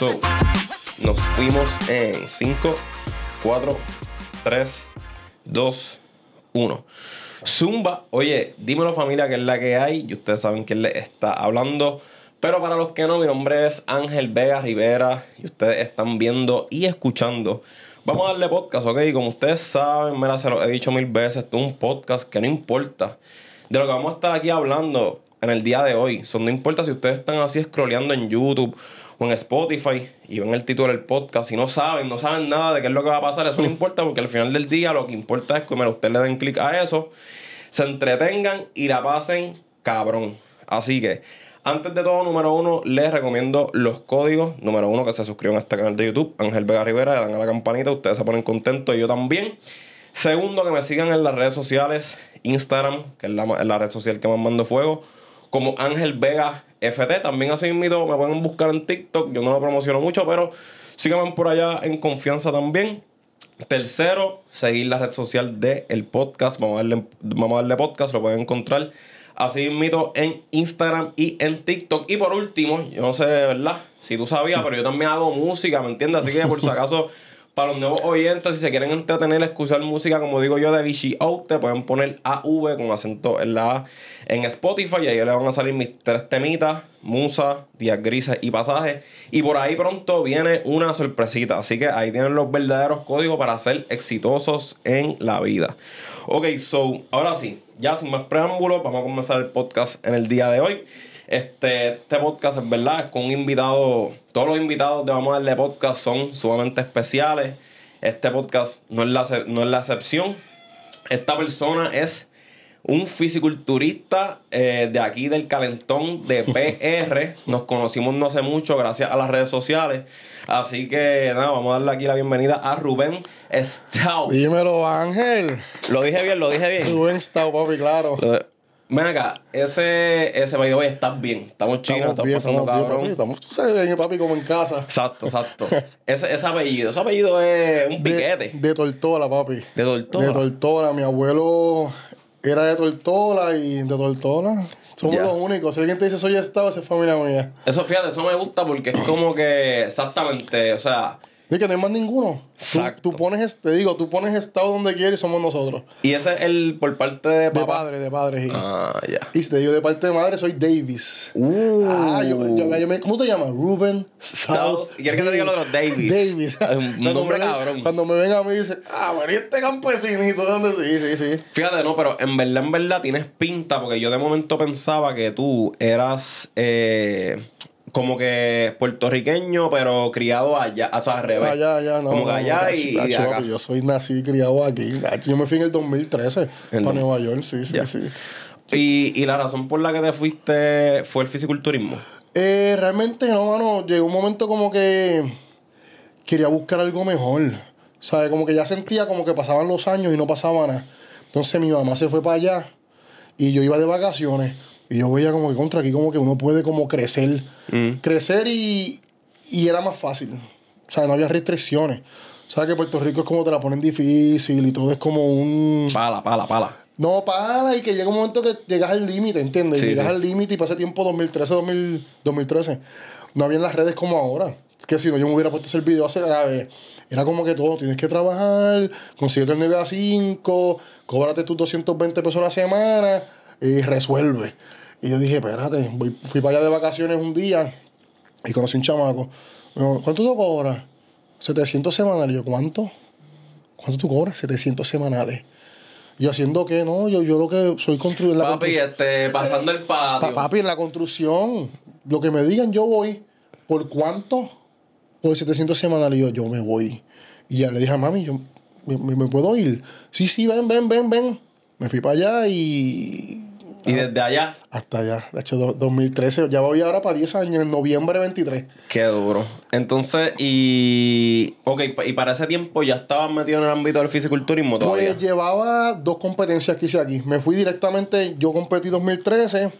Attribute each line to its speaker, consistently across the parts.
Speaker 1: So, nos fuimos en 5, 4, 3, 2, 1. Zumba, oye, dímelo familia que es la que hay y ustedes saben quién le está hablando. Pero para los que no, mi nombre es Ángel Vega Rivera y ustedes están viendo y escuchando. Vamos a darle podcast, ¿ok? Como ustedes saben, mira, se lo he dicho mil veces, esto es un podcast que no importa de lo que vamos a estar aquí hablando en el día de hoy. So, no importa si ustedes están así scrolleando en YouTube o en Spotify y ven el título del podcast y no saben, no saben nada de qué es lo que va a pasar, eso no importa porque al final del día lo que importa es que mira, ustedes le den clic a eso, se entretengan y la pasen cabrón. Así que, antes de todo, número uno, les recomiendo los códigos. Número uno, que se suscriban a este canal de YouTube, Ángel Vega Rivera, le dan a la campanita, ustedes se ponen contentos y yo también. Segundo, que me sigan en las redes sociales, Instagram, que es la, la red social que más mando fuego, como Ángel Vega FT. También así mismo me pueden buscar en TikTok. Yo no lo promociono mucho, pero síganme por allá en confianza también. Tercero, seguir la red social del el podcast. Vamos a, darle, vamos a darle podcast, lo pueden encontrar así mismo en Instagram y en TikTok. Y por último, yo no sé, ¿verdad? Si tú sabías, pero yo también hago música, ¿me entiendes? Así que por si acaso para los nuevos oyentes, si se quieren entretener, escuchar música, como digo yo, de Vichy Out, te pueden poner AV con acento en la A en Spotify y ahí le van a salir mis tres temitas, musa, días grises y pasajes. Y por ahí pronto viene una sorpresita. Así que ahí tienen los verdaderos códigos para ser exitosos en la vida. Ok, so, ahora sí, ya sin más preámbulos, vamos a comenzar el podcast en el día de hoy. Este, este podcast es verdad, es con un invitado. Todos los invitados de Vamos a darle podcast son sumamente especiales. Este podcast no es la, no es la excepción. Esta persona es un fisiculturista eh, de aquí del Calentón de PR. Nos conocimos no hace mucho gracias a las redes sociales. Así que nada, vamos a darle aquí la bienvenida a Rubén Stau.
Speaker 2: Dímelo, Ángel.
Speaker 1: Lo dije bien, lo dije bien.
Speaker 2: Rubén Stau, papi, claro.
Speaker 1: Lo- Ven acá, ese, ese by the way, estás bien. Estamos chinos, estamos,
Speaker 2: bien,
Speaker 1: pasando
Speaker 2: estamos bien,
Speaker 1: cabrón.
Speaker 2: papi. Estamos, bien, papi, como en casa.
Speaker 1: Exacto, exacto. ese, ese apellido, ese apellido es un piquete.
Speaker 2: De, de Tortola, papi.
Speaker 1: De Tortola.
Speaker 2: De Tortola. Mi abuelo era de Tortola y de Tortola. Somos
Speaker 1: Ya.
Speaker 2: los únicos. Si alguien te dice soy Estado, esa es familia mía.
Speaker 1: Eso, fíjate, eso me gusta porque es como que exactamente, o sea,
Speaker 2: Dice que no hay más ninguno.
Speaker 1: Exacto.
Speaker 2: tú pones, te digo, tú pones Estado donde quieres y somos nosotros.
Speaker 1: y ese es el por parte de
Speaker 2: De
Speaker 1: papá.
Speaker 2: padre, de padre. sí.
Speaker 1: Ah, ya.
Speaker 2: Y si te digo de parte de madre, soy Davis.
Speaker 1: Uh,
Speaker 2: Ah, yo, yo- yo me- ¿Cómo te llamas? Ruben.
Speaker 1: Stout. ¿Y quieres que te diga lo de los Davis?
Speaker 2: Davis.
Speaker 1: Un nombre cabrón.
Speaker 2: Cuando me ven a mí, dicen, ah, bueno, ¿y este campesinito? ¿De dónde? Sí, sí, sí.
Speaker 1: Fíjate, no, pero en verdad, en verdad tienes pinta, porque yo de momento pensaba que tú eras eh, como que puertorriqueño, pero criado allá, o sea, al revés.
Speaker 2: Allá, allá, no.
Speaker 1: Como que allá y, acá.
Speaker 2: yo soy nací y criado aquí. Yo me fui en el 2013
Speaker 1: En
Speaker 2: para
Speaker 1: el-
Speaker 2: Nueva York, sí, sí, sí.
Speaker 1: Y, y la razón por la que te fuiste fue el fisiculturismo.
Speaker 2: Eh, realmente no, mano. Llegó un momento como que quería buscar algo mejor. ¿Sabes? Como que ya sentía como que pasaban los años y no pasaba nada. Entonces mi mamá se fue para allá y yo iba de vacaciones. Y yo veía como que contra aquí como que uno puede como crecer.
Speaker 1: Mm.
Speaker 2: Crecer y, y era más fácil. O sea, no había restricciones. ¿Sabes que Puerto Rico es como te la ponen difícil y todo es como un...
Speaker 1: Pala, pala, pala.
Speaker 2: No, para, y que llega un momento que llegas al límite, ¿entiendes?
Speaker 1: Sí,
Speaker 2: llegas
Speaker 1: sí.
Speaker 2: al límite y pasa tiempo 2013, 2000, 2013. No había en las redes como ahora. Es que si no, yo me hubiera puesto hacer video hace, a ver, era como que todo, tienes que trabajar, consíguete el 9 a 5, cóbrate tus 220 pesos a la semana y resuelve. Y yo dije, espérate, voy- fui para allá de vacaciones un día y conocí un chamaco. Me dijo, ¿Cuánto tú cobras? 700 semanales. Yo, ¿cuánto? ¿Cuánto tú cobras? 700 semanales. Y haciendo qué, no, yo, yo lo que soy construir la
Speaker 1: Papi, este, pasando el patio.
Speaker 2: Pa- papi, en la construcción, lo que me digan, yo voy. ¿Por cuánto? Por 700 semanales. Y yo, yo me voy. Y ya le dije a mami, yo, ¿me, me- me puedo ir? Sí, sí, ven, ven, ven, ven. Me fui para allá y...
Speaker 1: Y desde allá,
Speaker 2: Hasta allá. De hecho, do- 2013. Ya voy ahora para 10 años, en noviembre 23.
Speaker 1: qué duro. Entonces, y. Ok, y para ese tiempo ya estabas metido en el ámbito del fisiculturismo todavía.
Speaker 2: Pues llevaba dos competencias que hice aquí. Me fui directamente, yo competí 2013,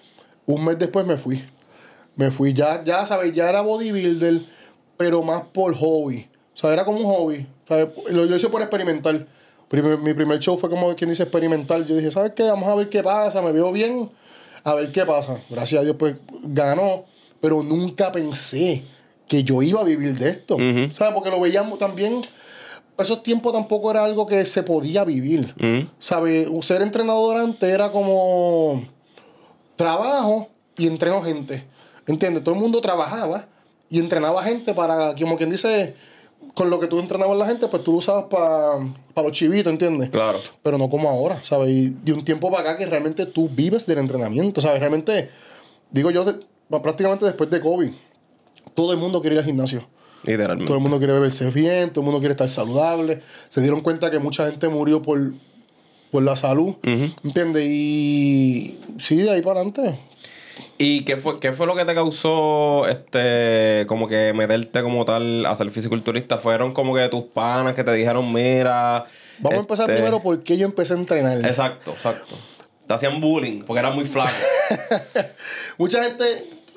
Speaker 2: un mes después me fui. Me fui ya, ya sabes, ya era bodybuilder, pero más por hobby. O sea, era como un hobby. O sea, lo yo hice por experimentar. Primer- mi primer show fue como quien dice experimental. Yo dije, ¿sabes qué? Vamos a ver qué pasa, me veo bien, a ver qué pasa. Gracias a Dios, pues ganó, pero nunca pensé que yo iba a vivir de esto. ¿Sabes? Porque lo veíamos también. Esos tiempos tampoco era algo que se podía vivir.
Speaker 1: Ujú.
Speaker 2: ¿Sabes? Ser entrenador antes era como trabajo y entreno gente. ¿Entiendes? Todo el mundo trabajaba y entrenaba gente para, como quien dice, con lo que tú entrenabas a la gente, pues tú lo usabas para los chivitos, ¿entiendes?
Speaker 1: Claro.
Speaker 2: Pero no como ahora, ¿sabes? Y de un tiempo para acá que realmente tú vives del entrenamiento, ¿sabes? Realmente, digo yo, de- prácticamente después de COVID, todo el mundo quiere ir al gimnasio.
Speaker 1: Literalmente.
Speaker 2: Todo el mundo quiere beberse bien, todo el mundo quiere estar saludable. Se dieron cuenta que mucha gente murió por, por la salud,
Speaker 1: Ujú.
Speaker 2: ¿entiendes? Y sí, de ahí para adelante.
Speaker 1: ¿Y qué fue, qué fue lo que te causó este como que meterte como tal a ser fisiculturista? ¿Fueron como que tus panas que te dijeron, mira.
Speaker 2: Vamos a empezar
Speaker 1: este,
Speaker 2: primero por qué yo empecé a entrenar.
Speaker 1: Exacto, exacto. Te hacían bullying porque eras muy flaco.
Speaker 2: Mucha gente,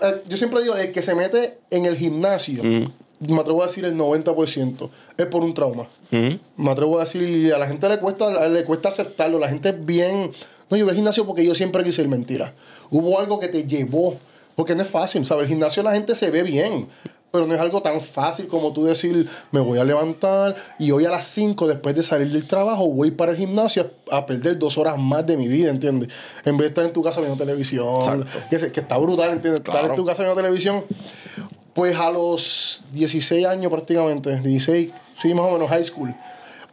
Speaker 2: eh, yo siempre digo, el que se mete en el gimnasio, me atrevo a decir el 90%, es por un trauma.
Speaker 1: Ujú.
Speaker 2: Me atrevo a decir, y a la gente le cuesta, le cuesta aceptarlo. La gente es bien. No, yo voy al gimnasio porque yo siempre quise ir mentira. Hubo algo que te llevó. Porque no es fácil, ¿sabes? El gimnasio la gente se ve bien. Pero no es algo tan fácil como tú decir, me voy a levantar y hoy a las 5 después de salir del trabajo voy para el gimnasio a, perder dos horas más de mi vida, ¿entiendes? En vez de estar en tu casa viendo televisión. Que, se- que está brutal, ¿entiendes? Estar
Speaker 1: Claro.
Speaker 2: en tu casa viendo televisión. Pues a los 16 años prácticamente, 16, sí, más o menos, high school.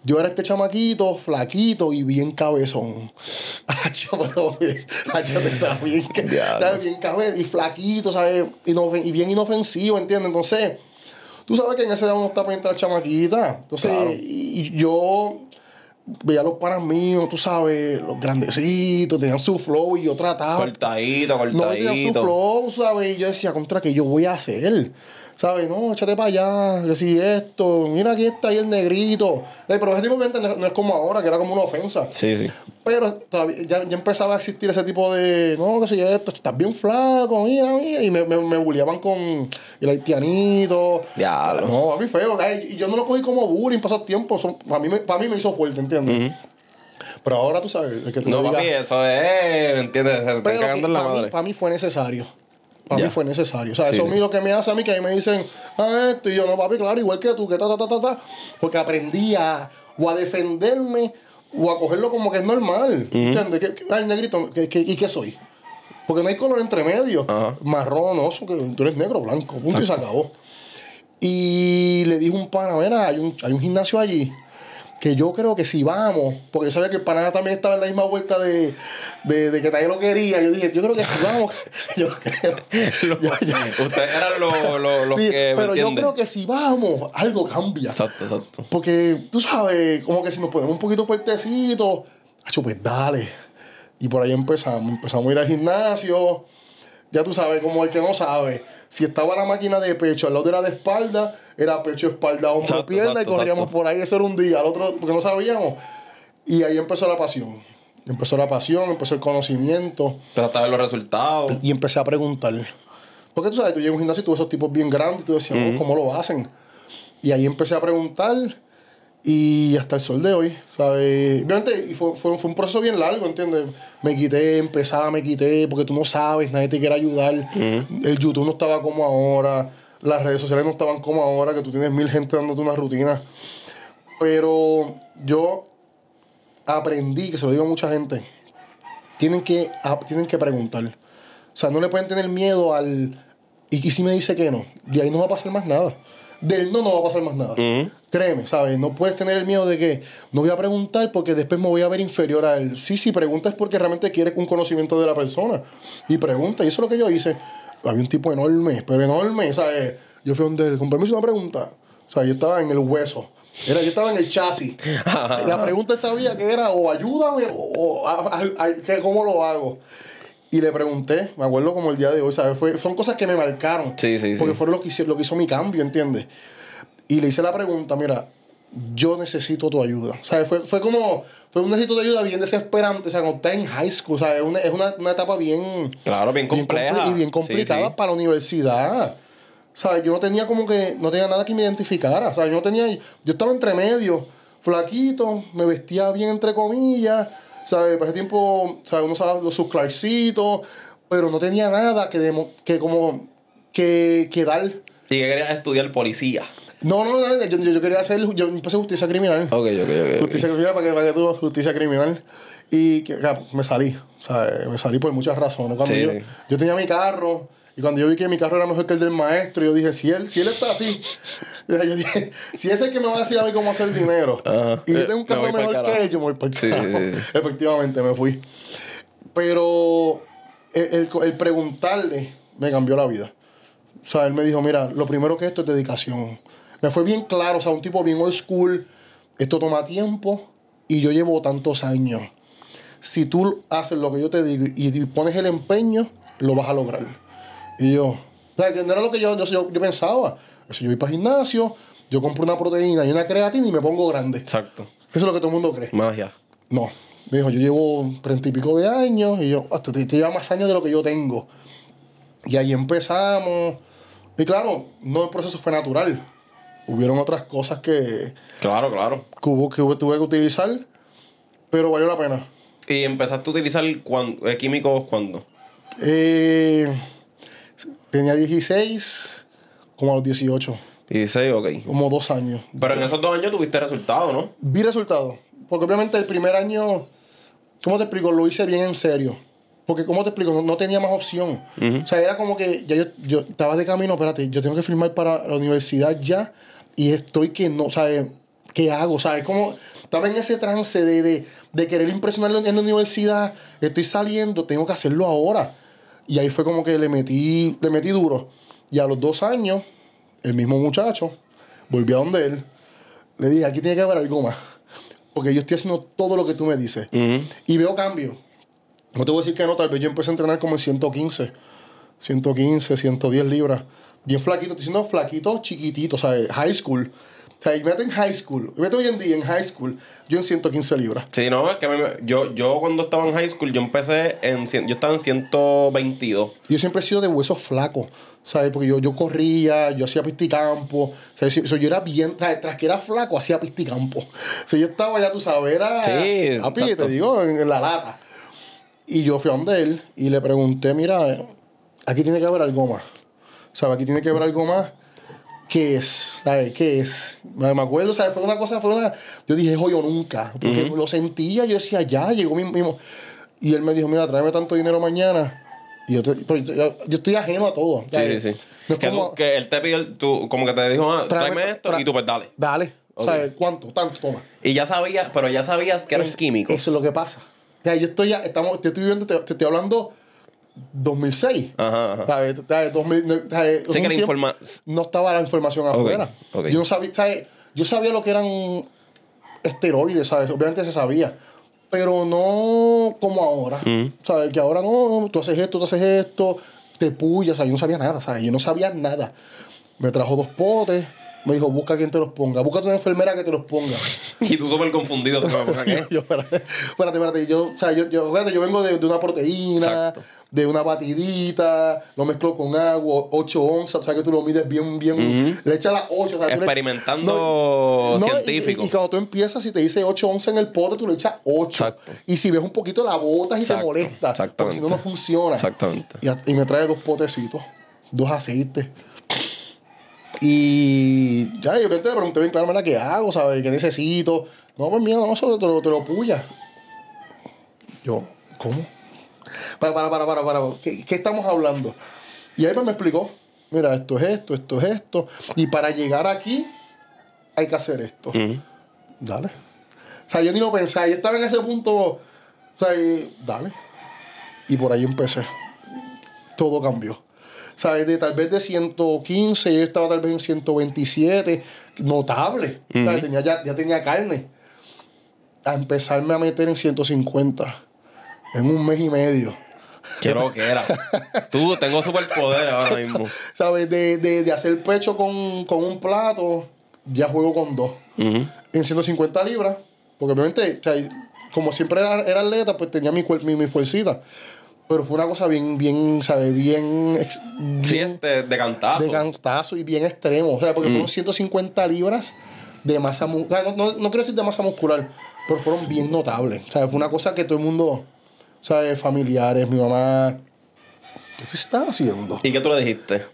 Speaker 2: Yo era este chamaquito, flaquito y bien cabezón. Hacho, pero, hacho, estaba bien, estaba bien cabezón y flaquito, ¿sabes? Inofen- y bien inofensivo, ¿entiendes? Entonces, tú sabes que en esa edad uno está pendiente de la chamaquita. Entonces,
Speaker 1: Claro.
Speaker 2: y, yo veía a los panas míos, tú sabes, los grandecitos, tenían su flow y yo trataba.
Speaker 1: cortadito,
Speaker 2: No me tenían su
Speaker 1: cortadito.
Speaker 2: flow, ¿sabes? Y yo decía, contra, ¿qué yo voy a hacer? ¿Sabes? No, échate para allá, que si esto, mira aquí está ahí el negrito. Pero ese tipo de gente no es como ahora, que era como una ofensa.
Speaker 1: Sí, sí.
Speaker 2: Pero todavía ya, ya empezaba a existir ese tipo de, no, que si esto, estás bien flaco, mira, mira. Y me, me, me bulleaban con el haitianito.
Speaker 1: Diablo.
Speaker 2: No, a mí feo. Y yo no lo cogí como bullying pasó tiempo. Son, para, mí, me- para mí me hizo fuerte, ¿entiendes? Pero ahora tú sabes, el que tú
Speaker 1: No,
Speaker 2: le digas-
Speaker 1: papi, eso es. ¿Me entiendes? Se te están cagando en la
Speaker 2: para, mí,
Speaker 1: madre.
Speaker 2: para mí fue necesario. Para mí fue necesario. O sea,
Speaker 1: Sí,
Speaker 2: eso
Speaker 1: sí.
Speaker 2: mí lo que me hace a mí, que a mí me dicen, ah, esto, y yo, no, papi, claro, igual que tú, que ta, ta, ta, ta, ta. Porque aprendí a, o a defenderme, o a cogerlo como que es normal. ¿Entiendes? Que, que- ay, negrito, ¿qué, qué, y qué soy? Porque no hay color entre medio.
Speaker 1: Ajá.
Speaker 2: Marrón, oso, que tú eres negro, blanco, punto y se acabó. Y le dije a un pana, mira, hay un, hay un gimnasio allí que yo creo que si vamos, porque yo sabía que el pana también estaba en la misma vuelta de, de, de que nadie lo quería. Yo dije, yo creo que si vamos, yo creo.
Speaker 1: Lo-
Speaker 2: yo- yo-
Speaker 1: Ustedes eran los, los, los
Speaker 2: Sí,
Speaker 1: que. ¿me
Speaker 2: pero yo creo que si vamos, algo cambia.
Speaker 1: Exacto, exacto.
Speaker 2: Porque tú sabes, como que si nos ponemos un poquito fuertecitos, pues dale. Y por ahí empezamos. Empezamos a ir al gimnasio. Ya tú sabes, como el que no sabe. Si estaba la máquina de pecho al lado de la de espalda, era pecho, espalda, hombro,
Speaker 1: Exacto,
Speaker 2: pierna
Speaker 1: exacto,
Speaker 2: y corríamos
Speaker 1: exacto.
Speaker 2: por ahí. Ese era un día, al otro, porque no sabíamos. Y ahí empezó la pasión. Empezó la pasión, empezó el conocimiento.
Speaker 1: Empezaste a ver los resultados.
Speaker 2: Y empecé a preguntar. Porque tú sabes, tú llegas a un gimnasio y tú ves esos tipos bien grandes y tú decías, "Oh, ¿cómo lo hacen? Y ahí empecé a preguntar y hasta el sol de hoy, ¿sabes? Obviamente, y fue, fue, fue un proceso bien largo, ¿entiendes? Me quité, empezaba, me quité, porque tú no sabes, nadie te quiere ayudar. El YouTube no estaba como ahora, las redes sociales no estaban como ahora, que tú tienes mil gente dándote una rutina. Pero yo aprendí, que se lo digo a mucha gente, tienen que, tienen que preguntar. O sea, no le pueden tener miedo al... ¿Y si me dice que no? De ahí no va a pasar más nada. Del no no va a pasar más nada.
Speaker 1: Ujú.
Speaker 2: Créeme, ¿sabes? No puedes tener el miedo de que no voy a preguntar porque después me voy a ver inferior a él. Sí, sí, preguntas porque realmente quieres un conocimiento de la persona. Y pregunta. Y eso es lo que yo hice. Había un tipo enorme, pero enorme, ¿sabes? Yo fui donde él, con permiso, una pregunta. O sea, yo estaba en el hueso. Era, yo estaba en el chasis. La pregunta sabía que era o ayúdame o, o a- a- a- que ¿cómo lo hago? Y le pregunté, me acuerdo como el día de hoy, ¿sabes? Fue, son cosas que me marcaron.
Speaker 1: Sí, sí, sí.
Speaker 2: Porque fueron lo que, hizo, lo que hizo mi cambio, ¿entiendes? Y le hice la pregunta, mira, yo necesito tu ayuda. O sea, fue, fue como, fue un necesito tu ayuda bien desesperante. O sea, cuando estás en high school, ¿sabes? Es una, es una, una etapa bien,
Speaker 1: Claro, bien compleja.
Speaker 2: compli- y bien
Speaker 1: Sí,
Speaker 2: complicada
Speaker 1: sí.
Speaker 2: para la universidad. ¿Sabes? Yo no tenía como que, no tenía nada que me identificara. ¿Sabes? Yo no tenía, yo estaba entre medio, flaquito, me vestía bien entre comillas. ¿Sabes? Para ese tiempo, ¿sabes? Uno usaba los sus clarcitos, pero no tenía nada que, demo- que como, que, que dar.
Speaker 1: ¿Y que querías estudiar policía?
Speaker 2: No, no, no, yo, yo, yo quería hacer, yo empecé justicia criminal.
Speaker 1: Ok, ok, ok.
Speaker 2: Justicia criminal para que, para que tú, justicia criminal. Y que, claro, me salí, o sea, me salí por muchas razones. Cuando
Speaker 1: Sí,
Speaker 2: yo, yo tenía mi carro, y cuando yo vi que mi carro era mejor que el del maestro, yo dije, si él, si él está así, yo dije, si ese es el que me va a decir a mí cómo hacer dinero,
Speaker 1: Ajá.
Speaker 2: y yo tengo un carro mejor que él, yo me voy por
Speaker 1: Sí, sí, sí.
Speaker 2: Efectivamente, me fui. Pero el, el, el preguntarle me cambió la vida. O sea, él me dijo, mira, lo primero que esto es dedicación. Me fue bien claro, o sea, un tipo bien old school. Esto toma tiempo y yo llevo tantos años. Si tú haces lo que yo te digo y, pones el empeño, lo vas a lograr. Y yo, o sea, que no era lo que yo, yo, yo- yo pensaba. Eso, yo voy para gimnasio, yo compro una proteína y una creatina y me pongo grande. Eso
Speaker 1: Exacto.
Speaker 2: es lo que todo el mundo cree.
Speaker 1: Magia.
Speaker 2: No. Me dijo, yo llevo treinta y pico de años y yo, "Ah, tú te, te llevas más años de lo que yo tengo. Y ahí empezamos. Y claro, no el proceso fue natural. Hubieron otras cosas que,
Speaker 1: Claro, claro.
Speaker 2: que, hubo- que hubo- tuve que utilizar, pero valió la pena.
Speaker 1: ¿Y empezaste a utilizar cuan- eh, químicos cuándo?
Speaker 2: Eh, tenía 16, como a los 18,
Speaker 1: 16, ok.
Speaker 2: como dos años.
Speaker 1: Pero en esos dos años tuviste resultados, ¿no?
Speaker 2: Vi resultados. Porque obviamente el primer año, ¿cómo te explico? Lo hice bien en serio. Porque, ¿cómo te explico? No, no tenía más opción. O sea, era como que ya yo, yo estaba de camino, espérate, yo tengo que firmar para la universidad ya y estoy que no, ¿sabes? ¿Qué hago? ¿Sabes? Como estaba en ese trance de, de, de querer impresionarlo en la universidad, estoy saliendo, tengo que hacerlo ahora. Y ahí fue como que le metí, le metí duro. Y a los dos años, el mismo muchacho volvió a donde él. Le dije, aquí tiene que haber algo más. Porque yo estoy haciendo todo lo que tú me dices.
Speaker 1: Ujú.
Speaker 2: Y veo cambio. No te voy a decir que no, tal vez yo empecé a entrenar como en 115, 115, 110 libras. Bien flaquito, estoy diciendo flaquito, chiquitito, o sea, high school. O sea, mete en high school. Mete hoy en día en high school, yo en 115 libras.
Speaker 1: Sí, no, es que a me- yo, yo cuando estaba en high school, yo empecé en... Yo estaba en 122.
Speaker 2: Yo siempre he sido de huesos flacos, ¿sabes? Porque yo, yo corría, yo hacía pisticampo, ¿sabes? So, yo era bien, ¿sabes? Tras que era flaco, hacía pisticampo. O sea, yo estaba ya, tú sabes, era...
Speaker 1: Sí,
Speaker 2: papi,
Speaker 1: exacto.
Speaker 2: te digo, en, en la lata. Y yo fui a donde él y le pregunté, mira, aquí tiene que haber algo más. ¿Sabes? Aquí tiene que haber algo más. ¿Qué es? ¿Sabes? ¿Qué es? Me acuerdo, ¿sabes? Fue una cosa, fue una... Yo dije, hoy o nunca. Porque lo sentía, yo decía, ya, llegó mi... mi mo-". Y él me dijo, mira, tráeme tanto dinero mañana. Y yo, te- pero yo, yo- estoy ajeno a todo.
Speaker 1: Sí,
Speaker 2: ¿sabes?
Speaker 1: sí, sí.
Speaker 2: No es
Speaker 1: que,
Speaker 2: como,
Speaker 1: tú- que él te pidió, tú, como que te dijo, ah,
Speaker 2: Tráeme-
Speaker 1: tráeme esto
Speaker 2: tra-
Speaker 1: y tú pues dale.
Speaker 2: dale.
Speaker 1: Ok.
Speaker 2: ¿Sabes? ¿Cuánto? Tanto, toma.
Speaker 1: Y ya sabías, pero ya sabías que eran
Speaker 2: Es-
Speaker 1: químicos.
Speaker 2: Eso es lo que pasa. O sea, yo estoy, ya, estamos, te estoy viviendo, te, te estoy hablando 2006.
Speaker 1: Ajá, ajá.
Speaker 2: ¿Sabes? ¿Sabes? 2000, no, ¿sabes?
Speaker 1: Sí que la informa...
Speaker 2: no estaba la información afuera. Yo sabía, ¿sabes? Yo sabía lo que eran esteroides, ¿sabes? Obviamente se sabía. Pero no como ahora.
Speaker 1: Mm.
Speaker 2: ¿Sabes? Que ahora no, tú haces esto, tú haces esto, te pullas, ¿sabes? Yo no sabía nada, ¿sabes? Yo no sabía nada. Me trajo dos potes, me dijo, busca quien te los ponga, búscate una enfermera que te los ponga.
Speaker 1: Y tú súper confundido.
Speaker 2: yo, espérate, espérate, espérate. Yo, o sea, yo, yo, fíjate, yo vengo de, de una proteína,
Speaker 1: Exacto.
Speaker 2: De una batidita, lo mezclo con agua, 8 onzas, o sea que tú lo mides bien, bien. Le echas las 8. O sea, tú le-
Speaker 1: Experimentando
Speaker 2: No, y-
Speaker 1: científico.
Speaker 2: Y, y cuando tú empiezas, si te dice 8 onzas en el pote, tú le echas 8.
Speaker 1: Exacto.
Speaker 2: Y si ves un poquito, la botas y
Speaker 1: Exacto,
Speaker 2: te molesta. Porque si no, no funciona.
Speaker 1: Exactamente.
Speaker 2: Y, me trae dos potecitos, dos aceites. Y ya, de repente le pregunté bien claro, mira, ¿qué hago? ¿Sabes? ¿Qué necesito? No, pues mira, no, solo te lo, te lo puya. Yo, ¿cómo? Para, para, para, para, para. ¿Qué, qué estamos hablando? Y ahí pues me explicó, mira, esto es esto, esto es esto. Y para llegar aquí, hay que hacer esto. Dale. O sea, yo ni lo pensaba. Yo estaba en ese punto. O sea, y, dale. Y por ahí empecé. Todo cambió. ¿Sabes? De tal vez de 115, yo estaba tal vez en 127. Notable. Tenía, ya, ya tenía carne. A empezarme a meter en 150. En un mes y medio.
Speaker 1: Qué que era. Tú, tengo superpoder ahora mismo.
Speaker 2: ¿Sabes? De, de, de hacer pecho con, con un plato, ya juego con dos.
Speaker 1: Ujú.
Speaker 2: en 150 libras, porque obviamente, o sea, como siempre era, era atleta, pues tenía mi, mi, mi fuercita. Pero fue una cosa bien, bien, ¿sabes? Bien, ex-
Speaker 1: Sí,
Speaker 2: bien
Speaker 1: este, de cantazo.
Speaker 2: de cantazo y bien extremo. O sea, porque fueron 150 libras de masa muscular. No, no, no quiero decir de masa muscular, pero fueron bien notables. O sea, fue una cosa que todo el mundo, ¿sabes? Familiares, mi mamá. ¿Qué tú estás haciendo?
Speaker 1: ¿Y qué tú le dijiste?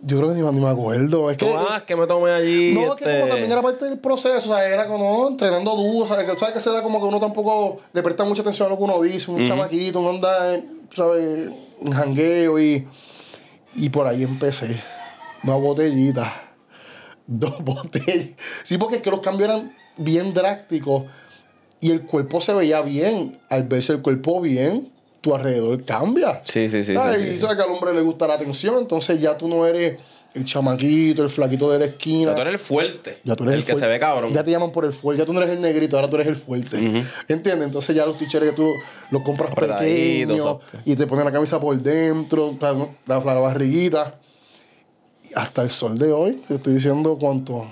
Speaker 2: Yo creo que ni, ni me acuerdo. Es que,
Speaker 1: ah, que me tomé allí.
Speaker 2: no, es que como
Speaker 1: este,
Speaker 2: también era parte del proceso, o sea, era como entrenando duro, ¿sabes? Que, ¿sabes? que se da como que uno tampoco le presta mucha atención a lo que uno dice, un chamaquito, uno anda, eh, ¿sabes? En jangueo y, y por ahí empecé. Una botellita, dos botellas. Sí, porque es que los cambios eran bien drásticos y el cuerpo se veía bien. Al verse el cuerpo bien, tu alrededor cambia.
Speaker 1: Sí, sí, sí,
Speaker 2: ¿Sabes?
Speaker 1: sí, sí,
Speaker 2: y
Speaker 1: sí.
Speaker 2: sabes que al hombre le gusta la atención, entonces ya tú no eres el chamaquito, el flaquito de la esquina.
Speaker 1: Ya tú eres el fuerte.
Speaker 2: Ya tú eres
Speaker 1: el,
Speaker 2: el,
Speaker 1: que
Speaker 2: fuerte.
Speaker 1: se ve cabrón.
Speaker 2: Ya te llaman por el fuerte. Ya tú no eres el negrito, ahora tú eres el fuerte. ¿Entiendes? Entonces ya los t-shirts que tú los compras
Speaker 1: Apretadito,
Speaker 2: pequeños y te ponen la camisa por dentro, la, la barriguita. Y hasta el sol de hoy, te estoy diciendo cuánto.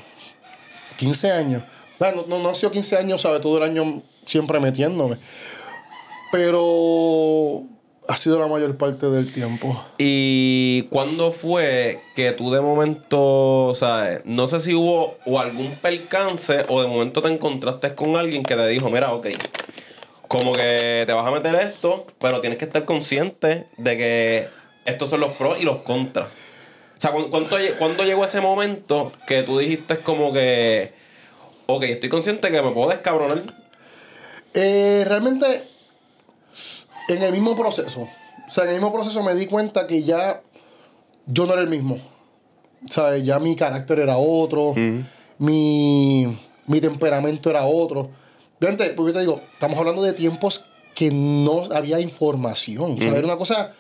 Speaker 2: 15 años. No, no, no ha sido 15 años, ¿sabes? Todo el año siempre metiéndome. Pero ha sido la mayor parte del tiempo.
Speaker 1: ¿Y cuándo fue que tú de momento, sabes, no sé si hubo o algún percance o de momento te encontraste con alguien que te dijo, mira, ok, como que te vas a meter esto, pero tienes que estar consciente de que estos son los pros y los contras. O sea, ¿cu- ¿cuánto, ¿cuándo llegó ese momento que tú dijiste como que, ok, estoy consciente que me puedo descabronar?
Speaker 2: Eh, realmente, en el mismo proceso, o sea, en el mismo proceso me di cuenta que ya yo no era el mismo. ¿Sabes? Ya mi carácter era otro, mi, mi temperamento era otro. Obviamente, porque te digo, estamos hablando de tiempos que no había información. O sea, era una cosa.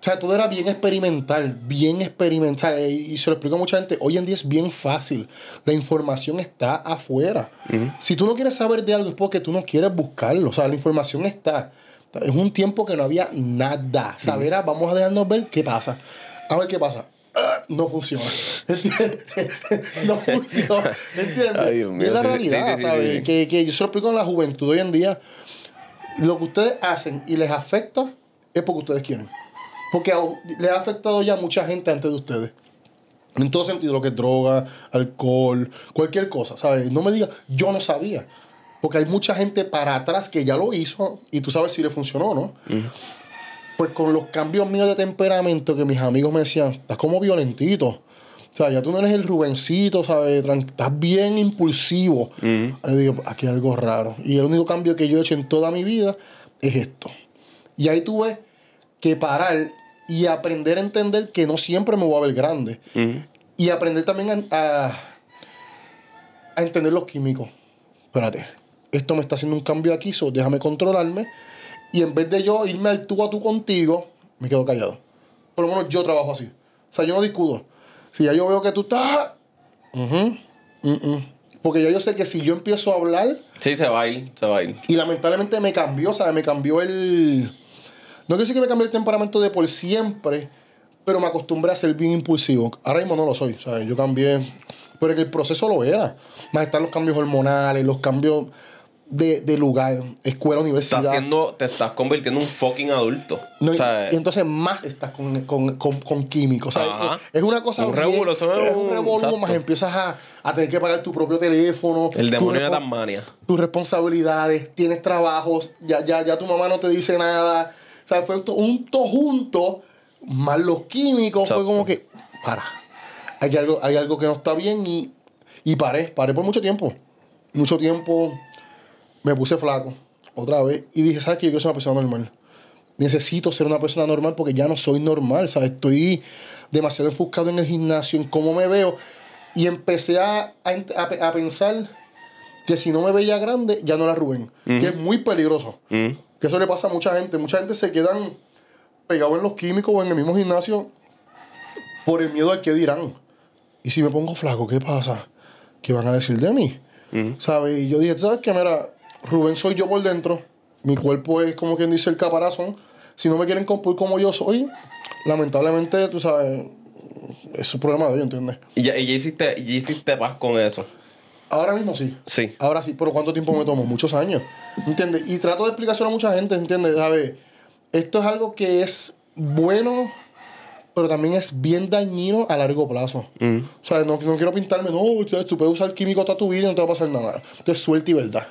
Speaker 2: O sea, todo era bien experimental, bien experimental. eh, Y se lo explico a mucha gente. Hoy en día es bien fácil. La información está afuera. Si tú no quieres saber de algo es porque tú no quieres buscarlo. O sea, la información está. Es un tiempo que no había nada. Saber, ah, vamos a dejarnos ver qué pasa. A ver qué pasa. Ah, No funciona. No funciona. ¿Entiendes?
Speaker 1: Ay, Dios
Speaker 2: Y
Speaker 1: mío,
Speaker 2: es la realidad,
Speaker 1: sí, sí,
Speaker 2: ¿sabes?
Speaker 1: sí.
Speaker 2: Que, que yo se lo explico a la juventud hoy en día. Lo que ustedes hacen y les afecta es porque ustedes quieren. Porque les ha afectado ya a mucha gente antes de ustedes. En todo sentido, lo que es droga, alcohol, cualquier cosa, ¿sabes? No me digas, yo no sabía. Porque hay mucha gente para atrás que ya lo hizo y tú sabes si le funcionó o no. Pues con los cambios míos de temperamento que mis amigos me decían, estás como violentito. O sea, ya tú no eres el Rubencito, ¿sabes? Estás bien impulsivo. Yo digo, aquí hay algo raro. Y el único cambio que yo he hecho en toda mi vida es esto. Y ahí tuve que parar y aprender a entender que no siempre me voy a ver grande. Y aprender también a, a, a entender los químicos. Espérate, esto me está haciendo un cambio aquí, so déjame controlarme. Y en vez de yo irme al tú a tú contigo, me quedo callado. Por lo menos yo trabajo así. O sea, yo no discuto. Si ya yo veo que tú estás... mm, mm. Porque ya yo sé que si yo empiezo a hablar,
Speaker 1: Sí, se va a ir, se va a ir.
Speaker 2: y lamentablemente me cambió, ¿sabes? Me cambió el... No quiero decir que me cambió el temperamento de por siempre, pero me acostumbré a ser bien impulsivo. Ahora mismo no lo soy, ¿sabes? Yo cambié, pero en el proceso lo era. Más están los cambios hormonales, los cambios de, de lugar, escuela, universidad.
Speaker 1: Estás te estás convirtiendo en un fucking adulto.
Speaker 2: No, y- entonces más estás con, con, con, con químicos. Es, es una cosa.
Speaker 1: Un eso es
Speaker 2: un
Speaker 1: exacto.
Speaker 2: más empiezas a, a tener que pagar tu propio teléfono.
Speaker 1: el demonio de Tasmania.
Speaker 2: tus responsabilidades, tienes trabajos, ya, ya, ya tu mamá no te dice nada. O sea, fue un todo junto, más los químicos,
Speaker 1: Exacto.
Speaker 2: fue como que, para, hay algo, hay algo que no está bien y, y paré, paré por mucho tiempo. Mucho tiempo me puse flaco, otra vez, y dije, ¿sabes qué? Yo quiero ser una persona normal. Necesito ser una persona normal porque ya no soy normal, ¿sabes? Estoy demasiado enfocado en el gimnasio, en cómo me veo. Y empecé a, a, a- pensar que si no me veía grande, ya no era Rubén. Que es muy peligroso.
Speaker 1: Mm.
Speaker 2: Que eso le pasa a mucha gente. Mucha gente se quedan pegados en los químicos o en el mismo gimnasio por el miedo al que dirán. Y si me pongo flaco, ¿qué pasa? ¿Qué van a decir de mí? ¿Sabes? Y yo dije, ¿tú ¿sabes qué? Mira, Rubén soy yo por dentro. Mi cuerpo es como quien dice el caparazón. Si no me quieren comprar como yo soy, lamentablemente, tú sabes, es un problema de ellos, ¿entiendes?
Speaker 1: Y ya, y ya hiciste, ya hiciste paz con eso.
Speaker 2: Ahora mismo sí.
Speaker 1: Sí.
Speaker 2: Ahora sí, pero ¿cuánto tiempo me tomó? Muchos años. ¿Entiendes? Y trato de explicárselo a mucha gente, ¿entiendes? ¿Sabes? Esto es algo que es bueno, pero también es bien dañino a largo plazo.
Speaker 1: Mm.
Speaker 2: O sea, no, no quiero pintarme, no, tú tú puedes usar químico toda tu vida y no te va a pasar nada. Entonces, suerte y verdad.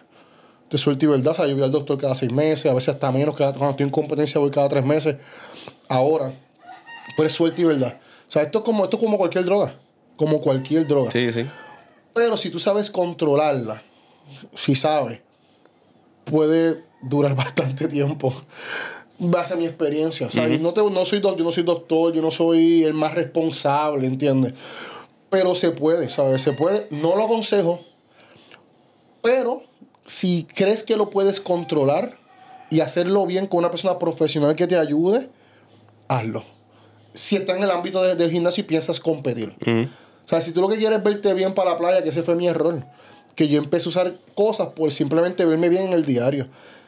Speaker 2: De suerte y verdad. O sea, yo voy al doctor cada seis meses, a veces hasta menos, cada, cuando estoy en competencia voy cada tres meses. Ahora, pero es suerte y verdad. O sea, esto es como, esto es como cualquier droga. Como cualquier droga.
Speaker 1: Sí, sí.
Speaker 2: Pero si tú sabes controlarla, si sabes, puede durar bastante tiempo. Base a mi experiencia. O sea, no, te, no soy doc- yo no soy doctor, yo no soy el más responsable, ¿entiendes? Pero se puede, ¿sabes? Se puede. No lo aconsejo. Pero si crees que lo puedes controlar y hacerlo bien con una persona profesional que te ayude, hazlo. Si está en el ámbito de- del gimnasio y piensas competir. O sea, si tú lo que quieres es verte bien para la playa, que ese fue mi error. Que yo empecé a usar cosas por simplemente verme bien en el diario.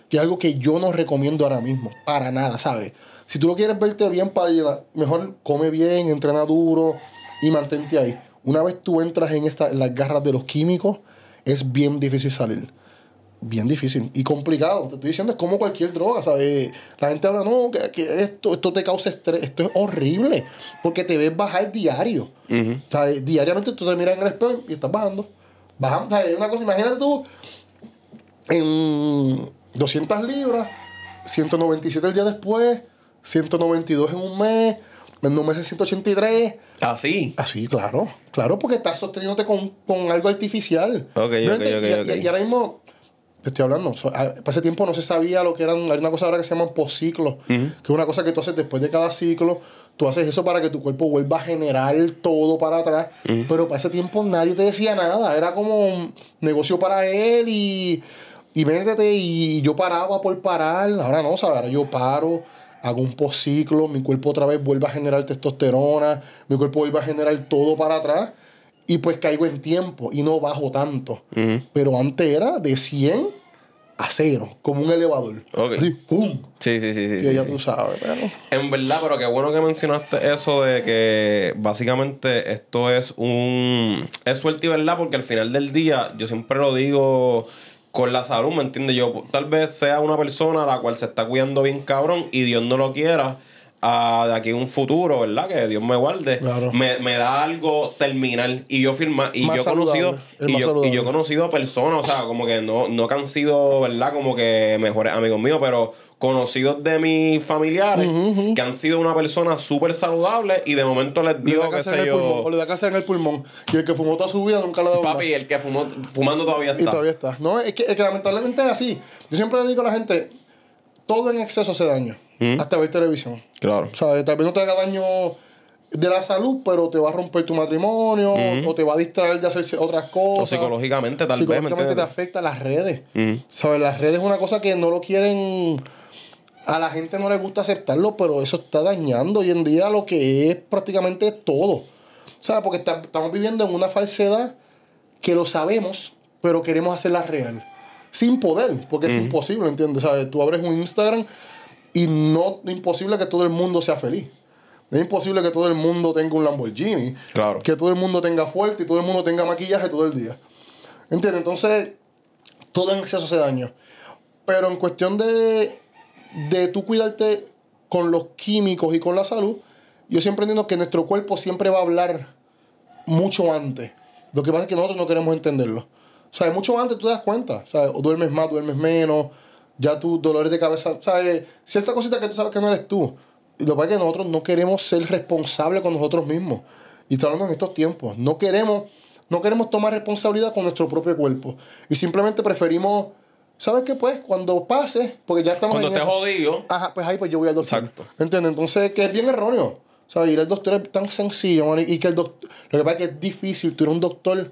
Speaker 2: Que es algo que yo no recomiendo ahora mismo. Para nada, ¿sabes? Si tú lo quieres verte bien para mejor come bien, entrena duro y mantente ahí. Una vez tú entras en, esta, en las garras de los químicos, es bien difícil salir. Bien difícil y complicado. Te estoy diciendo, es como cualquier droga, ¿sabes? La gente habla, no, que, que esto, esto te causa estrés. Esto es horrible. Porque te ves bajar diario. O sea, diariamente tú te miras en el espejo y estás bajando. Bajando. O sea, es una cosa, imagínate tú en 200 libras, 197 el día después, 192 en un mes, en un mes es 183.
Speaker 1: Así.
Speaker 2: Así, claro, claro, porque estás sosteniéndote con, con algo artificial.
Speaker 1: Ok, ok,
Speaker 2: Obviamente,
Speaker 1: ok,
Speaker 2: y,
Speaker 1: ok.
Speaker 2: y- y ahora mismo, te estoy hablando, so- a- para ese tiempo no se sabía lo que eran, hay una cosa ahora que se llaman postciclos, que es una cosa que tú haces después de cada ciclo, tú haces eso para que tu cuerpo vuelva a generar todo para atrás, pero para ese tiempo nadie te decía nada, era como un negocio para él y, y métete y yo paraba por parar, ahora no, ¿sabes? Ahora yo paro, hago un postciclo, mi cuerpo otra vez vuelve a generar testosterona, mi cuerpo vuelve a generar todo para atrás y pues caigo en tiempo y no bajo tanto. Pero antes era de 100 a 0, como un elevador.
Speaker 1: Ok.
Speaker 2: Así, ¡pum!
Speaker 1: Sí, sí, sí, sí.
Speaker 2: Y
Speaker 1: sí,
Speaker 2: ya
Speaker 1: sí.
Speaker 2: tú sabes, pero...
Speaker 1: En verdad, pero qué bueno que mencionaste eso de que básicamente esto es un... Es suerte y verdad porque al final del día, yo siempre lo digo con la salud, ¿me entiendes? Yo tal vez sea una persona a la cual se está cuidando bien cabrón y Dios no lo quiera. A de aquí un futuro, ¿verdad? Que Dios me guarde.
Speaker 2: Claro.
Speaker 1: Me, me da algo terminal. Y yo firma, y
Speaker 2: Más
Speaker 1: yo he conocido, y yo, y yo he conocido personas, o sea, como que no, no que han sido, ¿verdad? Como que mejores amigos míos, pero conocidos de mis familiares que han sido una persona súper saludable y de momento les
Speaker 2: Le
Speaker 1: digo,
Speaker 2: da en
Speaker 1: sé
Speaker 2: el pulmón, o
Speaker 1: yo,
Speaker 2: le da cáncer en el pulmón. Y el que fumó toda su vida nunca le ha dado nada.
Speaker 1: papi, el que fumó, fumando todavía
Speaker 2: Y
Speaker 1: está.
Speaker 2: todavía está. No, es que, es que lamentablemente es así. Yo siempre le digo a la gente, todo en exceso hace daño. Hasta ver televisión.
Speaker 1: Claro.
Speaker 2: O sea, tal vez no te haga daño de la salud, pero te va a romper tu matrimonio, o te va a distraer de hacer otras cosas.
Speaker 1: O psicológicamente, tal vez, ¿me
Speaker 2: Psicológicamente te
Speaker 1: entiendes?
Speaker 2: afecta las redes.
Speaker 1: Ujú.
Speaker 2: ¿Sabes? Las redes es una cosa que no lo quieren. A la gente no le gusta aceptarlo, pero eso está dañando hoy en día lo que es prácticamente todo. ¿Sabes? Porque está- estamos viviendo en una falsedad que lo sabemos, pero queremos hacerla real. Sin poder, porque es imposible, ¿entiendes? ¿Sabes? Tú abres un Instagram y no es imposible que todo el mundo sea feliz. Es imposible que todo el mundo tenga un Lamborghini.
Speaker 1: Claro.
Speaker 2: Que todo el mundo tenga fuerte y todo el mundo tenga maquillaje todo el día. ¿Entiendes? Entonces, todo en exceso hace daño. Pero en cuestión de, de tú cuidarte con los químicos y con la salud, yo siempre entiendo que nuestro cuerpo siempre va a hablar mucho antes. Lo que pasa es que nosotros no queremos entenderlo. O sea, mucho antes tú te das cuenta. O sea, o duermes más, duermes menos. Ya tus dolores de cabeza. O sea, eh, cierta cosita que tú sabes que no eres tú. Y lo que pasa es que nosotros no queremos ser responsables con nosotros mismos. Y hablando en estos tiempos. No queremos, no queremos tomar responsabilidad con nuestro propio cuerpo. Y simplemente preferimos. ¿Sabes qué? Pues cuando pase, porque ya estamos
Speaker 1: Cuando
Speaker 2: en
Speaker 1: estés jodido,
Speaker 2: Ajá, pues ahí pues yo voy al doctor.
Speaker 1: Exacto.
Speaker 2: ¿Entiendes? Entonces, que es bien erróneo. O sea, ir al doctor es tan sencillo, y que el doctor... Lo que pasa es que es difícil tú a un doctor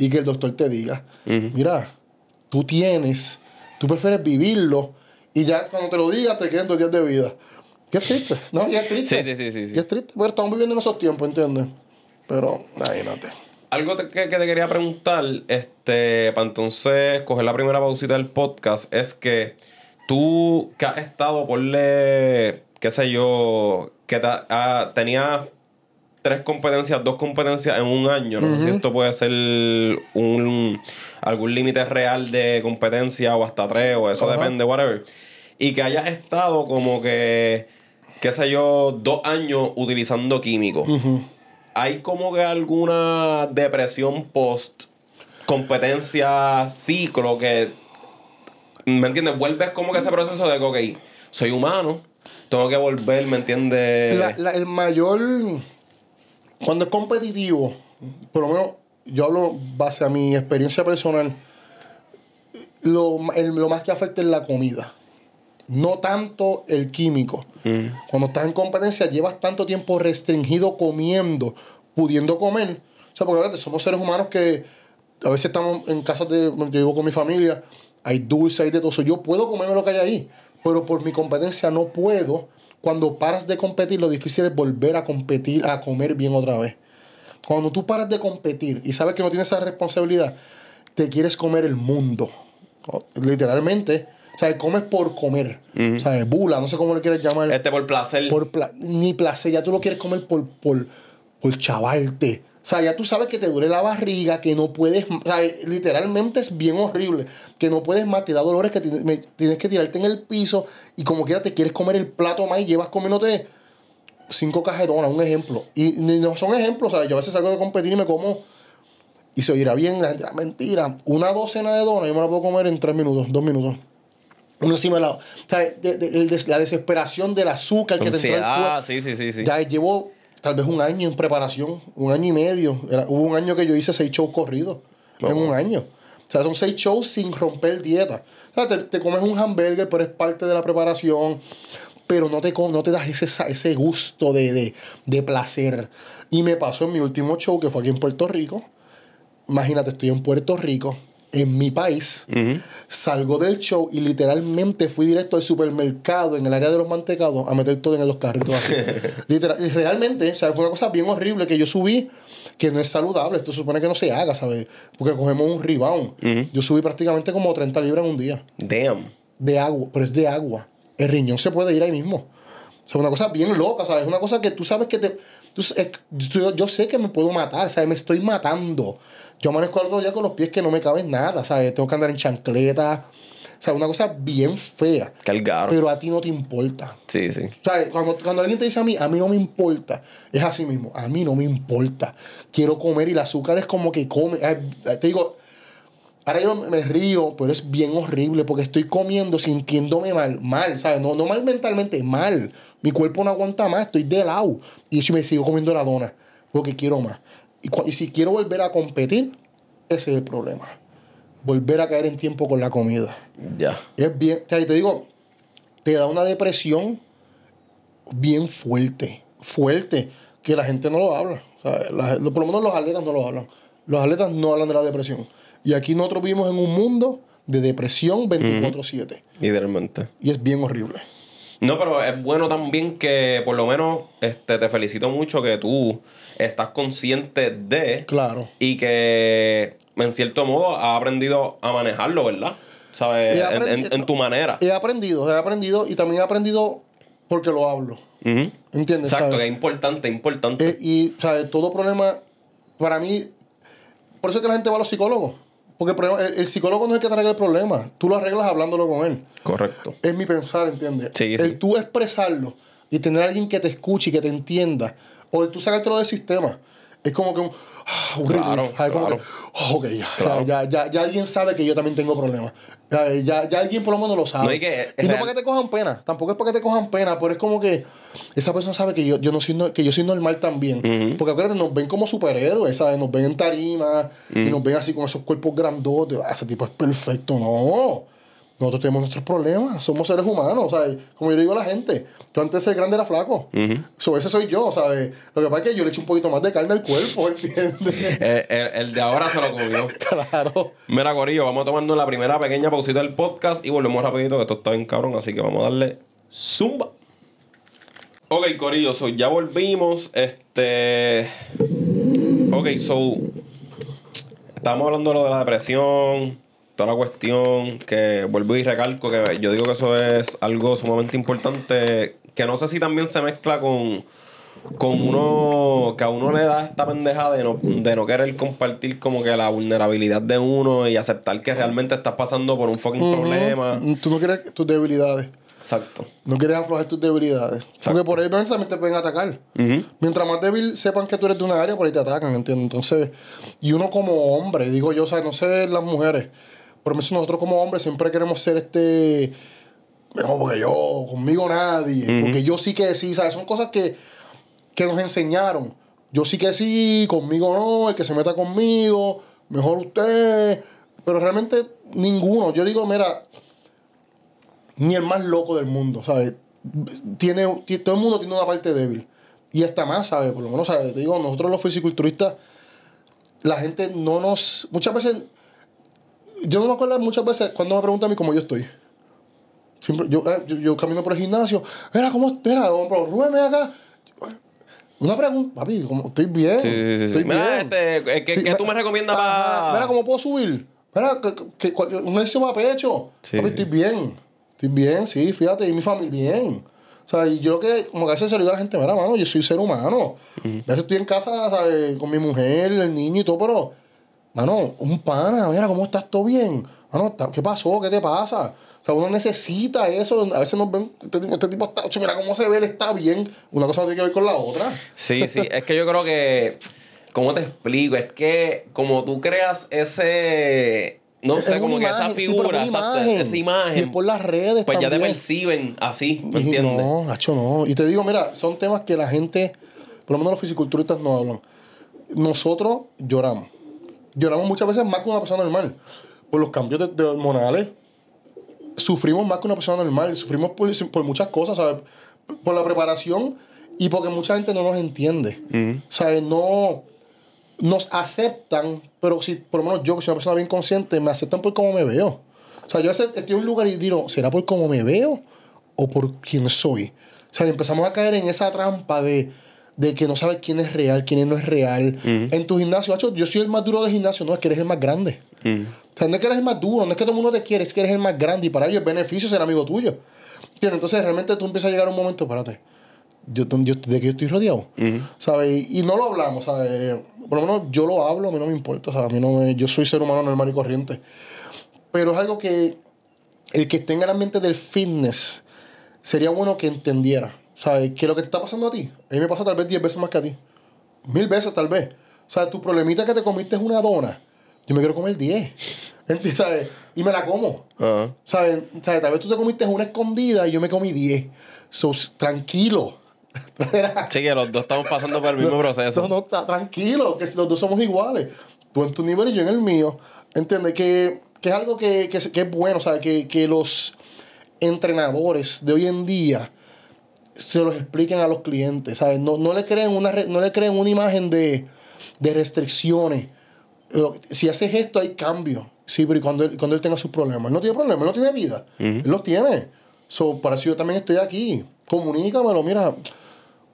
Speaker 2: y que el doctor te diga, mira, tú tienes, tú prefieres vivirlo y ya cuando te lo diga te quedan dos días de vida. Qué triste, ¿no? Y es triste.
Speaker 1: Sí, sí, sí, sí, sí.
Speaker 2: Y es triste, pero estamos viviendo en esos tiempos, ¿entiendes? Pero, imagínate.
Speaker 1: Algo te- que, que te quería preguntar, este, para entonces coger la primera pausita del podcast, es que tú que has estado, ponle, qué sé yo, que te- ah, tenías tres competencias, dos competencias en un año. No sé si esto puede ser un algún límite real de competencia o hasta tres, o eso depende, whatever. Y que hayas estado como que, qué sé yo, dos años utilizando químicos. ¿Hay como que alguna depresión post competencia ciclo que ¿me entiendes? Vuelves como que ese proceso de que, ok, soy humano, tengo que volver, ¿me entiendes?
Speaker 2: El mayor Cuando es competitivo, por lo menos yo hablo base a mi experiencia personal, lo, el- lo más que afecta es la comida. No tanto el químico. Cuando estás en competencia, llevas tanto tiempo restringido comiendo, pudiendo comer. O sea, porque somos seres humanos que a veces estamos en casas de. Yo vivo con mi familia, hay dulce, hay de todo. eso. Yo puedo comerme lo que hay ahí, pero por mi competencia no puedo. Cuando paras de competir, lo difícil es volver a competir, a comer bien otra vez. Cuando tú paras de competir y sabes que no tienes esa responsabilidad, te quieres comer el mundo. Literalmente. O sea, comes por comer. O sea, bula, no sé cómo le quieres llamar.
Speaker 1: Este por placer.
Speaker 2: Por pla- ni placer, ya tú lo quieres comer por, por, por chavarte. O sea, ya tú sabes que te duele la barriga, que no puedes. O sea, literalmente es bien horrible. Que no puedes más, te da dolores, que tienes, me- tienes que tirarte en el piso y como quiera te quieres comer el plato más y llevas comiéndote cinco cajas de donas, un ejemplo. Y no son ejemplos, ¿sabes? Yo a veces salgo de competir y me como. Y se oirá bien, la gente dirá, mentira. Una docena de donas yo me la puedo comer en tres minutos, dos minutos. Uno encima del lado. O sea, de- de- el des- la desesperación del azúcar que te entró al cuerpo.
Speaker 1: Sí, sí, sí, sí.
Speaker 2: Ya llevo tal vez un año en preparación, un año y medio. Era- hubo un año que yo hice seis shows corridos en un año. O sea, son seis shows sin romper dieta. O sea, te, te comes un hamburger, pero es parte de la preparación. Pero no te, no te das ese, ese gusto de, de, de placer. Y me pasó en mi último show, que fue aquí en Puerto Rico. Imagínate, estoy en Puerto Rico, en mi país. Salgo del show y literalmente fui directo al supermercado en el área de los mantecados a meter todo en los carritos así. Literal, y realmente, o sea, fue una cosa bien horrible que yo subí que no es saludable. Esto se supone que no se haga, ¿sabes? Porque cogemos un rebound. Yo subí prácticamente como 30 libras en un día
Speaker 1: Damn.
Speaker 2: de agua, pero es de agua. El riñón se puede ir ahí mismo. O sea, una cosa bien loca, ¿sabes? Una cosa que tú sabes que te... es- yo, yo sé que me puedo matar, ¿sabes? Me estoy matando. Yo amanezco al otro día con los pies que no me caben nada, ¿sabes? Tengo que andar en chancleta. O sea, una cosa bien fea.
Speaker 1: Cargaro.
Speaker 2: Pero a ti no te importa.
Speaker 1: Sí, sí.
Speaker 2: ¿Sabes? Cuando, cuando alguien te dice a mí, a mí no me importa, es así mismo, a mí no me importa. Quiero comer y el azúcar es como que come. Te digo, ahora yo me río, pero es bien horrible porque estoy comiendo sintiéndome mal, mal, ¿sabes? No, no mal mentalmente, mal. Mi cuerpo no aguanta más, estoy de lado. Y yo me sigo comiendo la dona porque quiero más. Y, y si quiero volver a competir, ese es el problema. Volver a caer en tiempo con la comida.
Speaker 1: Ya.
Speaker 2: Es bien, o sea, te digo, te da una depresión bien fuerte, fuerte, que la gente no lo habla. O sea, la- por lo menos los atletas no lo hablan. Los atletas no hablan de la depresión. Y aquí nosotros vivimos en un mundo de depresión 24/7.
Speaker 1: Literalmente.
Speaker 2: Y es bien horrible.
Speaker 1: No, pero es bueno también que por lo menos este, te felicito mucho que tú estás consciente de
Speaker 2: Claro.
Speaker 1: y que en cierto modo has aprendido a manejarlo, ¿verdad? ¿Sabes? En, en-
Speaker 2: aprendi-
Speaker 1: en tu manera.
Speaker 2: He aprendido, he aprendido y también he aprendido porque lo hablo.
Speaker 1: Ujú.
Speaker 2: ¿Entiendes?
Speaker 1: Exacto,
Speaker 2: ¿Sabes?
Speaker 1: que es importante, importante.
Speaker 2: Eh, y, ¿sabes? Todo problema, para mí, por eso es que la gente va a los psicólogos. Porque el, problema- el- el psicólogo no es el que te arregla el problema. Tú lo arreglas hablándolo con él.
Speaker 1: Correcto.
Speaker 2: Es mi pensar, ¿entiendes?
Speaker 1: Sí,
Speaker 2: el
Speaker 1: sí.
Speaker 2: tú expresarlo y tener a alguien que te escuche y que te entienda. O el tú sacártelo del sistema. Es como que un, ah, un
Speaker 1: Claro,
Speaker 2: relief. Como
Speaker 1: claro.
Speaker 2: que, oh, ok, ya,
Speaker 1: Claro.
Speaker 2: ya, ya, ya alguien sabe que yo también tengo problemas. Ya, ya, ya alguien por lo menos lo sabe.
Speaker 1: No, y que es
Speaker 2: y no para que te cojan pena. Tampoco es para que te cojan pena, pero es como que esa persona sabe que yo, yo no soy, que yo soy normal también. Porque acuérdate, nos ven como superhéroes, ¿sabes? Nos ven en tarima y nos ven así con esos cuerpos grandotes. Ah, ese tipo es perfecto. No. Nosotros tenemos nuestros problemas, somos seres humanos, ¿sabes? Como yo le digo a la gente, yo antes de ser grande era flaco. So, ese soy yo, ¿sabes? Lo que pasa es que yo le echo un poquito más de carne al cuerpo, ¿entiendes?
Speaker 1: Eh, el, el de ahora se lo comió.
Speaker 2: claro.
Speaker 1: Mira, Corillo, vamos a tomarnos la primera pequeña pausita del podcast y volvemos rapidito, que esto está bien cabrón, así que vamos a darle zumba. Ok, Corillo, so ya volvimos. Este. Ok, so. Estamos hablando de lo de la depresión, toda la cuestión, que vuelvo y recalco que yo digo que eso es algo sumamente importante, que no sé si también se mezcla con, con uno, que a uno le da esta pendeja de no, de no querer compartir como que la vulnerabilidad de uno y aceptar que realmente estás pasando por un fucking problema.
Speaker 2: Tú no quieres tus debilidades.
Speaker 1: Exacto.
Speaker 2: No quieres aflojar tus debilidades. Porque por ahí también te pueden atacar. Mientras más débil sepan que tú eres de una área, por ahí te atacan, ¿entiendes? Entonces, y uno como hombre, digo yo, o sea, no sé las mujeres, por eso nosotros como hombres siempre queremos ser este, no, porque yo, conmigo nadie, porque yo sí que sí, ¿sabes? Son cosas que, que nos enseñaron, yo sí que sí, conmigo no, el que se meta conmigo, mejor usted. Pero realmente ninguno. Yo digo, mira, ni el más loco del mundo, ¿sabes? Tiene, ti- todo el mundo tiene una parte débil. Y hasta más, ¿sabes? Por lo menos, ¿sabes? Te digo, nosotros los fisiculturistas, la gente no nos. Muchas veces. Yo no me acuerdo muchas veces cuando me preguntan a mí cómo yo estoy. Siempre, yo, eh, yo, yo camino por el gimnasio. Mira, ¿cómo? Mira, hombre, Rubén, acá. Una pregunta, papi, ¿cómo? estoy bien.
Speaker 1: Sí, sí, sí.
Speaker 2: Estoy
Speaker 1: Mira,
Speaker 2: bien.
Speaker 1: este, eh, ¿qué-
Speaker 2: Sí,
Speaker 1: qué
Speaker 2: me-
Speaker 1: tú me recomiendas
Speaker 2: Ajá,
Speaker 1: pa-
Speaker 2: Mira, ¿cómo puedo subir? Mira, que, que- un ejercicio para pecho.
Speaker 1: Sí,
Speaker 2: papi, estoy bien. Estoy bien, sí, fíjate, y mi familia bien. O sea, y yo que, como que a veces se digo a la gente, mira, mano, yo soy ser humano. A veces estoy en casa, ¿sabes? Con mi mujer, el niño y todo, pero, mano, un pana, mira, ¿cómo estás? ¿Todo bien? Mano, ¿está- ¿qué pasó? ¿Qué te pasa? O sea, uno necesita eso. A veces nos ven, este tipo, este tipo está, ocho, mira cómo se ve, él está bien. Una cosa no tiene que ver con la otra.
Speaker 1: Sí, sí, es que yo creo que, ¿cómo te explico? Es que como tú creas ese, no
Speaker 2: Es
Speaker 1: sé, como que esa
Speaker 2: sí,
Speaker 1: figura,
Speaker 2: es imagen.
Speaker 1: esa imagen,
Speaker 2: Y por las redes
Speaker 1: pues ya te perciben así, ¿me entiendes?
Speaker 2: No, Nacho, no. Y te digo, mira, son temas que la gente, por lo menos los fisiculturistas no hablan. Nosotros lloramos. Lloramos muchas veces más que una persona normal. Por los cambios de, de hormonales. Sufrimos más que una persona normal. Sufrimos por, por muchas cosas, ¿sabes? Por la preparación y porque mucha gente no nos entiende. ¿Sabes? No nos aceptan, pero si por lo menos yo, que soy una persona bien consciente, me aceptan por cómo me veo. O sea, yo estoy en un lugar y digo, ¿será por cómo me veo o por quién soy? O sea, empezamos a caer en esa trampa de, de que no sabes quién es real, quién no es real. En tu gimnasio, macho, yo soy el más duro del gimnasio, no es que eres el más grande. O sea, no es que eres el más duro, no es que todo el mundo te quiere, es que eres el más grande y para ellos es beneficio ser amigo tuyo. ¿Entiendes? Entonces realmente tú empiezas a llegar a un momento, espérate, yo, yo, de que yo estoy rodeado, ¿sabes? Y, y no lo hablamos, ¿sabes? Por lo menos yo lo hablo, a mí no me importa, ¿sabes? A mí no me- yo soy ser humano normal y corriente. Pero es algo que el que esté en el ambiente del fitness sería bueno que entendiera, ¿sabes? Que lo que te está pasando a ti, a mí me pasa tal vez 10 veces más que a ti. Mil veces tal vez. O sea, tu problemita que te comiste es una dona. Yo me quiero comer 10. ¿Entiendes? ¿Sabes? Y me la como.
Speaker 1: Ajá.
Speaker 2: ¿Sabes? ¿Sabes? Tal vez tú te comiste una escondida y yo me comí 10. So, tranquilo.
Speaker 1: Sí, que los dos estamos pasando por el mismo proceso.
Speaker 2: No, no, está tranquilo, que los dos somos iguales. Tú en tu nivel y yo en el mío. ¿Entiendes? Que, que es algo que, que, que es bueno, ¿sabes? Que, que los entrenadores de hoy en día se los expliquen a los clientes, ¿sabes? No, no, le, creen una, no le creen una imagen de, de restricciones. Si haces esto, hay cambio. Sí, pero ¿y cuando él, cuando él tenga sus problemas? Él no tiene problemas, él no tiene vida. Él los tiene. So, para eso yo también estoy aquí. Comunícamelo, mira.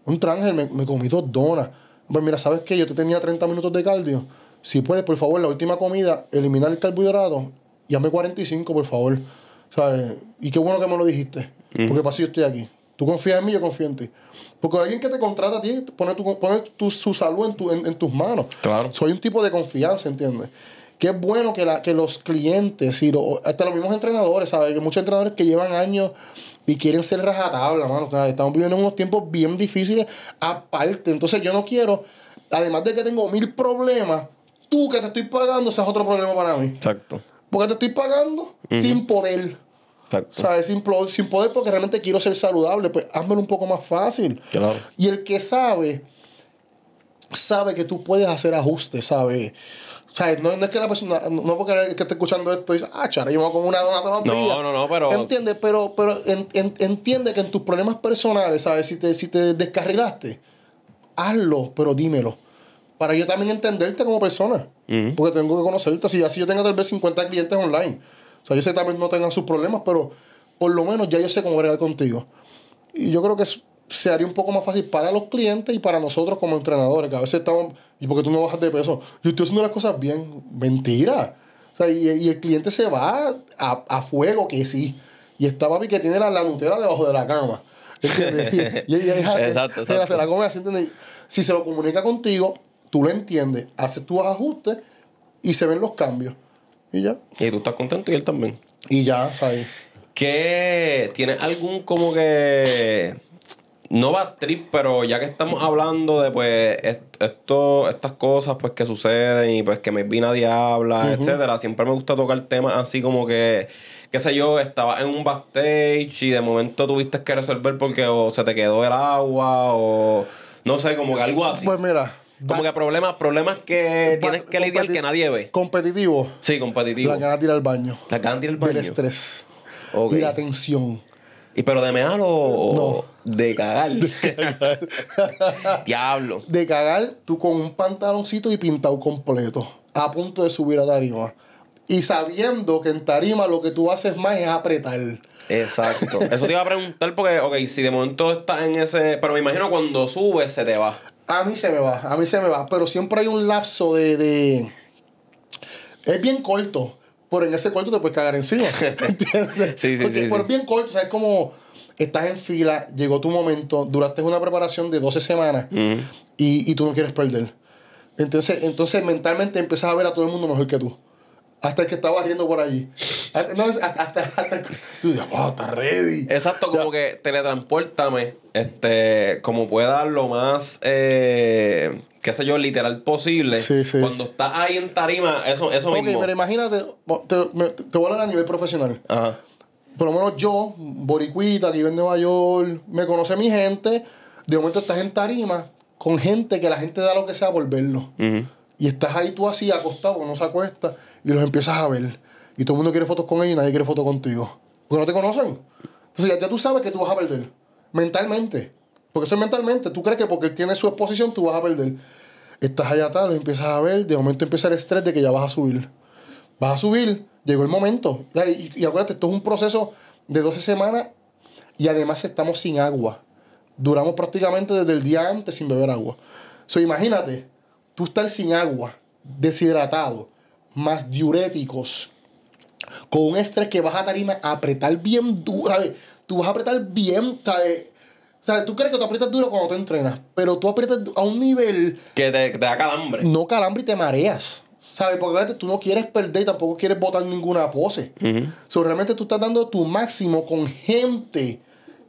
Speaker 2: Un trángel, me, me comí dos donas. Pues mira, ¿sabes qué? Yo te tenía 30 minutos de cardio. Si puedes, por favor, la última comida, eliminar el carbohidrato y hazme 45, por favor. ¿Sabes? Y qué bueno que me lo dijiste. Porque para eso yo estoy aquí. Tú confías en mí, yo confío en ti. Porque alguien que te contrata a ti pone, tu, pone tu- su salud en, tu- en- en tus manos.
Speaker 1: Claro.
Speaker 2: Soy un tipo de confianza, ¿entiendes? Que es bueno que, la, que los clientes y lo- hasta los mismos entrenadores, ¿sabes? Que muchos entrenadores que llevan años y quieren ser rajatabla, mano. O sea, estamos viviendo en unos tiempos bien difíciles aparte. Entonces yo no quiero, además de que tengo mil problemas, tú que te estoy pagando, ese es otro problema para mí.
Speaker 1: Exacto.
Speaker 2: Porque te estoy pagando sin poder.
Speaker 1: Exacto.
Speaker 2: ¿Sabes? Sin, sin poder porque realmente quiero ser saludable. Pues házmelo un poco más fácil.
Speaker 1: Claro.
Speaker 2: Y el que sabe, sabe que tú puedes hacer ajustes, ¿sabes? ¿Sabes? No, no es que la persona, no no porque el que esté escuchando esto dice, ah, chara, yo me como una dona todos los
Speaker 1: No,
Speaker 2: días.
Speaker 1: no, no, pero-
Speaker 2: Entiende, pero, pero en- en- entiende que en tus problemas personales, ¿sabes? Si te, si te descarrilaste, hazlo, pero dímelo. Para yo también entenderte como persona. Porque tengo que conocerte. Si así yo tengo tal vez 50 clientes online. O sea, yo sé que también no tengan sus problemas, pero por lo menos ya yo sé cómo bregar contigo. Y yo creo que se haría un poco más fácil para los clientes y para nosotros como entrenadores, que a veces estamos, ¿y porque tú no bajas de peso? Yo estoy haciendo las cosas bien. Mentira. O sea, y, y el cliente se va a, a fuego, que sí. Y está papi que tiene la, la Nutella debajo de la cama. Y, y- y-
Speaker 1: Exacto, exacto.
Speaker 2: se la come así, ¿entiendes? Si se lo comunica contigo, tú lo entiendes, haces tus ajustes y se ven los cambios. Y ya.
Speaker 1: Y tú estás contento y él también.
Speaker 2: Y ya, ¿sabes?
Speaker 1: ¿Qué tienes algún como que no va trip, pero ya que estamos hablando de pues est- esto, estas cosas pues que suceden y pues que me vino nadie habla, etcétera, siempre me gusta tocar temas así como que qué sé yo, estabas en un backstage y de momento tuviste que resolver porque o se te quedó el agua o no sé, como que algo así.
Speaker 2: Pues mira,
Speaker 1: Como que problemas, problemas que tienes que lidiar que nadie ve.
Speaker 2: Competitivo.
Speaker 1: Sí, competitivo.
Speaker 2: La ganas de ir al baño.
Speaker 1: La ganas de ir al baño.
Speaker 2: Del estrés. Y la tensión.
Speaker 1: ¿Y pero de mear o,
Speaker 2: No.
Speaker 1: de cagar? Diablo.
Speaker 2: De cagar tú con un pantaloncito y pintado completo. A punto de subir a tarima. Y sabiendo que en tarima lo que tú haces más es apretar.
Speaker 1: Exacto. Eso te iba a preguntar porque, ok, si de momento estás en ese... Pero me imagino cuando subes se te va.
Speaker 2: A mí se me va, a mí se me va. Pero siempre hay un lapso de. de- Es bien corto. Pero en ese corto te puedes cagar encima. ¿Entiendes?
Speaker 1: Sí, sí,
Speaker 2: Porque
Speaker 1: sí,
Speaker 2: pero es bien corto. O sea, es como. Estás en fila, llegó tu momento, duraste una preparación de 12 semanas y, y tú no quieres perder. Entonces, entonces mentalmente empiezas a ver a todo el mundo mejor que tú. Hasta el que estaba riendo por allí. Hasta, no, hasta, hasta, hasta- tú dices, wow, está ready.
Speaker 1: Exacto, como que teletransportame, este, como pueda lo más, eh, qué sé yo, literal posible.
Speaker 2: Sí, sí.
Speaker 1: Cuando estás ahí en tarima, eso, eso
Speaker 2: Ok,
Speaker 1: mismo.
Speaker 2: pero imagínate, te, me- te voy a hablar a nivel profesional.
Speaker 1: Ajá.
Speaker 2: por lo menos yo, boricuita, que vive en Nueva York, me conoce mi gente. De momento estás en tarima con gente que la gente da lo que sea por verlo.
Speaker 1: Ujú.
Speaker 2: Y estás ahí tú así acostado, no se acuesta, y los empiezas a ver. Y todo el mundo quiere fotos con ellos y nadie quiere fotos contigo. Porque no te conocen. Entonces ya, tú sabes que tú vas a perder. Mentalmente. Porque eso es mentalmente. Tú crees que porque él tiene su exposición, tú vas a perder. Estás allá atrás, los empiezas a ver, de momento empieza el estrés de que ya vas a subir. Vas a subir, llegó el momento. Y acuérdate, esto es un proceso de 12 semanas y además estamos sin agua. Duramos prácticamente desde el día antes sin beber agua. So, imagínate, tú estar sin agua, deshidratado, más diuréticos, con un estrés que vas a tarima a apretar bien duro, ¿sabes? Tú vas a apretar bien, ¿sabes? O sea, tú crees que tú aprietas duro cuando te entrenas, pero tú aprietas a un nivel
Speaker 1: Que te, te da calambre.
Speaker 2: no calambre y te mareas. ¿Sabes? Porque realmente tú no quieres perder y tampoco quieres botar ninguna pose.
Speaker 1: Ujú.
Speaker 2: So, realmente tú estás dando tu máximo con gente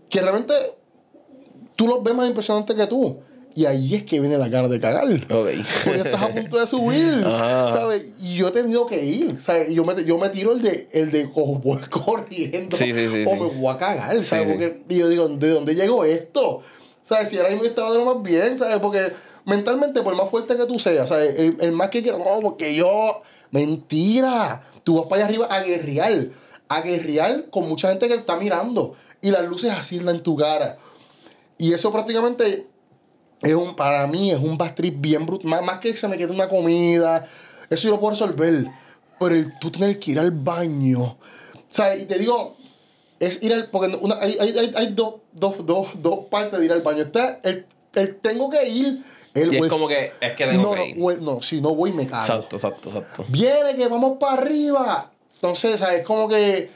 Speaker 2: que realmente tú los ves más impresionantes que tú. Y ahí es que viene la ganas de cagar.
Speaker 1: Ok.
Speaker 2: Porque estás a punto de subir. ¿Sabes? Y yo he tenido que ir. ¿Sabes? Yo me, yo me tiro el de, el de voy corriendo.
Speaker 1: Sí, sí, sí,
Speaker 2: o me voy a cagar. ¿Sabes? Porque y yo digo, ¿de dónde llegó esto? ¿Sabes? Si ahora mismo estaba de lo más bien, ¿sabes? Porque mentalmente, por más fuerte que tú seas, ¿sabes? El, el más que quiero, no, porque yo. Mentira. Tú vas para allá arriba a guerrear. A guerrear con mucha gente que te está mirando. Y las luces así en tu cara. Y eso prácticamente es un, para mí es un bad trip bien brutal. Más, más que se me quede una comida, eso yo lo puedo resolver. Pero el tú tener que ir al baño. O sea, y te digo, es ir al. Porque una- hay, hay, hay, hay dos, dos, dos, dos partes de ir al baño. Está el, el tengo que ir. El,
Speaker 1: Y es
Speaker 2: el-
Speaker 1: como que es que tengo
Speaker 2: no,
Speaker 1: que
Speaker 2: no,
Speaker 1: ir.
Speaker 2: o el- no, si no voy me cago.
Speaker 1: Exacto, exacto, exacto.
Speaker 2: Viene que vamos para arriba. Entonces, ¿sabes? Es como que.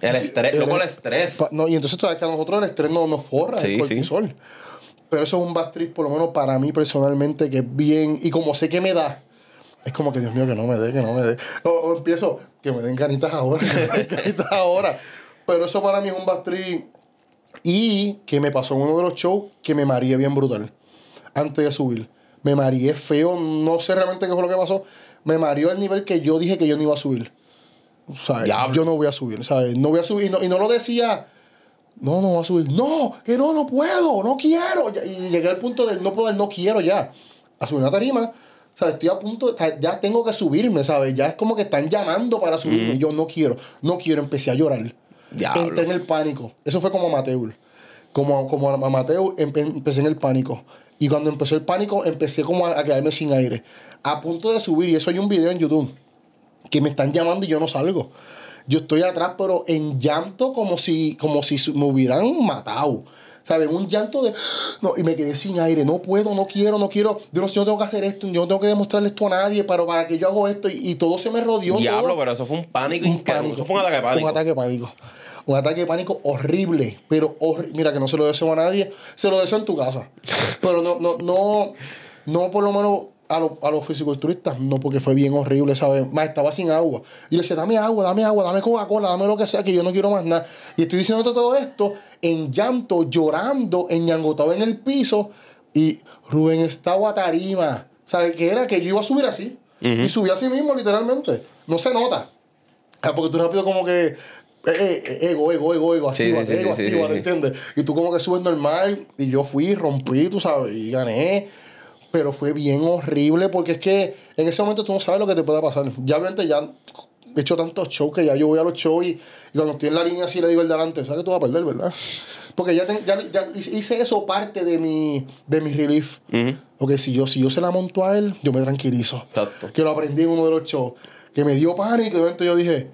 Speaker 1: El estrés,
Speaker 2: El-
Speaker 1: loco, el estrés.
Speaker 2: No, y entonces sabes que a nosotros el estrés no nos forra,
Speaker 1: Sí,
Speaker 2: el
Speaker 1: sí.
Speaker 2: Pero eso es un bad trip, por lo menos para mí personalmente, que es bien. Y como sé que me da, es como que Dios mío, que no me dé, que no me dé. O, o empiezo, que me den ganitas ahora, que me den ganitas ahora. Pero eso para mí es un bad trip. Y que me pasó en uno de los shows que me mareé bien brutal. Antes de subir. Me mareé feo, no sé realmente qué fue lo que pasó. Me mareó al nivel que yo dije que yo no iba a subir. O sea, yo no voy a subir, ¿sabes? No voy a subir. Y no, y no lo decía, no, no voy a subir. No, que no, no puedo, no quiero. Y llegué al punto del no poder, no quiero ya. A subir una tarima. ¿sabes? Estoy a punto, sea, ya tengo que subirme, ¿sabes? Ya es como que están llamando para subirme. Y yo no quiero, no quiero. Empecé a llorar.
Speaker 1: Diablo.
Speaker 2: Entré en el pánico. Eso fue como amateur. Como, como amateur, empe- empecé en el pánico. Y cuando empezó el pánico, empecé como a, a quedarme sin aire. A punto de subir, y eso hay un video en YouTube, que me están llamando y yo no salgo. Yo estoy atrás, pero en llanto como si, como si me hubieran matado. ¿Sabes? Un llanto de... No, y me quedé sin aire. No puedo, no quiero, no quiero. Yo no, yo no tengo que hacer esto. Yo no tengo que demostrarle esto a nadie. Pero para que yo hago esto. Y, y todo se me rodeó.
Speaker 1: Diablo,
Speaker 2: todo.
Speaker 1: pero eso fue un pánico
Speaker 2: Un
Speaker 1: increíble.
Speaker 2: pánico.
Speaker 1: Eso fue un ataque de pánico.
Speaker 2: Un ataque de pánico. Un ataque de pánico horrible. Pero horri- mira que no se lo deseo a nadie. Se lo deseo en tu casa. Pero no, no, no, no por lo menos a, los- a los fisiculturistas. No, porque fue bien horrible, ¿sabes? Más estaba sin agua. Y le decía, dame agua, dame agua, dame Coca-Cola, dame lo que sea, que yo no quiero más nada. Y estoy diciendo todo esto en llanto, llorando, enñangotado en el piso. Y Rubén estaba a tarima. ¿Sabes qué era? Que yo iba a subir así. Y subí así mismo, literalmente. No se nota. Ah, porque tú rápido como que... eh, eh, ego, ego, ego, ego,
Speaker 1: Sí,
Speaker 2: activa,
Speaker 1: sí,
Speaker 2: ego,
Speaker 1: sí,
Speaker 2: activa,
Speaker 1: sí.
Speaker 2: ¿entiendes? Y tú como que subes normal y yo fui, rompí, tú sabes, y gané. Pero fue bien horrible porque es que en ese momento tú no sabes lo que te pueda pasar. Ya obviamente ya he hecho tantos shows que ya yo voy a los shows y, y cuando estoy en la línea así le digo el delante, sabes que tú vas a perder, ¿verdad? Porque ya, ten- ya, ya hice eso parte de mi, de mi relief.
Speaker 1: Ujú.
Speaker 2: Porque si yo, si yo se la monto a él, yo me tranquilizo.
Speaker 1: Exacto.
Speaker 2: Que lo aprendí en uno de los shows. Que me dio pánico y de momento yo dije,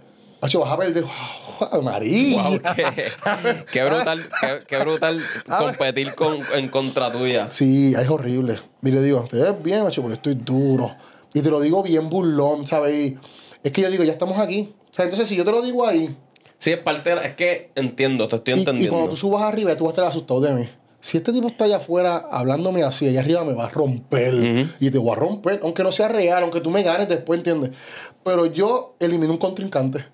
Speaker 2: Hacho, vas a perder. ¡Wow, María!
Speaker 1: Wow, qué, qué brutal, qué, qué brutal competir con, en contra tuya.
Speaker 2: Sí, es horrible. Y le digo, te ves bien, macho, pero estoy duro. Y te lo digo bien burlón, ¿sabes? Y es que yo digo, ya estamos aquí. O sea, entonces si yo te lo digo ahí,
Speaker 1: Sí, es parte de la- Es que entiendo, te estoy
Speaker 2: y, y
Speaker 1: entendiendo.
Speaker 2: cuando tú subas arriba, tú vas a estar asustado de mí. Si este tipo está allá afuera hablándome así, allá arriba me va a romper. Y te voy a romper, aunque no sea real, aunque tú me ganes después, ¿entiendes? Pero yo elimino un contrincante.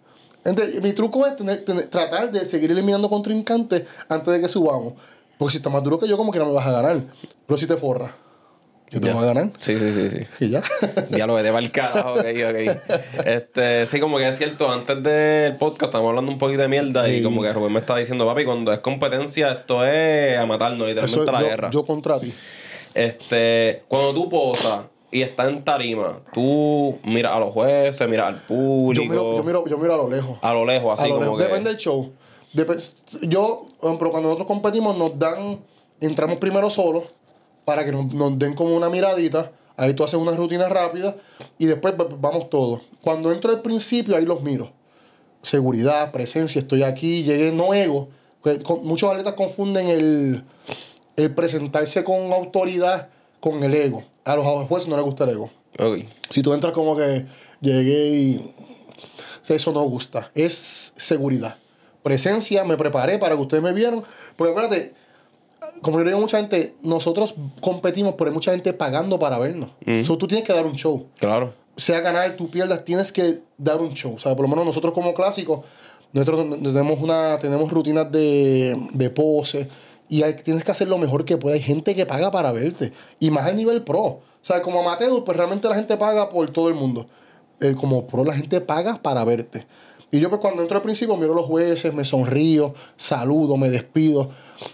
Speaker 2: Entonces, mi truco es tener- tener- tratar de seguir eliminando contrincantes antes de que subamos. Porque si estás más duro que yo, como que no me vas a ganar. Pero si te forras, yo te
Speaker 1: Ya.
Speaker 2: voy a ganar.
Speaker 1: Sí, sí, sí, sí.
Speaker 2: Y ya.
Speaker 1: Ya lo vete para el carajo, ok, ok. Este, sí, como que es cierto, antes del podcast estábamos hablando un poquito de mierda y como que Rubén me estaba diciendo, papi, cuando es competencia, esto es a matarnos, literalmente
Speaker 2: Eso,
Speaker 1: la
Speaker 2: yo,
Speaker 1: guerra.
Speaker 2: yo contra ti.
Speaker 1: Este, cuando tú posas y estás en tarima, tú miras a los jueces, miras al
Speaker 2: Yo
Speaker 1: público,
Speaker 2: miro, yo, miro, yo miro a lo lejos.
Speaker 1: a lo lejos,
Speaker 2: A
Speaker 1: así
Speaker 2: lo
Speaker 1: como
Speaker 2: lejos.
Speaker 1: que.
Speaker 2: Depende del show. Dep- yo, pero cuando nosotros competimos, nos dan, entramos primero solos para que nos, nos den como una miradita. Ahí tú haces una rutina rápida y después va- vamos todos. Cuando entro al principio, ahí los miro. Seguridad, presencia, estoy aquí, llegué, no ego. Muchos atletas confunden el, el presentarse con autoridad con el ego. A los jueces no les gusta el ego.
Speaker 1: Ok.
Speaker 2: Si tú entras como que llegué y eso no gusta. Es seguridad. Presencia, me preparé para que ustedes me vieran. Porque acuérdate, como yo digo mucha gente, nosotros competimos, pero hay mucha gente pagando para vernos. So, tú tienes que dar un show.
Speaker 1: Claro.
Speaker 2: Sea ganar, tú pierdas, tienes que dar un show. O sea, por lo menos nosotros como clásicos, nosotros tenemos una tenemos rutinas de, de pose y hay- tienes que hacer lo mejor que pueda. Hay gente que paga para verte. Y más a nivel pro. O sea, como amateur, pues realmente la gente paga por todo el mundo. Eh, como pro, la gente paga para verte. Y yo pues cuando entro al principio miro a los jueces, me sonrío, saludo, me despido.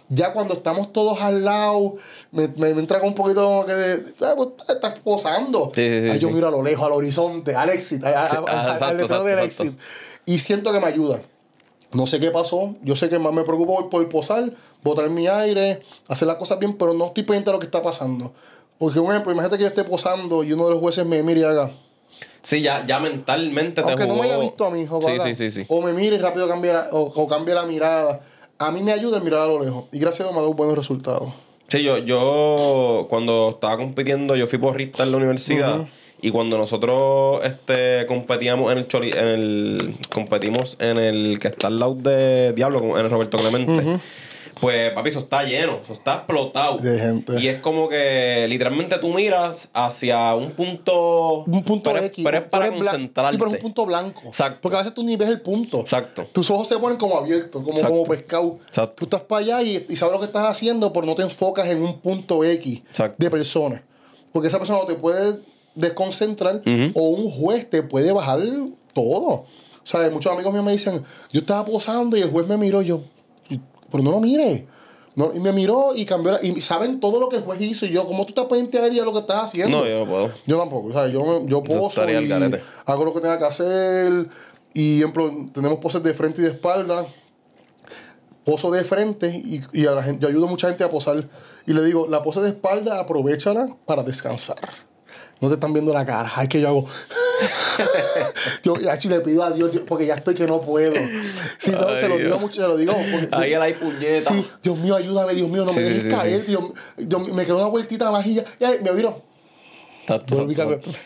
Speaker 2: Ya cuando estamos todos al lado, me, me, me entra con un poquito como que de, "Ah, pues, estás posando.
Speaker 1: Sí, sí, sí,
Speaker 2: Ahí yo miro a lo lejos, al horizonte, al exit, a- a-
Speaker 1: Sí,
Speaker 2: a-
Speaker 1: ah,
Speaker 2: al
Speaker 1: exacto,
Speaker 2: letrero del
Speaker 1: exacto,
Speaker 2: exit. Y siento que me ayuda. No sé qué pasó. Yo sé que más me preocupo por, por posar, botar mi aire, hacer las cosas bien, pero no estoy pendiente de lo que está pasando. Porque, un ejemplo, imagínate que yo esté posando y uno de los jueces me mire y haga.
Speaker 1: Sí, ya, ya mentalmente te
Speaker 2: Aunque no me haya visto a mi hijo,
Speaker 1: Sí, sí, sí, sí.
Speaker 2: O me mire y rápido cambie la, o, o cambie la mirada. A mí me ayuda el mirar a lo lejos. Y gracias a Dios me ha dado buenos resultados.
Speaker 1: Sí, yo, yo cuando estaba compitiendo, yo fui porrista en la universidad. Y cuando nosotros este, competíamos en el Choli, en el. competimos en el que está al lado de Diablo, en el Roberto Clemente. Pues, papi, eso está lleno, eso está explotado.
Speaker 2: De gente.
Speaker 1: Y es como que literalmente tú miras hacia un punto.
Speaker 2: Un punto
Speaker 1: pero,
Speaker 2: X.
Speaker 1: Pero es para
Speaker 2: pero
Speaker 1: concentrarte.
Speaker 2: Sí, pero es un punto blanco.
Speaker 1: Exacto.
Speaker 2: Porque a veces tú ni ves el punto.
Speaker 1: Exacto.
Speaker 2: Tus ojos se ponen como abiertos, como,
Speaker 1: Exacto.
Speaker 2: como pescado.
Speaker 1: Exacto.
Speaker 2: Tú estás para allá y, y sabes lo que estás haciendo, pero no te enfocas en un punto X
Speaker 1: Exacto.
Speaker 2: de persona. Porque esa persona te puede desconcentrar o un juez te puede bajar todo. ¿Sabes? Muchos amigos míos me dicen, yo estaba posando y el juez me miró y yo, pero no lo mire. No, y me miró y cambió. la- y saben todo lo que el juez hizo. Y yo, ¿cómo tú estás pendiente a lo que estás haciendo?
Speaker 1: No, yo no puedo.
Speaker 2: Yo tampoco, o sea, yo, yo poso y hago lo que tenga que hacer. Y, ejemplo, tenemos poses de frente y de espalda. Poso de frente y, y a la gente, yo ayudo a mucha gente a posar. Y le digo, la pose de espalda, aprovechala para descansar. No te están viendo la cara. Ay, que yo hago. yo ya, si le pido a Dios, Dios, porque ya estoy que no puedo. Sí, no,
Speaker 1: Ay,
Speaker 2: se lo
Speaker 1: Dios.
Speaker 2: digo mucho, se lo digo. porque-
Speaker 1: Ahí él hay puñeta.
Speaker 2: Sí, Dios mío, ayúdame, Dios mío, no
Speaker 1: Sí,
Speaker 2: me dejes caer. Dios, Dios, me quedó una vueltita más y ya, ya me viro.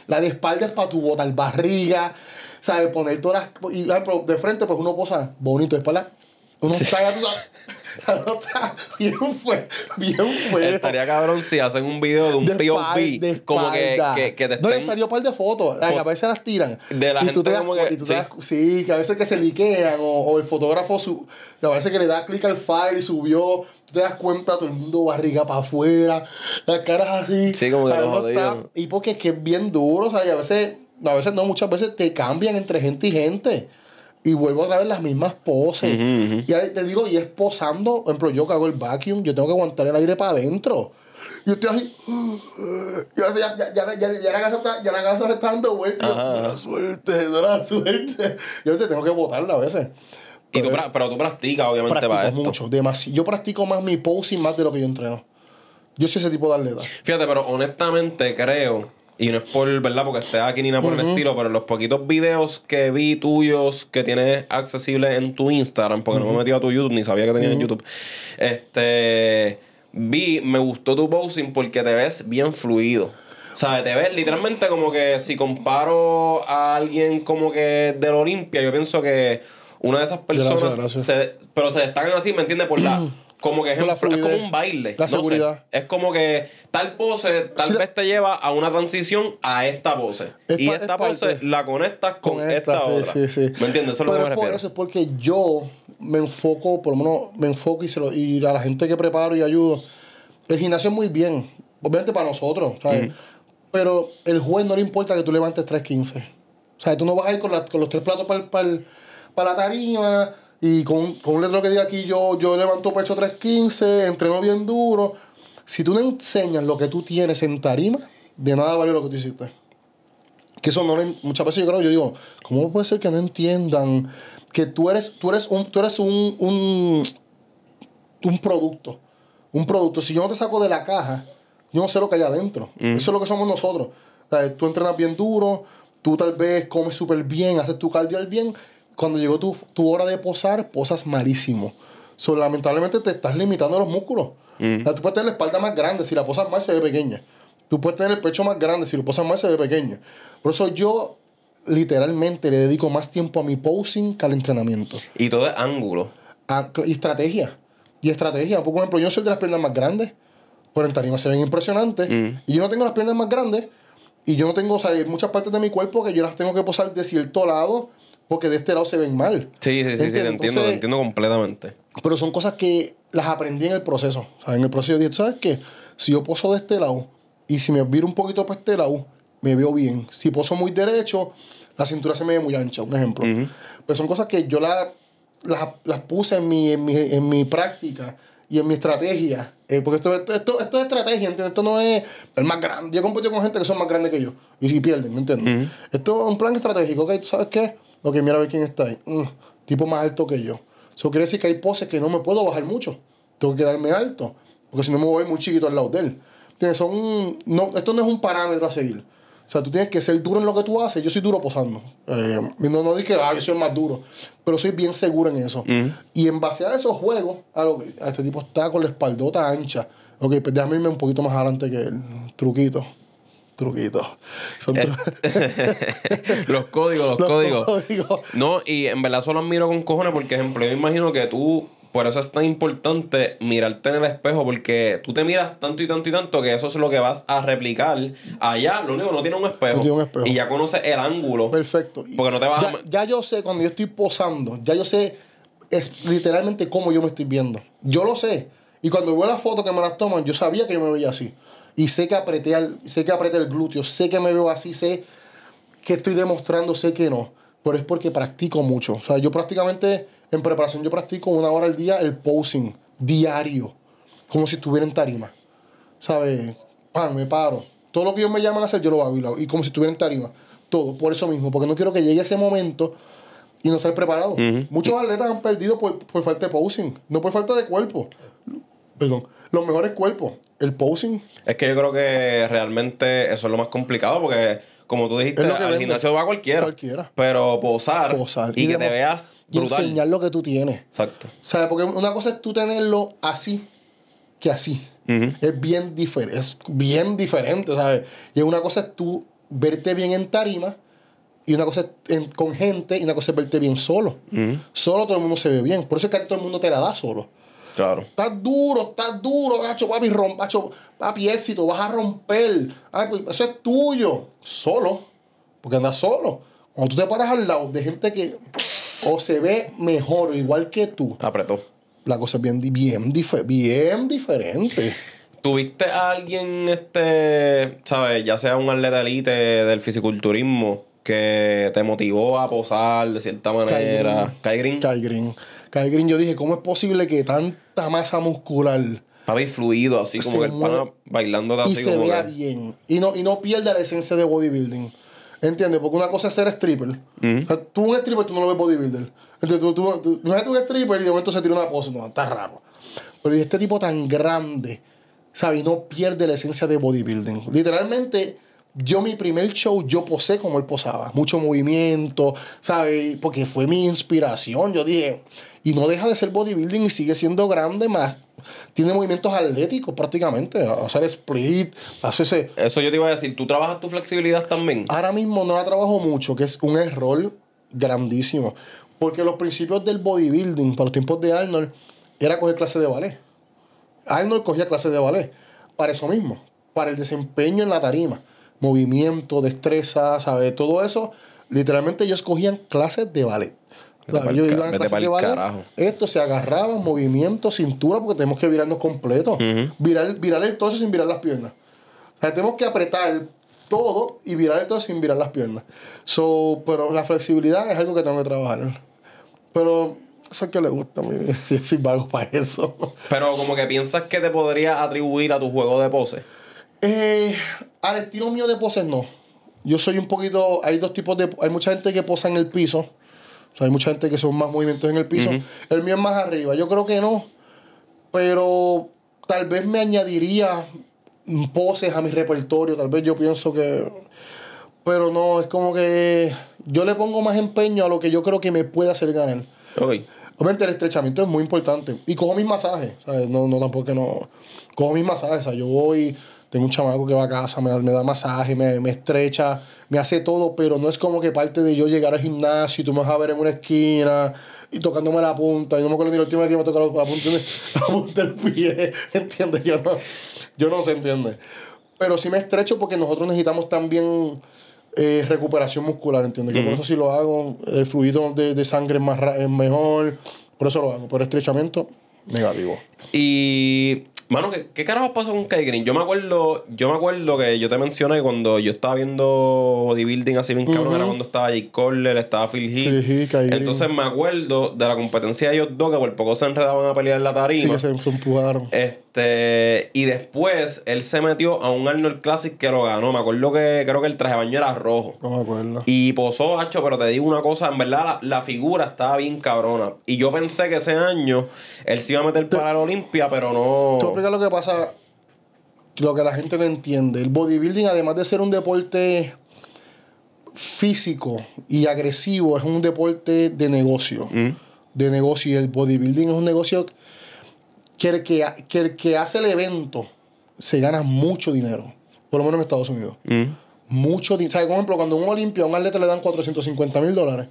Speaker 2: La de espalda es para tu botar barriga, ¿sabes? Poner todas las. Y, ejemplo, de frente, pues uno posa bonito, de espalda. Uno sabe, tú sabes. La nota bien fue, bien fue.
Speaker 1: Estaría cabrón si hacen un video de un
Speaker 2: De
Speaker 1: POV
Speaker 2: de
Speaker 1: como que, que, que te
Speaker 2: No, le
Speaker 1: estén...
Speaker 2: salió un par de fotos. Ay, a veces las tiran.
Speaker 1: De la
Speaker 2: y tú te das,
Speaker 1: como que-
Speaker 2: y tú te
Speaker 1: sí.
Speaker 2: das- sí, que a veces que se liquean o, o el fotógrafo su, a veces que le da clic al file y subió. Tú te das cuenta, todo el mundo barriga para afuera, las caras así.
Speaker 1: Sí, como que jodido.
Speaker 2: Y porque es que es bien duro, o sea, y a veces, a veces no, muchas veces te cambian entre gente y gente. Y vuelvo otra vez las mismas poses. Y ahí te digo, y es posando, por ejemplo, yo que hago el vacuum, yo tengo que aguantar el aire para adentro. Y estoy así. Y ahora ya, ya, ya, ya, ya la casa está, ya la casa me está dando vueltas. Y yo,
Speaker 1: Ajá.
Speaker 2: "Da la suerte, la suerte. Y a veces tengo que botarla a veces.
Speaker 1: Y tú, pero tú practicas, obviamente, para
Speaker 2: Practico
Speaker 1: esto.
Speaker 2: mucho, demasiado. Yo practico más mi posing más de lo que yo entreno. Yo soy ese tipo de atleta.
Speaker 1: Fíjate, pero honestamente creo, y no es por verdad porque estés aquí ni nada por el estilo, pero los poquitos videos que vi tuyos que tienes accesibles en tu Instagram, porque no me he metido a tu YouTube ni sabía que tenías en YouTube, este vi, me gustó tu posing porque te ves bien fluido. ¿Sabes? Te ves literalmente como que si comparo a alguien como que del Olimpia, yo pienso que una de esas
Speaker 2: Gracias,
Speaker 1: personas
Speaker 2: gracias.
Speaker 1: se- pero se destacan así, ¿me entiendes? Por la como que
Speaker 2: Por la
Speaker 1: ejemplo, es como
Speaker 2: fluidez,
Speaker 1: un baile.
Speaker 2: la
Speaker 1: no sé.
Speaker 2: seguridad.
Speaker 1: Es como que tal pose tal
Speaker 2: Sí,
Speaker 1: vez te lleva a una transición a esta pose.
Speaker 2: Es
Speaker 1: y
Speaker 2: pa-
Speaker 1: esta
Speaker 2: es
Speaker 1: pose la conectas con,
Speaker 2: con
Speaker 1: esta,
Speaker 2: esta, sí,
Speaker 1: otra.
Speaker 2: sí, sí.
Speaker 1: ¿Me entiendes? Eso es lo que me
Speaker 2: es por
Speaker 1: refiero.
Speaker 2: eso, es porque yo me enfoco, por lo menos me enfoco y, se lo- y a la gente que preparo y ayudo. El gimnasio es muy bien, obviamente para nosotros, ¿sabes? Pero el juez no le importa que tú levantes 3.15. O sea, tú no vas a ir con, la- con los tres platos para la tarima y con, con un letrero que diga aquí yo, yo levanto pecho 3.15, entreno bien duro. Si tú no enseñas lo que tú tienes en tarima, de nada vale lo que tú hiciste. Que eso no le- muchas veces yo creo, yo digo, ¿cómo puede ser que no entiendan que tú eres, tú eres un, tú eres un, un, un producto? Un producto. Si yo no te saco de la caja, yo no sé lo que hay adentro. Eso es lo que somos nosotros. O sea, tú entrenas bien duro, tú tal vez comes súper bien, haces tu cardio al bien. Cuando llegó tu, tu hora de posar, posas malísimo. So, lamentablemente te estás limitando los músculos. O sea, tú puedes tener la espalda más grande, si la posas mal se ve pequeña. Tú puedes tener el pecho más grande, si lo posas mal se ve pequeño. Por eso yo literalmente le dedico más tiempo a mi posing que al entrenamiento.
Speaker 1: Y todo es ángulo.
Speaker 2: A- y estrategia. Y estrategia. Por ejemplo, yo no soy de las piernas más grandes, pero en tarima se ven impresionantes. Y yo no tengo las piernas más grandes. Y yo no tengo, o sea, hay muchas partes de mi cuerpo que yo las tengo que posar de cierto lado, porque de este lado se ven mal.
Speaker 1: Sí, sí, sí, sí, te entiendo, te
Speaker 2: Entonces,
Speaker 1: entiendo completamente.
Speaker 2: pero son cosas que las aprendí en el proceso. O sea, en el proceso dije, ¿sabes qué? Si yo poso de este lado y si me viro un poquito para este lado, me veo bien. Si poso muy derecho, la cintura se me ve muy ancha, un ejemplo. Pero son cosas que yo la- las, las puse en mi, en, mi, en mi práctica y en mi estrategia. Eh, porque esto, esto, esto, esto es estrategia, ¿entiendes? Esto no es el más grande. Yo compito con gente que son más grandes que yo y, y pierden, ¿me entiendes? Esto es un plan estratégico, ¿ok? ¿Tú ¿Sabes qué? Ok, mira a ver quién está ahí. Mm, tipo más alto que yo. Eso quiere decir que hay poses que no me puedo bajar mucho. Tengo que quedarme alto. Porque si no me voy muy chiquito al lado de él. ¿Entiendes? Son, no, esto no es un parámetro a seguir. O sea, tú tienes que ser duro en lo que tú haces. Yo soy duro posando. Eh, no, no dije, ah, yo soy el más duro. Pero soy bien seguro en eso. Y en base a esos juegos, a lo que a este tipo está con la espaldota ancha. Ok, pues déjame irme un poquito más adelante que él. Truquito. Truquito. Son
Speaker 1: Eh,
Speaker 2: tru-
Speaker 1: los códigos, los,
Speaker 2: los
Speaker 1: códigos.
Speaker 2: códigos.
Speaker 1: No, y en verdad solo admiro con cojones porque, ejemplo, yo imagino que tú, por eso es tan importante mirarte en el espejo porque tú te miras tanto y tanto y tanto que eso es lo que vas a replicar. Allá, lo único, no tiene un espejo.
Speaker 2: No tiene un espejo.
Speaker 1: Y ya conoces el ángulo.
Speaker 2: Perfecto.
Speaker 1: Porque no te vas
Speaker 2: ya,
Speaker 1: a...
Speaker 2: ya yo sé, cuando yo estoy posando, ya yo sé es literalmente cómo yo me estoy viendo. Yo lo sé. Y cuando veo las fotos que me las toman, yo sabía que yo me veía así. Y sé que apreté, al- sé que apreté el glúteo, sé que me veo así, sé que estoy demostrando, sé que no. Pero es porque practico mucho. O sea, yo prácticamente en preparación, yo practico una hora al día el posing diario. Como si estuviera en tarima. ¿sabes? Pan, me paro. Todo lo que ellos me llaman a hacer, yo lo hago y, lo hago. Y como si estuviera en tarima. Todo, por eso mismo. Porque no quiero que llegue ese momento y no estar preparado. Muchos atletas han perdido por, por falta de posing, no por falta de cuerpo. Perdón. Los mejores cuerpos. El posing.
Speaker 1: Es que yo creo que realmente eso es lo más complicado porque, como tú dijiste, al
Speaker 2: vende.
Speaker 1: gimnasio va cualquiera.
Speaker 2: Cualquiera.
Speaker 1: Pero posar,
Speaker 2: Posar.
Speaker 1: y,
Speaker 2: Y
Speaker 1: que te veas
Speaker 2: Y enseñar lo que tú tienes.
Speaker 1: Exacto.
Speaker 2: ¿Sabes? Porque una cosa es tú tenerlo así que así. Es bien diferente. Es bien diferente, ¿sabes? Y una cosa es tú verte bien en tarima y una cosa es en- con gente y una cosa es verte bien solo. Solo todo el mundo se ve bien. Por eso es que todo el mundo te la da solo.
Speaker 1: Claro.
Speaker 2: Estás duro, estás duro, gacho, papi, rom, gacho, papi, éxito, vas a romper. Ay, pues, eso es tuyo. Solo. Porque andas solo. Cuando tú te paras al lado de gente que o se ve mejor o igual que tú,
Speaker 1: Apretó.
Speaker 2: la cosa es bien, bien, dife- bien diferente.
Speaker 1: ¿Tuviste a alguien, este, sabes, ya sea un atleta elite del fisiculturismo, que te motivó a posar de cierta manera? Kai Green.
Speaker 2: Kai Green. Kai Green, yo dije, ¿cómo es posible que tanta masa muscular
Speaker 1: Papi fluido, así como
Speaker 2: Se
Speaker 1: el pana bailando
Speaker 2: y
Speaker 1: así
Speaker 2: se
Speaker 1: como
Speaker 2: vea
Speaker 1: que-
Speaker 2: bien? Y no, y no pierda la esencia de bodybuilding. ¿Entiendes? Porque una cosa es ser stripper. O sea, tú un stripper, tú no lo ves bodybuilder. Entonces, tú, tú, tú, imagínate un stripper y de momento se tira una pose. No, está raro. Pero y este tipo tan grande, ¿sabes? Y no pierde la esencia de bodybuilding. Literalmente, yo mi primer show, yo posé como él posaba. Mucho movimiento, ¿sabes? Porque fue mi inspiración. Yo dije, y no deja de ser bodybuilding y sigue siendo grande más. Tiene movimientos atléticos prácticamente. Hacer split, hacer ese...
Speaker 1: Eso yo te iba a decir, ¿tú trabajas tu flexibilidad también?
Speaker 2: Ahora mismo no la trabajo mucho, que es un error grandísimo. Porque los principios del bodybuilding, para los tiempos de Arnold, era coger clases de ballet. Arnold cogía clases de ballet. Para eso mismo. Para el desempeño en la tarima. Movimiento, destreza, ¿sabes? Todo eso. Literalmente ellos cogían clases de ballet. Iban a de ballet.
Speaker 1: carajo.
Speaker 2: Esto se agarraban, movimiento, cintura, porque tenemos que virarnos completo. virar, virar el torso sin virar las piernas. O sea, tenemos que apretar todo y virar el torso sin virar las piernas. So, pero la flexibilidad es algo que tengo que trabajar. Pero eso es que le gusta mí. Yo soy vago para eso.
Speaker 1: Pero como que piensas que te podría atribuir a tu juego de pose.
Speaker 2: Eh, al estilo mío de poses, no. Yo soy un poquito. Hay dos tipos de. Hay mucha gente que posa en el piso. O sea, hay mucha gente que son más movimientos en el piso. El mío es más arriba. Yo creo que no. Pero tal vez me añadiría poses a mi repertorio. Tal vez yo pienso que. Pero no, es como que. Yo le pongo más empeño a lo que yo creo que me puede hacer ganar.
Speaker 1: Ok.
Speaker 2: Obviamente el estrechamiento es muy importante. Y cojo mis masajes, ¿sabes? No, no tampoco que no. Cojo mis masajes, ¿sabes? Yo voy, tengo un chamaco que va a casa, me da, me da masaje, me, me estrecha, me hace todo, pero no es como que parte de yo llegar al gimnasio y tú me vas a ver en una esquina y tocándome la punta. Y no me acuerdo ni la última vez que me tocó la, punta, la punta del pie. ¿Entiendes? Yo no, yo no sé, ¿entiendes? Pero sí me estrecho porque nosotros necesitamos también eh, recuperación muscular, ¿entiendes? Yo por eso sí lo hago. El fluido de, de sangre es, más es mejor. Por eso lo hago. Pero estrechamiento, negativo.
Speaker 1: Y, mano, ¿qué, qué carajo pasó con Kai Green? Yo me acuerdo, yo me acuerdo que yo te mencioné que cuando yo estaba viendo bodybuilding así bien cabrón, era cuando estaba Jake Collier, estaba Phil Heath.
Speaker 2: Phil Heath, Kai Green.
Speaker 1: Entonces me acuerdo de la competencia de ellos dos que por poco se enredaban a pelear en la
Speaker 2: Sí,
Speaker 1: tarima.
Speaker 2: que se, se empujaron.
Speaker 1: Este, y después él se metió a un Arnold Classic que lo ganó. Me acuerdo que creo que el traje de baño era rojo.
Speaker 2: No me acuerdo.
Speaker 1: Y posó, hacho, pero te digo una cosa, en verdad la, la figura estaba bien cabrona. Y yo pensé que ese año él se iba a meter para la Olimpia, pero
Speaker 2: Te
Speaker 1: no.
Speaker 2: explicar lo que pasa, lo que la gente no entiende. El bodybuilding, además de ser un deporte físico y agresivo, es un deporte de negocio.
Speaker 1: Mm.
Speaker 2: De negocio. Y el bodybuilding es un negocio que el que, que el que hace el evento se gana mucho dinero. Por lo menos en Estados Unidos.
Speaker 1: Mm.
Speaker 2: Mucho dinero. ¿Sabes? Por ejemplo, cuando a un Olimpia, a un atleta le dan 450 mil dólares.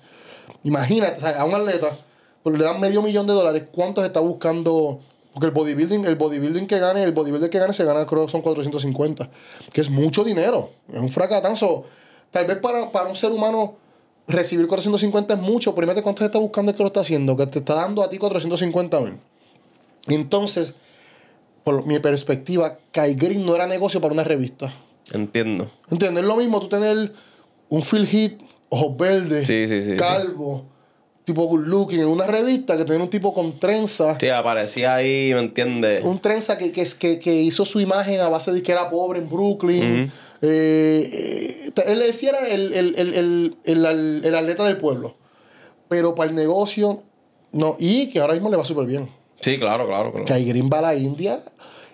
Speaker 2: Imagínate, ¿sabes? a un atleta pues, le dan medio millón de dólares. ¿Cuánto se está buscando? Porque el bodybuilding, el bodybuilding que gane, el bodybuilder que gane se gana, creo que son 450. Que es mucho dinero. Es un fracatazo. Tal vez para, para un ser humano recibir 450 es mucho, pero imagínate cuánto se está buscando el que lo está haciendo, que te está dando a ti 450 mil. Entonces, por mi perspectiva, Kai Green no era negocio para una revista.
Speaker 1: Entiendo.
Speaker 2: ¿Entiendes? Es lo mismo tú tener un Phil Hit, ojos verdes,
Speaker 1: Sí, sí, sí,
Speaker 2: calvo, tipo good looking en una revista que tener un tipo con trenza.
Speaker 1: Sí, aparecía ahí, ¿me entiendes?
Speaker 2: Un trenza que, que, que, que hizo su imagen a base de que era pobre en Brooklyn. Eh, eh, él decía era el, el, el, el, el, el- el atleta del pueblo. Pero para el negocio, no. Y que ahora mismo le va súper bien.
Speaker 1: Sí, claro, claro. claro.
Speaker 2: Kai Green va a la India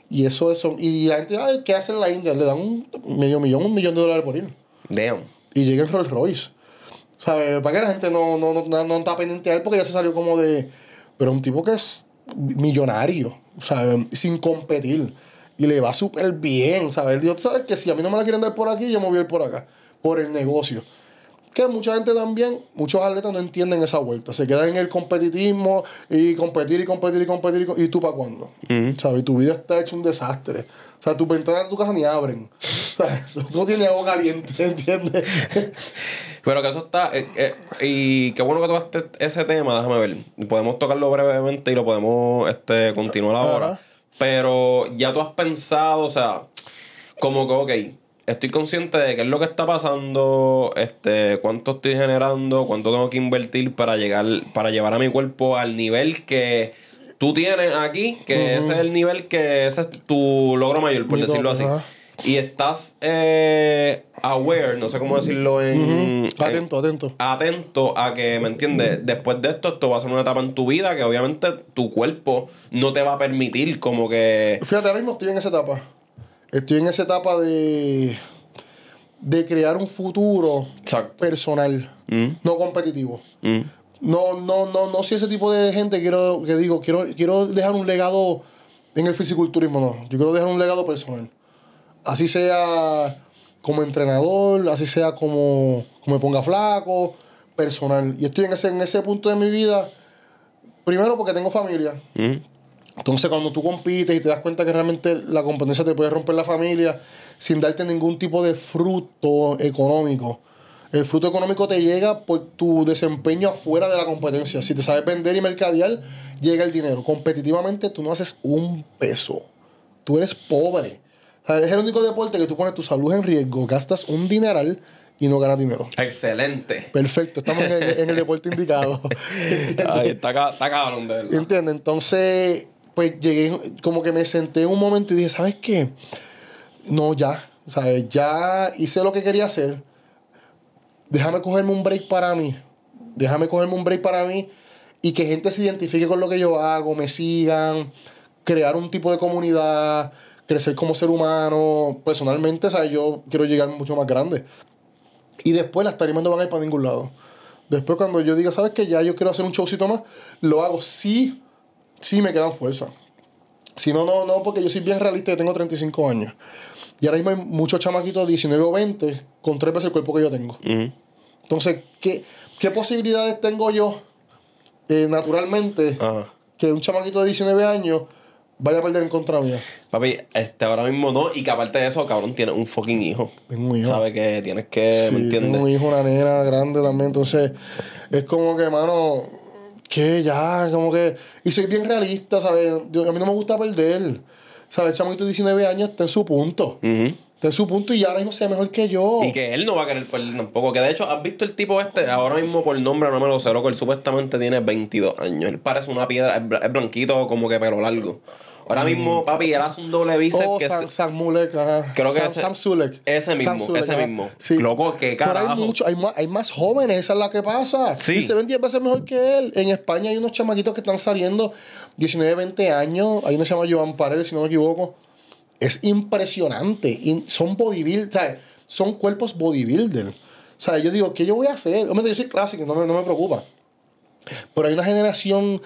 Speaker 2: y eso es. Y la gente, ay, ¿qué hace en la India? Le dan un medio millón, un millón de dólares por ir.
Speaker 1: Damn.
Speaker 2: y llega en Rolls Royce. ¿Sabes? Para que la gente no, no, no, no está pendiente a él porque ya se salió como de. Pero un tipo que es millonario, ¿sabes? Sin competir. Y le va súper bien, ¿sabes? Dios sabe que si a mí no me la quieren dar por aquí, yo me voy a ir por acá. Por el negocio. Que mucha gente también, muchos atletas no entienden esa vuelta. Se quedan en el competitismo y competir y competir y competir. Y, ¿y tú para cuándo? ¿Sabes? Y tu vida está hecho un desastre. O sea, tus ventanas de tu casa ni abren. O sea, tú no tienes agua caliente, ¿entiendes?
Speaker 1: Pero que eso está. eh, eh, y qué bueno que tocaste ese tema, déjame ver. Podemos tocarlo brevemente y lo podemos este, continuar ahora. Pero ya tú has pensado, o sea, como que, ok, estoy consciente de qué es lo que está pasando, este, cuánto estoy generando, cuánto tengo que invertir para llegar, para llevar a mi cuerpo al nivel que tú tienes aquí, que ese es el nivel que ese es tu logro mayor, por decirlo así. Y estás eh, aware, no sé cómo decirlo en, en-
Speaker 2: Atento, atento.
Speaker 1: atento a que, ¿me entiendes? Después de esto, esto va a ser una etapa en tu vida que obviamente tu cuerpo no te va a permitir como que...
Speaker 2: Fíjate, ahora mismo estoy en esa etapa. Estoy en esa etapa de, de crear un futuro
Speaker 1: Exacto.
Speaker 2: personal,
Speaker 1: Mm,
Speaker 2: no competitivo.
Speaker 1: mm.
Speaker 2: No, no, no, no soy ese tipo de gente quiero, que digo, quiero, quiero dejar un legado en el fisiculturismo, no. Yo quiero dejar un legado personal. Así sea como entrenador, así sea como, como me ponga flaco, personal. Y estoy en ese, en ese punto de mi vida, primero porque tengo familia.
Speaker 1: Mm.
Speaker 2: Entonces, cuando tú compites y te das cuenta que realmente la competencia te puede romper la familia sin darte ningún tipo de fruto económico. El fruto económico te llega por tu desempeño afuera de la competencia. Si te sabes vender y mercadear, llega el dinero. Competitivamente, tú no haces un peso. Tú eres pobre. O sea, es el único deporte que tú pones tu salud en riesgo, gastas un dineral y no ganas dinero.
Speaker 1: Excelente.
Speaker 2: Perfecto, estamos en el, en el deporte indicado.
Speaker 1: Ay, está, está cabrón, de verdad.
Speaker 2: ¿Entiendes? Entonces, pues llegué, como que me senté en un momento y dije, ¿sabes qué? No, ya. ¿Sabes? Ya hice lo que quería hacer. Déjame cogerme un break para mí. Déjame cogerme un break para mí y que gente se identifique con lo que yo hago, me sigan, crear un tipo de comunidad, crecer como ser humano. Personalmente, ¿sabes? Yo quiero llegar mucho más grande. Y después las tarimas no van a ir para ningún lado. Después cuando yo diga, ¿sabes qué? Ya yo quiero hacer un showcito más, lo hago sí, sí me quedan fuerza. Si no, no, no, porque yo soy bien realista, yo tengo 35 años. Y ahora mismo hay muchos chamaquitos de 19 o 20 con tres veces el cuerpo que yo tengo. Entonces, ¿qué, qué posibilidades tengo yo eh, naturalmente que un chamaquito de 19 años vaya a perder en contra mía?
Speaker 1: Papi, este, ahora mismo no. Y que aparte de eso, cabrón, tienes un fucking hijo.
Speaker 2: Tengo un hijo.
Speaker 1: Sabes que tienes que,
Speaker 2: Sí,
Speaker 1: ¿me
Speaker 2: tengo un hijo, una nena grande también. Entonces, es como que, mano, que ya, como que. Y soy bien realista, ¿sabes? Yo- a mí no me gusta perder. ¿Sabes? El chamaquito de 19 años está en su punto.
Speaker 1: Ujú.
Speaker 2: Está en su punto y ahora mismo sea mejor que yo.
Speaker 1: Y que él no va a querer perder tampoco. Que de hecho, ¿has visto el tipo este? Ahora mismo por nombre no me lo sé, loco. Él supuestamente tiene 22 años. Él parece una piedra, es blanquito, como que pelo largo. Ahora mismo, papi, él hace un doble bíceps
Speaker 2: Oh,
Speaker 1: que
Speaker 2: Sam, Mulek, ajá.
Speaker 1: Creo que
Speaker 2: Sam,
Speaker 1: ese-
Speaker 2: Sam Sulek.
Speaker 1: ese mismo,
Speaker 2: Sam
Speaker 1: ese
Speaker 2: ajá.
Speaker 1: mismo.
Speaker 2: Sí.
Speaker 1: Loco, qué
Speaker 2: Pero hay,
Speaker 1: carajo.
Speaker 2: mucho, hay, más, hay más jóvenes, esa es la que pasa.
Speaker 1: Sí.
Speaker 2: Y se ven 10 veces mejor que él. En España hay unos chamaquitos que están saliendo 19, 20 años. Hay uno que se llama Joan Paredes, si no me equivoco. Es impresionante. Son bodybuilders, ¿sabes? Son cuerpos bodybuilder. O sea, yo digo, ¿qué yo voy a hacer? Obviamente yo soy clásico, no me, no me preocupa. Pero hay una generación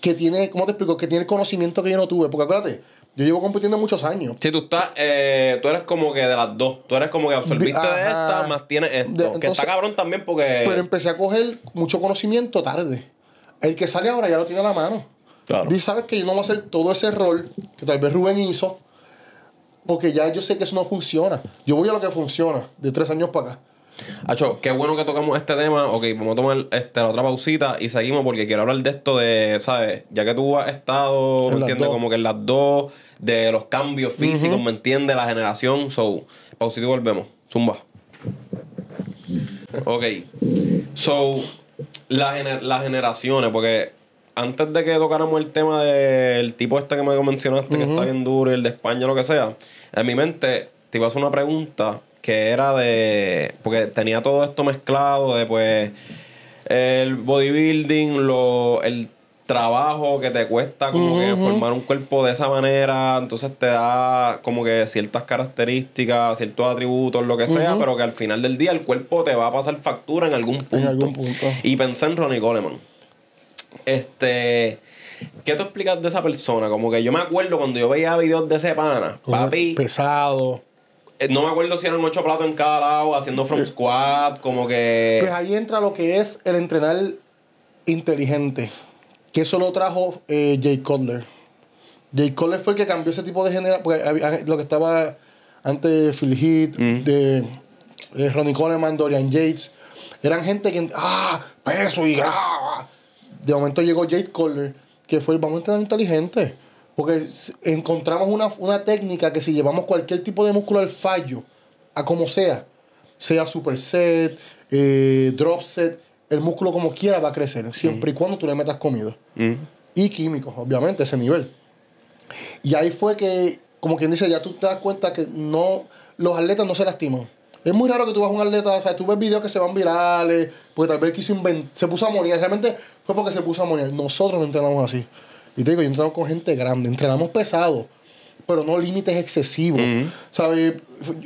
Speaker 2: que tiene, ¿cómo te explico? Que tiene el conocimiento que yo no tuve. Porque acuérdate, yo llevo compitiendo muchos años.
Speaker 1: Si tú estás, eh, tú eres como que de las dos. Tú eres como que absorbiste de esta, más tienes esto.
Speaker 2: De-
Speaker 1: que está cabrón también porque.
Speaker 2: Pero empecé a coger mucho conocimiento tarde. El que sale ahora ya lo tiene a la mano.
Speaker 1: Claro.
Speaker 2: Dice, sabes que yo no voy a hacer todo ese rol que tal vez Rubén hizo, porque ya yo sé que eso no funciona. Yo voy a lo que funciona, de tres años para acá.
Speaker 1: Acho, qué bueno que tocamos este tema. Ok, vamos a tomar este, la otra pausita y seguimos porque quiero hablar de esto de, ¿sabes? Ya que tú has estado,
Speaker 2: En
Speaker 1: ¿me entiendes? Como que en las dos, de los cambios físicos, ¿me entiendes? La generación. So, pausita y volvemos. Zumba. Ok. So, la gener- las generaciones, porque antes de que tocáramos el tema del tipo este que me mencionaste, que está bien duro, el de España, lo que sea, en mi mente te iba a hacer una pregunta que era de. Porque tenía todo esto mezclado de pues. El bodybuilding, lo, el trabajo que te cuesta como que formar un cuerpo de esa manera, entonces te da como que ciertas características, ciertos atributos, lo que sea, pero que al final del día el cuerpo te va a pasar factura en algún punto.
Speaker 2: algún punto.
Speaker 1: Y pensé en Ronnie Coleman. Este. ¿Qué tú explicas de esa persona? Como que yo me acuerdo cuando yo veía videos de ese pana, papi.
Speaker 2: Pesado.
Speaker 1: Eh, No me acuerdo si eran ocho platos en cada lado, haciendo from squat, como que.
Speaker 2: Pues ahí entra lo que es el entrenar inteligente. Que eso lo trajo eh, Jay Cutler. Jay Cutler fue el que cambió ese tipo de generación. Porque había- lo que estaba antes Phil Heath, de eh, Ronnie Coleman, Dorian Yates. Eran gente que. ¡Ah! Peso y graba. De momento llegó Jay Cutler, que fue el vamos a entrenar inteligente. Porque encontramos una, una técnica que si llevamos cualquier tipo de músculo al fallo, a como sea, sea superset, eh, drop set, el músculo como quiera va a crecer, siempre y cuando tú le metas comida. Y químicos, obviamente, ese nivel. Y ahí fue que, como quien dice, ya tú te das cuenta que no, los atletas no se lastiman. Es muy raro que tú veas un atleta, o sea, tú ves videos que se van virales, porque tal vez quiso se puso a morir. Realmente fue porque se puso a morir. Nosotros no entrenamos así. Y te digo, yo entrenamos con gente grande, entrenamos pesado, pero no límites excesivos. ¿Sabes?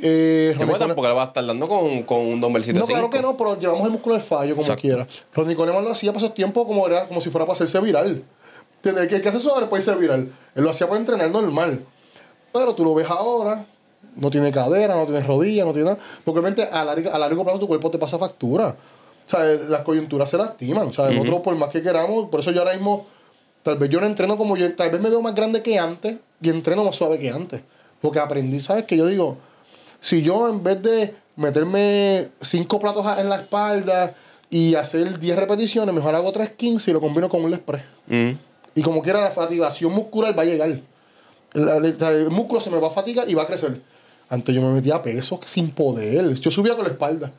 Speaker 2: Eh,
Speaker 1: Que
Speaker 2: Ronnie
Speaker 1: pues tampoco le vas a estar dando con, con un dumbbellcito
Speaker 2: no, claro que no, pero llevamos el músculo del fallo como
Speaker 1: Exacto.
Speaker 2: quiera. Ronnie Coleman lo hacía para esos tiempos como, era, como si fuera para hacerse viral. El que hace eso puede ser viral. Él lo hacía para entrenar normal. Pero tú lo ves ahora, no tiene cadera, no tiene rodilla, no tiene nada. Porque obviamente a largo, a largo plazo tu cuerpo te pasa factura. O sea, las coyunturas se lastiman. O sea, nosotros por más que queramos, por eso yo ahora mismo, tal vez yo no entreno como yo, tal vez me veo más grande que antes y entreno más suave que antes. Porque aprendí, ¿sabes? Que yo digo, si yo en vez de meterme cinco platos a- en la espalda y hacer 10 repeticiones, mejor hago 3 15 y lo combino con un leg press.
Speaker 1: Mm.
Speaker 2: Y como quiera, la fatigación muscular va a llegar. El, músculo se me va a fatigar y va a crecer. Antes yo me metía pesos sin poder. Yo subía con la espalda.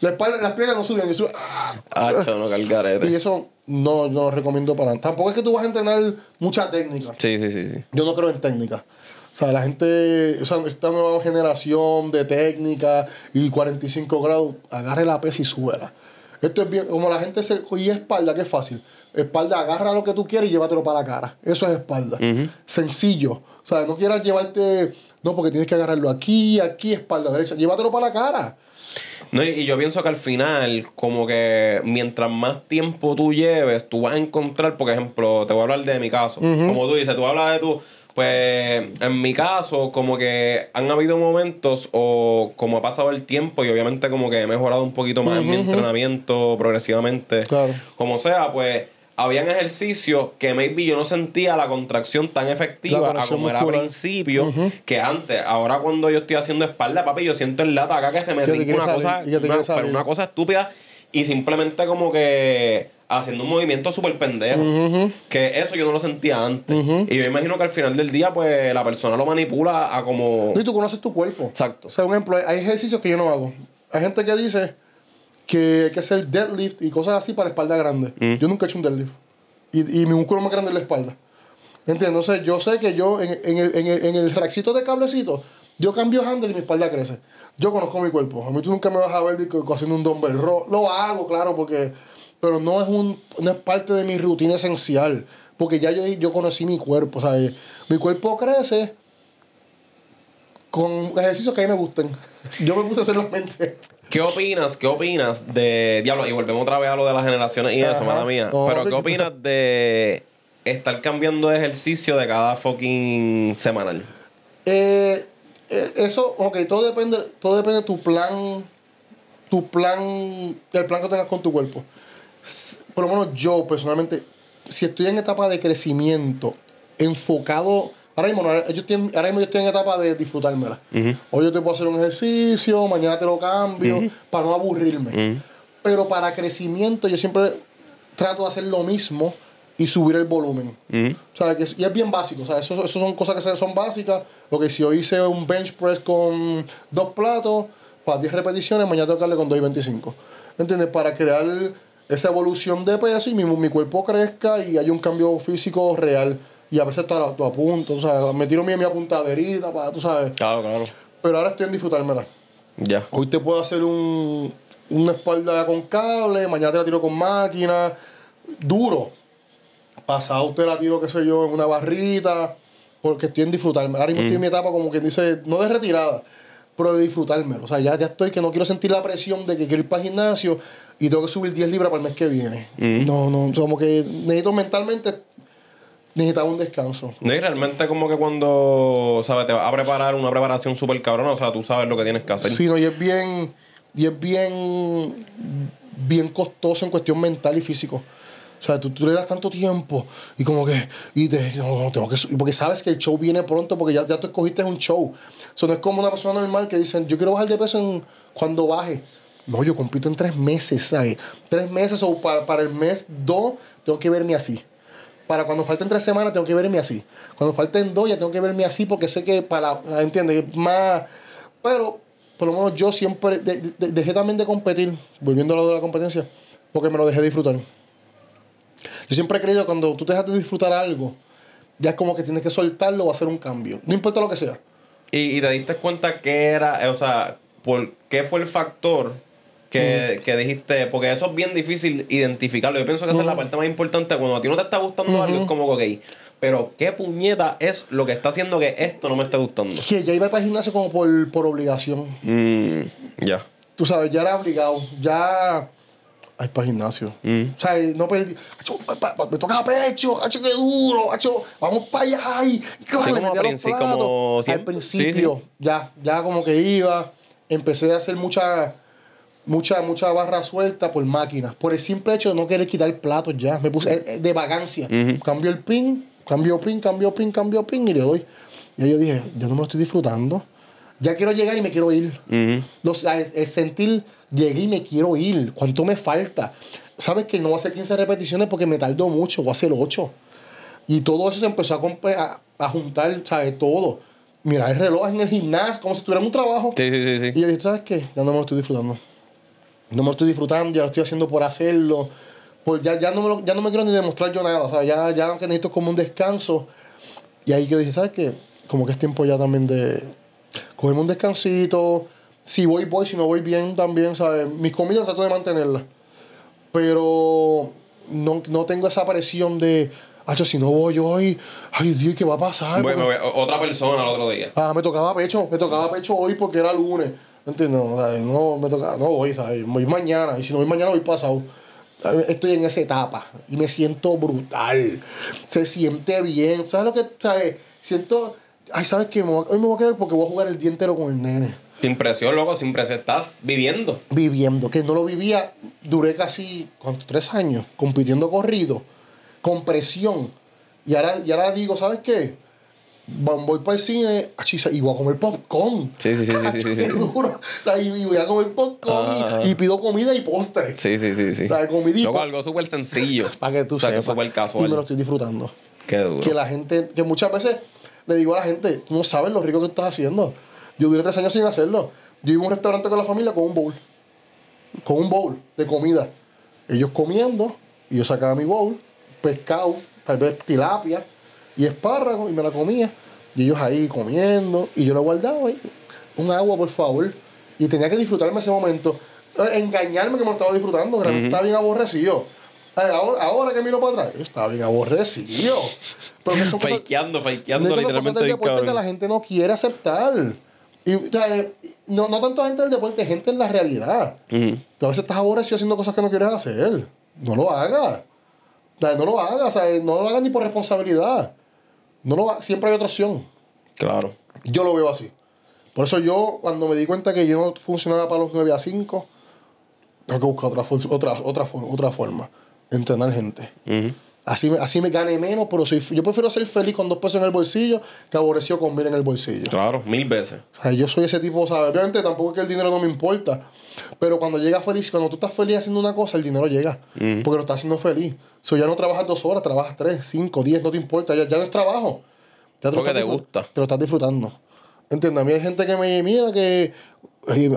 Speaker 2: La espalda, las piernas no subían. Yo subía, ¡ah!
Speaker 1: Hacho, no cargarete.
Speaker 2: Y eso no, no lo recomiendo para nada. Tampoco es que tú vas a entrenar mucha técnica.
Speaker 1: Sí, sí, sí, sí.
Speaker 2: Yo no creo en técnica. O sea, la gente, o sea, esta nueva generación de técnica y 45 grados, agarre la pesa y súbela. Esto es bien, como la gente se. Y espalda, que es fácil. Espalda, agarra lo que tú quieres y llévatelo para la cara. Eso es espalda. Sencillo. O sea, no quieras llevarte. No, porque tienes que agarrarlo aquí, aquí, espalda derecha. Llévatelo para la cara.
Speaker 1: No, y, y yo pienso que al final, como que mientras más tiempo tú lleves, tú vas a encontrar, por ejemplo, te voy a hablar de mi caso. Como tú dices, tú hablas de tu. Pues en mi caso, como que han habido momentos o como ha pasado el tiempo y obviamente como que he mejorado un poquito más en mi entrenamiento progresivamente.
Speaker 2: Claro.
Speaker 1: Como sea, pues habían ejercicios que maybe yo no sentía la contracción tan efectiva a como era al principio que antes. Ahora cuando yo estoy haciendo espalda, papi, yo siento el lata acá que se me rinca una
Speaker 2: salir,
Speaker 1: cosa, una- pero una cosa estúpida y simplemente como que haciendo un movimiento súper pendejo. Que eso yo no lo sentía antes. Y yo imagino que al final del día, pues la persona lo manipula a como.
Speaker 2: Y tú conoces tu cuerpo.
Speaker 1: Exacto.
Speaker 2: O sea, un ejemplo, hay ejercicios que yo no hago. Hay gente que dice que hay que hacer deadlift y cosas así para espalda grande. Yo nunca he hecho un deadlift. Y, y mi músculo más grande es la espalda. ¿Entiendes? Entonces, yo sé que yo en, en el, en, el, en el rackcito de cablecito, yo cambio handle y mi espalda crece. Yo conozco mi cuerpo. A mí tú nunca me vas a ver haciendo un dumbbell row. Lo hago, claro, porque... Pero no es, un, no es parte de mi rutina esencial. Porque ya yo, yo conocí mi cuerpo, ¿sabes? Mi cuerpo crece con ejercicios que a mí me gusten. Yo me gusta hacerlo en mente.
Speaker 1: ¿Qué opinas? ¿Qué opinas de. Diablo, y volvemos otra vez a lo de las generaciones y eso, mala mía.
Speaker 2: No,
Speaker 1: Pero ¿qué opinas de estar cambiando de ejercicio de cada fucking semanal?
Speaker 2: Eh, eh, eso, ok, todo depende, todo depende de tu plan, tu plan, el plan que tengas con tu cuerpo. Por lo menos yo, personalmente, si estoy en etapa de crecimiento, enfocado, ahora mismo, ahora yo estoy, en- ahora mismo yo estoy en etapa de disfrutármela. Hoy yo te puedo hacer un ejercicio, mañana te lo cambio, para no aburrirme. Pero para crecimiento yo siempre trato de hacer lo mismo y subir el volumen. O sea, que y es bien básico. O sea, eso, eso son cosas que son básicas. Lo que si yo hice un bench press con dos platos, para 10 repeticiones, mañana tengo que darle con 2 y 25. ¿Entiendes? Para crear esa evolución de peso y mi, mi cuerpo crezca y haya un cambio físico real. Y a veces tú, tú apunto, o sea, me tiro mi, mi apuntaderita, para, tú sabes.
Speaker 1: Claro, claro.
Speaker 2: Pero ahora estoy en disfrutármela.
Speaker 1: Ya.
Speaker 2: Hoy te puedo hacer un, una espalda con cable, mañana te la tiro con máquina, duro. Pasado te la tiro, qué sé yo, en una barrita, porque estoy en disfrutarme. Ahora mismo estoy en mi etapa como quien dice, no de retirada, pero de disfrutarme. O sea, ya, ya estoy que no quiero sentir la presión de que quiero ir para el gimnasio y tengo que subir 10 libras para el mes que viene. No, no, como que necesito mentalmente, necesitaba un descanso.
Speaker 1: No, y realmente como que cuando, ¿sabes? Te vas a preparar una preparación súper cabrona, o sea, tú sabes lo que tienes que hacer.
Speaker 2: Sí, no, y es bien, y es bien, bien costoso en cuestión mental y físico. O sea, tú, tú le das tanto tiempo y como que, y te, no, no, tengo que, porque sabes que el show viene pronto porque ya, ya tú escogiste un show. Eso no es como una persona normal que dicen, yo quiero bajar de peso en, cuando baje. No, yo compito en tres meses, ¿sabes? Tres meses o para, para el mes dos tengo que verme así. Para cuando falten tres semanas tengo que verme así. Cuando falten dos ya tengo que verme así porque sé que para, ¿entiendes? Más... Pero por lo menos yo siempre de- de- dejé también de competir, volviendo a lo de la competencia, porque me lo dejé disfrutar. Yo siempre he creído que cuando tú te dejas de disfrutar algo, ya es como que tienes que soltarlo o hacer un cambio. No importa lo que sea.
Speaker 1: Y, y te diste cuenta que era, o sea, por qué fue el factor que, que dijiste, porque eso es bien difícil identificarlo. Yo pienso que esa es la parte más importante. Cuando a ti no te está gustando algo, es como que, ok, pero ¿qué puñeta es lo que está haciendo que esto no me esté gustando?
Speaker 2: Que ya iba para el gimnasio como por, por obligación.
Speaker 1: Mm, ya.
Speaker 2: Tú sabes, ya era obligado. Ya. Ay, para el gimnasio.
Speaker 1: Mm.
Speaker 2: O sea, no perdí. Me toca pecho, acho, qué duro, acho, vamos para allá. Y, y claro,
Speaker 1: Sí, como
Speaker 2: a
Speaker 1: como
Speaker 2: Al principio,
Speaker 1: Sí,
Speaker 2: ya, ya como que iba. Empecé a hacer mucha, mucha, mucha barra suelta por máquinas. Por el simple hecho de no querer quitar platos ya. Me puse eh, eh, de vagancia.
Speaker 1: Ujú.
Speaker 2: Cambio el pin, cambio pin, cambio pin, cambio pin y le doy. Y yo dije, ya no me lo estoy disfrutando. Ya quiero llegar y me quiero ir.
Speaker 1: Ujú.
Speaker 2: Los- el, el sentir, llegué y me quiero ir. ¿Cuánto me falta? Sabes que no voy a hacer 15 repeticiones porque me tardó mucho, voy a hacer 8. Y todo eso se empezó a, a, a juntar, ¿sabes? Todo. Mira, el reloj en el gimnasio, como si tuviera un trabajo.
Speaker 1: Sí, sí, sí,
Speaker 2: Y
Speaker 1: sí.
Speaker 2: yo dije, ¿sabes qué? Ya no me lo estoy disfrutando. No me lo estoy disfrutando, ya lo estoy haciendo por hacerlo. Pues ya, ya, no me lo- ya no me quiero ni demostrar yo nada. O sea, ya, ya que necesito como un descanso. Y ahí yo dije, ¿sabes qué? Como que es tiempo ya también de cogerme un descansito. Si voy, voy. Si no voy bien, también, ¿sabes? Mis comidas trato de mantenerlas. Pero no, no tengo esa presión de, Hacho, si no voy hoy, ay Dios, ¿qué va a pasar?
Speaker 1: Voy-
Speaker 2: Porque-
Speaker 1: otra persona el otro día.
Speaker 2: Ah, me tocaba pecho, me tocaba pecho hoy porque era lunes. ¿Entiendes? O sea, No, me tocaba, no voy, ¿sabes? Voy mañana. Y si no voy mañana, voy pasado. Estoy en esa etapa y me siento brutal. Se siente bien. ¿Sabes lo que, sabes? Siento, ay, ¿sabes qué? Me voy a- hoy me voy a quedar porque voy a jugar el día entero con el nene.
Speaker 1: Sin presión, loco, sin presión. Estás viviendo.
Speaker 2: Viviendo, que no lo vivía, duré casi, ¿cuánto? Tres años compitiendo corrido, con presión. Y ahora, y ahora digo, ¿sabes qué? Voy para el cine y voy a comer popcorn.
Speaker 1: Sí, sí, sí, sí, sí, sí.
Speaker 2: duro. O sea, Y y voy a comer popcorn y-
Speaker 1: Ajá.
Speaker 2: y, pido comida y postre.
Speaker 1: Sí, sí, sí, sí.
Speaker 2: O sea, comida y po-
Speaker 1: algo súper sencillo.
Speaker 2: Para que tú
Speaker 1: o sea,
Speaker 2: sepas.
Speaker 1: súper
Speaker 2: Y me lo
Speaker 1: casual.
Speaker 2: estoy disfrutando.
Speaker 1: Qué duro.
Speaker 2: Que la gente, que muchas veces le digo a la gente, tú no sabes lo rico que estás haciendo. Yo duré tres años sin hacerlo. Yo iba a un restaurante con la familia con un bowl. Con un bowl de comida. Ellos comiendo, y yo sacaba mi bowl, pescado, tal vez tilapia y espárrago, y me la comía. Y ellos ahí comiendo, y yo lo guardaba ahí. Un agua, por favor. Y tenía que disfrutarme ese momento. Eh, Engañarme que me lo estaba disfrutando, que realmente estaba bien aborrecido. Ay, Ahora, ahora que miro para atrás, yo estaba bien aborrecido. Pero cosas-
Speaker 1: Fakeando, fakeando literalmente
Speaker 2: del deporte que la gente no quiere aceptar. Y, o sea, eh, no, no tanto gente del deporte, gente en la realidad.
Speaker 1: Ujú.
Speaker 2: Tú a veces estás aborrecido haciendo cosas que no quieres hacer. No lo hagas. O sea, no lo hagas. O sea, no lo hagas ni por responsabilidad. No lo ha- Siempre hay otra opción.
Speaker 1: Claro.
Speaker 2: Yo lo veo así. Por eso yo, cuando me di cuenta que yo no funcionaba para los 9 a 5, tengo que buscar otra, otra, otra, otra forma de entrenar gente.
Speaker 1: Ujú.
Speaker 2: Así me, así me gane menos, pero soy, yo prefiero ser feliz con dos pesos en el bolsillo que aborrecido con mil en el bolsillo.
Speaker 1: Claro, mil veces.
Speaker 2: O sea, yo soy ese tipo, ¿sabes? Obviamente tampoco es que el dinero no me importa. Pero cuando llega feliz, cuando tú estás feliz haciendo una cosa, el dinero llega. Porque lo estás haciendo feliz. So, ya no trabajas dos horas, trabajas tres, cinco, diez, no te importa. Ya, ya no es trabajo. Ya
Speaker 1: Porque te gusta.
Speaker 2: Te lo estás disfrutando. ¿Entiendes? A mí hay gente que me mira que.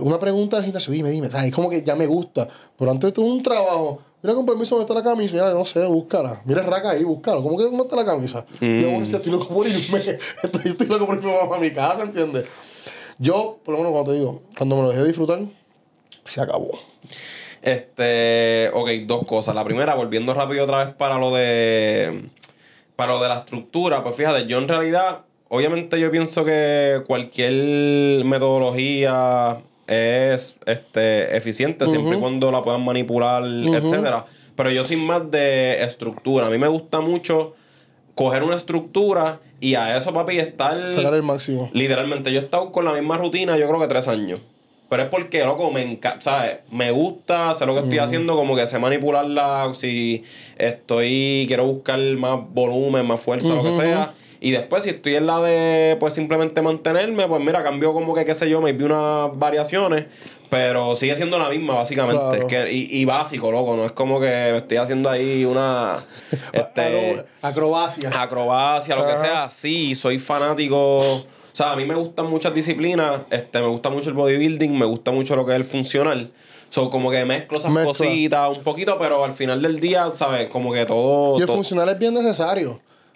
Speaker 2: Una pregunta del gimnasio, dime, dime. Es como que ya me gusta. Pero antes tuve un trabajo. Mira con permiso dónde está la camisa. Mira, no sé, búscala. Mira raca ahí, búscalo. ¿Cómo que dónde está la camisa?
Speaker 1: Mm.
Speaker 2: Yo, bueno, si estoy loco por irme. Estoy, estoy loco por irme a mi casa, ¿entiendes? Yo, por lo menos cuando te digo, cuando me lo dejé disfrutar, se acabó.
Speaker 1: Este, ok, dos cosas. La primera, volviendo rápido otra vez para lo de para lo de la estructura, pues fíjate, yo en realidad, obviamente yo pienso que cualquier metodología es este eficiente siempre y cuando la puedan manipular, etcétera. Pero yo soy más de estructura. A mí me gusta mucho coger una estructura y a eso, papi, estar
Speaker 2: Sacar el máximo.
Speaker 1: Literalmente, yo he estado con la misma rutina, yo creo que tres años. Pero es porque, loco, me encanta, ¿sabes? Me gusta, sé lo que estoy haciendo, como que sé manipularla, si estoy, quiero buscar más volumen, más fuerza, lo que sea. Y después, si estoy en la de, pues, simplemente mantenerme, pues, mira, cambió como que, qué sé yo, me vi unas variaciones, pero sigue siendo la misma, básicamente.
Speaker 2: Claro.
Speaker 1: Es que, y, y básico, loco, no es como que estoy haciendo ahí una, este
Speaker 2: Acro- Acrobacia.
Speaker 1: acrobacia, lo que sea, sí, soy fanático O sea, a mí me gustan muchas disciplinas, este, me gusta mucho el bodybuilding, me gusta mucho lo que es el funcional. So, como que mezclo esas
Speaker 2: Mezcla.
Speaker 1: cositas un poquito, pero al final del día, ¿sabes? Como que todo...
Speaker 2: Y el
Speaker 1: todo-
Speaker 2: funcional es bien necesario.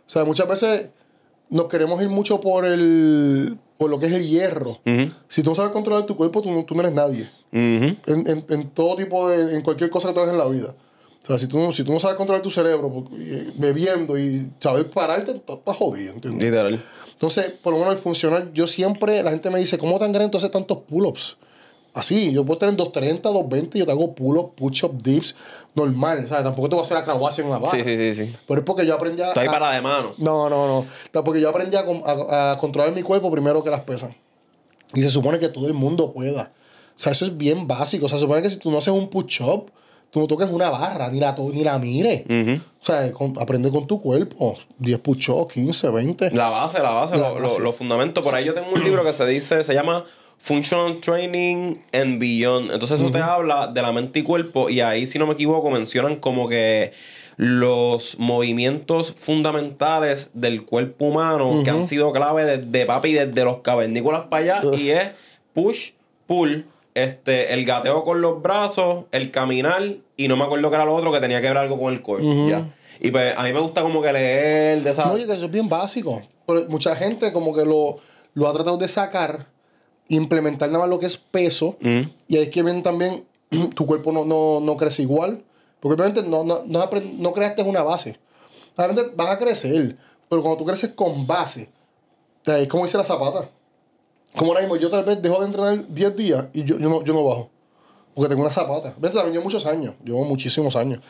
Speaker 2: O sea, muchas veces nos queremos ir mucho por el por lo que es el hierro. Si tú no sabes controlar tu cuerpo, tú, no- tú no eres nadie. En, en- en todo tipo de... En cualquier cosa que tú hagas en la vida. O sea, si tú, no- si tú no sabes controlar tu cerebro porque- y- bebiendo y sabes pararte, estás jodido, ¿entiendes?
Speaker 1: Literal.
Speaker 2: Entonces, por lo menos el funcional, yo siempre, la gente me dice, ¿cómo tan grande tú haces tantos pull-ups? Así, yo puedo tener 230, 220, yo te hago pull-up, push-up, dips, normal. ¿sabes? Tampoco te voy a hacer acrobacia en una barra.
Speaker 1: Sí, sí, sí, sí.
Speaker 2: Pero es porque yo aprendí a...
Speaker 1: Está
Speaker 2: a-
Speaker 1: para de mano.
Speaker 2: No, no, no. No, Porque yo aprendí a, a- a controlar mi cuerpo primero que las pesas. Y se supone que todo el mundo pueda. O sea, eso es bien básico. O sea, se supone que si tú no haces un push-up, tú no toques una barra, ni la, ni la mires.
Speaker 1: Ujú.
Speaker 2: O sea, con- aprende con tu cuerpo. 10 push-ups, 15, 20.
Speaker 1: La base, la base,
Speaker 2: La
Speaker 1: lo- lo-
Speaker 2: base.
Speaker 1: los fundamentos. Por ahí yo tengo un libro que se dice, se llama Functional Training and Beyond. Entonces eso te habla de la mente y cuerpo y ahí, si no me equivoco, mencionan como que los movimientos fundamentales del cuerpo humano que han sido clave desde papi, desde los cavernícolas para allá y es push, pull, este, el gateo con los brazos, el caminar y no me acuerdo que era lo otro que tenía que ver algo con el core. ya. Y pues a mí me gusta como que leer de esa...
Speaker 2: No, oye, que eso es bien básico. Pero mucha gente como que lo, lo ha tratado de sacar, implementar nada más lo que es peso.
Speaker 1: Ujú.
Speaker 2: Y ahí es que ven también, tu cuerpo no, no, no crece igual. Porque obviamente no, no, no, no creaste una base. Obviamente vas a crecer, pero cuando tú creces con base, es como dice la zapata. Como ahora mismo, yo tal vez dejo de entrenar 10 días y yo, yo, no, yo no bajo. Porque tengo una zapata. Vente, también llevo muchos años, llevo muchísimos años.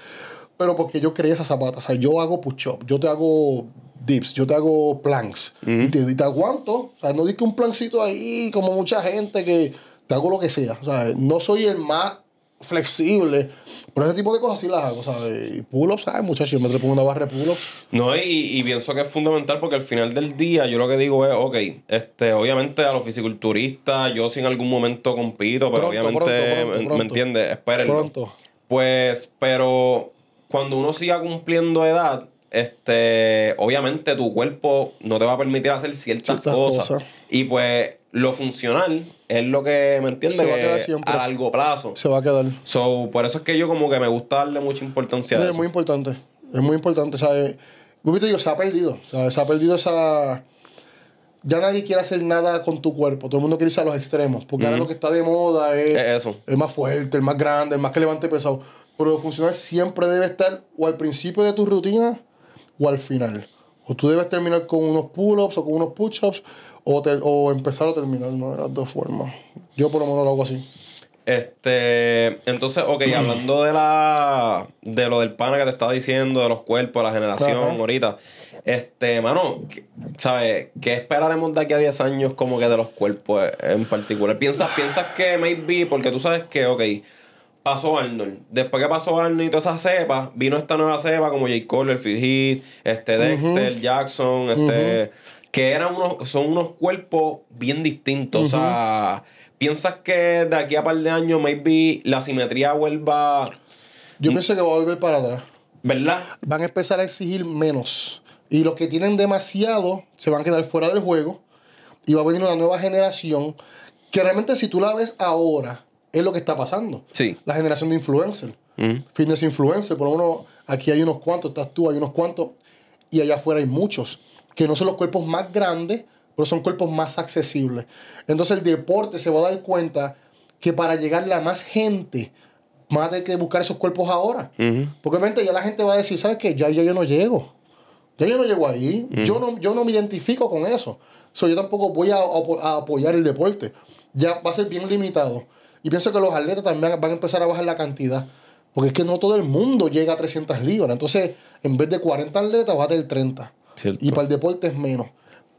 Speaker 2: Pero porque yo creé esa zapata. O sea, yo hago push-up, yo te hago dips, yo te hago planks. y, te, y te aguanto. O sea, no di que un plancito ahí, como mucha gente que te hago lo que sea. O sea, no soy el más flexible. Pero ese tipo de cosas sí las hago, ¿sabes? Y pull-ups, ¿sabes, muchachos? Yo me pongo una barra de pull-ups.
Speaker 1: No, y, y pienso que es fundamental porque al final del día yo lo que digo es, ok, este, obviamente a los fisiculturistas, yo si en algún momento compito, pero
Speaker 2: Pronto,
Speaker 1: obviamente,
Speaker 2: pronto, pronto,
Speaker 1: ¿me-. ¿me entiendes? Espérenlo.
Speaker 2: Pronto.
Speaker 1: Pues, pero cuando uno siga cumpliendo edad, este, obviamente tu cuerpo no te va a permitir hacer ciertas,
Speaker 2: Ciertas
Speaker 1: cosas.
Speaker 2: cosas.
Speaker 1: Y pues lo funcional es lo que, ¿me entiendes?
Speaker 2: Se va a
Speaker 1: Que
Speaker 2: quedar siempre.
Speaker 1: a largo plazo.
Speaker 2: Se va a quedar.
Speaker 1: So, por eso es que yo como que me gusta darle mucha importancia a
Speaker 2: es
Speaker 1: eso.
Speaker 2: muy importante. Es muy importante, ¿sabes? Yo te digo, se ha perdido. ¿sabes? Se ha perdido esa. Ya nadie quiere hacer nada con tu cuerpo. Todo el mundo quiere irse a los extremos. Porque ahora lo que está de moda es.
Speaker 1: Es eso.
Speaker 2: el más fuerte, el más grande, el más que levante pesado. Pero lo funcional siempre debe estar o al principio de tu rutina o al final. O tú debes terminar con unos pull-ups o con unos push-ups o, o empezar o terminar, ¿no? De las dos formas. Yo por lo menos lo hago así.
Speaker 1: Este, entonces, ok, hablando de la de lo del pana que te estaba diciendo, de los cuerpos, de la generación,
Speaker 2: Ajá.
Speaker 1: ahorita. Este, mano, ¿qué- ¿sabes? ¿Qué esperaremos de aquí a 10 años como que de los cuerpos en particular? ¿Piensas, piensas que maybe, porque tú sabes que, ok, pasó Arnold. Después que pasó Arnold y toda esa cepa, vino esta nueva cepa como J. Cole, el Phil Heath, este Dexter, Jackson, este. Que eran unos, son unos cuerpos bien distintos. O sea, ¿piensas que de aquí a par de años, maybe la simetría vuelva.
Speaker 2: Yo pienso que va a volver para atrás.
Speaker 1: ¿Verdad?
Speaker 2: van a empezar a exigir menos. Y los que tienen demasiado se van a quedar fuera del juego. Y va a venir una nueva generación que realmente si tú la ves ahora, es lo que está pasando.
Speaker 1: Sí.
Speaker 2: La generación de influencers.
Speaker 1: Ujú.
Speaker 2: Fitness influencer. Por lo menos aquí hay unos cuantos, estás tú, hay unos cuantos. Y allá afuera hay muchos. Que no son los cuerpos más grandes, pero son cuerpos más accesibles. Entonces el deporte se va a dar cuenta que para llegarle a más gente, van a tener que buscar esos cuerpos ahora. Porque obviamente ya la gente va a decir, ¿sabes qué? Ya, ya yo no llego. Ya yo no llego ahí. yo, no, yo no me identifico con eso. So, yo tampoco voy a, a apoyar el deporte. Ya va a ser bien limitado. Y pienso que los atletas también van a empezar a bajar la cantidad. Porque es que no todo el mundo llega a 300 libras. Entonces, en vez de 40 atletas, va a tener 30.
Speaker 1: Cierto.
Speaker 2: Y para el deporte es menos.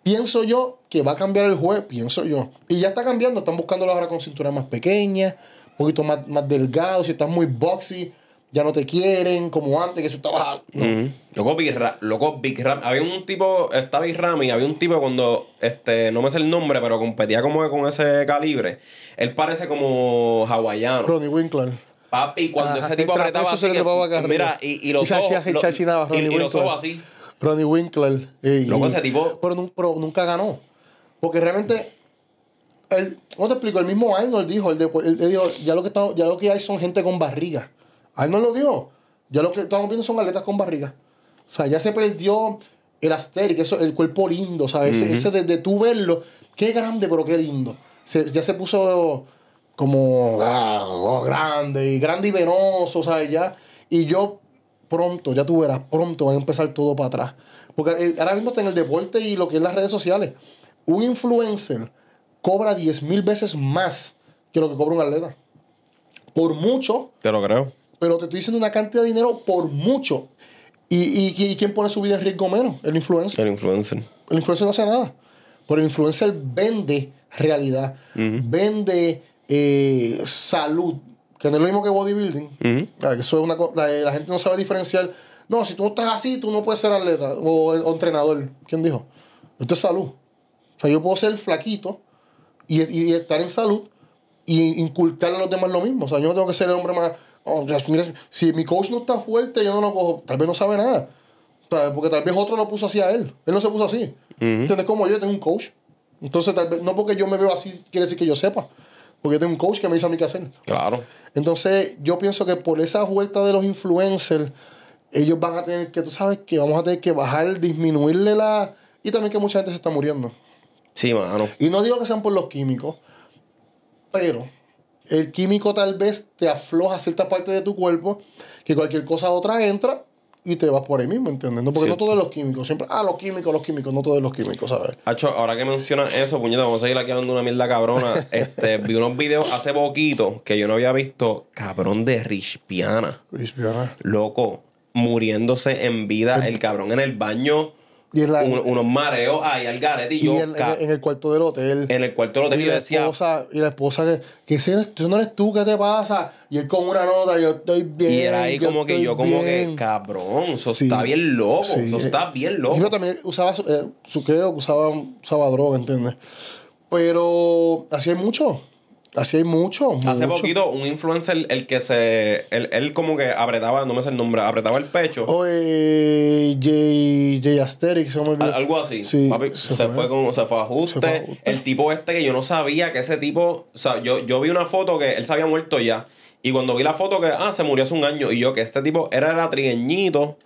Speaker 2: Pienso yo que va a cambiar el juez, pienso yo. Y ya está cambiando. Están buscándolo ahora con cintura más pequeña, un poquito más, más delgado. Si estás muy boxy, ya no te quieren como antes, que eso estaba. no.
Speaker 1: Ujú. Loco, Big Ram, loco, Big Ram. Había un tipo, estaba Big Ram y había un tipo cuando, este, no me sé el nombre, pero competía como que con ese calibre. Él parece como hawaiano.
Speaker 2: Ronnie Winkler.
Speaker 1: Papi, cuando
Speaker 2: Ajá,
Speaker 1: ese tipo
Speaker 2: el
Speaker 1: apretaba
Speaker 2: trapecio se
Speaker 1: así,
Speaker 2: le tapaba acá arriba.
Speaker 1: mira, y, y los
Speaker 2: Y se
Speaker 1: ojos,
Speaker 2: hacía
Speaker 1: lo-
Speaker 2: chachinaba,
Speaker 1: y, y los ojos así.
Speaker 2: Ronnie Winkler. Y-
Speaker 1: Loco,
Speaker 2: y-
Speaker 1: ese tipo-
Speaker 2: Pero, pero nunca ganó. Porque realmente, el, ¿cómo te explico? El mismo Arnold dijo, el de- él- él dijo, ya lo, que está- ya lo que hay son gente con barriga. Arnold lo dijo. Ya lo que estamos viendo son atletas con barriga. O sea, ya se perdió el asteric, eso, el cuerpo lindo, ¿sabes? Ese- Ese de, de tú verlo, qué grande, pero qué lindo. Se- ya se puso como ah, oh, grande, y grande y venoso, ¿sabes? Ya. Y yo pronto, ya tú verás, pronto va a empezar todo para atrás. Porque eh, ahora mismo está en el deporte y lo que es las redes sociales. Un influencer cobra 10 mil veces más que lo que cobra un atleta. Por mucho,
Speaker 1: Te lo creo.
Speaker 2: Pero te estoy diciendo una cantidad de dinero por mucho. ¿Y, y, y quién pone su vida en riesgo menos? El influencer.
Speaker 1: El influencer.
Speaker 2: El influencer no hace nada. Pero el influencer vende realidad. Vende eh, salud. Que no es lo mismo que bodybuilding.
Speaker 1: Ujú.
Speaker 2: Ah, que Eso es una la, la gente no sabe diferenciar. No, si tú no estás así, tú no puedes ser atleta o, o entrenador. ¿Quién dijo? Esto es salud. O sea, yo puedo ser flaquito y, y estar en salud y inculcarle a los demás lo mismo. O sea, yo no tengo que ser el hombre más. Oh, mira, si mi coach no está fuerte, yo no lo cojo. Tal vez no sabe nada. Porque tal vez otro lo puso así a él. Él no se puso así. ¿Entiendes? Como yo tengo un coach. Entonces, tal vez, no porque yo me veo así, quiere decir que yo sepa. Porque yo tengo un coach que me dice a mí qué hacer.
Speaker 1: Claro.
Speaker 2: Entonces, yo pienso que por esa vuelta de los influencers, ellos van a tener que, tú sabes, que vamos a tener que bajar, disminuirle la. Y también que mucha gente se está muriendo.
Speaker 1: Sí, mano.
Speaker 2: Y no digo que sean por los químicos, pero el químico tal vez te afloja cierta parte de tu cuerpo, que cualquier cosa otra entra y te vas por ahí mismo, ¿entiendes? No, porque no todos los químicos, siempre, ah, los químicos, los químicos, no todos los químicos, ¿sabes?
Speaker 1: Hacho, ahora que mencionas eso, puñeta, vamos a seguir aquí hablando una mierda cabrona. Este, vi unos videos hace poquito que yo no había visto, cabrón de Rich Piana.
Speaker 2: Cristiana.
Speaker 1: Loco, muriéndose en vida, el cabrón en el baño,
Speaker 2: Y en, la,
Speaker 1: un- unos mareos ahí al garete y
Speaker 2: y
Speaker 1: yo
Speaker 2: en, en- el cuarto del hotel.
Speaker 1: en el cuarto del hotel
Speaker 2: y
Speaker 1: yo
Speaker 2: la
Speaker 1: decía,
Speaker 2: esposa, y la esposa que, que ese eres- tú no eres tú, ¿qué te pasa? Y él con una nota, yo estoy bien.
Speaker 1: y era ahí como que yo como que, cabrón, eso
Speaker 2: Sí.
Speaker 1: está bien loco,
Speaker 2: Sí.
Speaker 1: eso está bien
Speaker 2: Y
Speaker 1: loco.
Speaker 2: yo también usaba, su- eh, su, creo que usaba, usaba droga, ¿entiendes? Pero así hay mucho. Así hay mucho.
Speaker 1: Hace
Speaker 2: mucho.
Speaker 1: poquito, un influencer, el que se. Él, él como que apretaba, no me sé el nombre, apretaba el pecho.
Speaker 2: O eh, Jay, Jay Asterix,
Speaker 1: Algo así.
Speaker 2: Sí,
Speaker 1: Papi, se,
Speaker 2: se
Speaker 1: fue.
Speaker 2: fue.
Speaker 1: con, se fue a ajuste.
Speaker 2: Se fue a ajuste.
Speaker 1: El tipo este que yo no sabía que ese tipo. O sea, yo, yo vi una foto que él se había muerto ya. Y cuando vi la foto que, ah, se murió hace un año. Y yo que este tipo era, era trigueñito,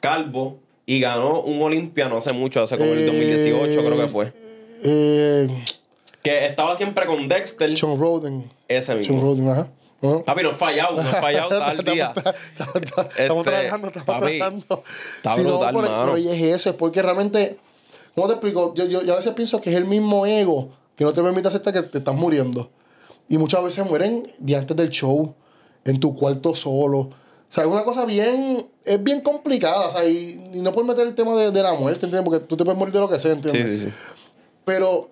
Speaker 1: calvo. Y ganó un Olimpiano hace mucho, hace como el
Speaker 2: Eh,
Speaker 1: 2018 creo que fue.
Speaker 2: Eh,
Speaker 1: Que estaba siempre con Dexter.
Speaker 2: Sean Roden.
Speaker 1: ese mismo.
Speaker 2: Roden, ajá. Ajá.
Speaker 1: Papi, fallado, fallado todo el día.
Speaker 2: Estamos, estamos- estamos
Speaker 1: Este,
Speaker 2: trabajando, estamos
Speaker 1: papi,
Speaker 2: trabajando.
Speaker 1: está
Speaker 2: no,
Speaker 1: brutal,
Speaker 2: pero, pero es eso, es porque realmente, ¿cómo te explico? Yo, yo, yo a veces pienso que es el mismo ego que no te permite aceptar que te estás muriendo. Y muchas veces mueren de antes del show, en tu cuarto solo. O sea, es una cosa bien, es bien complicada, o sea, y, y no puedes meter el tema de, de la muerte, ¿entiendes? Porque tú te puedes morir de lo que sea, ¿entiendes?
Speaker 1: Sí, sí, sí.
Speaker 2: Pero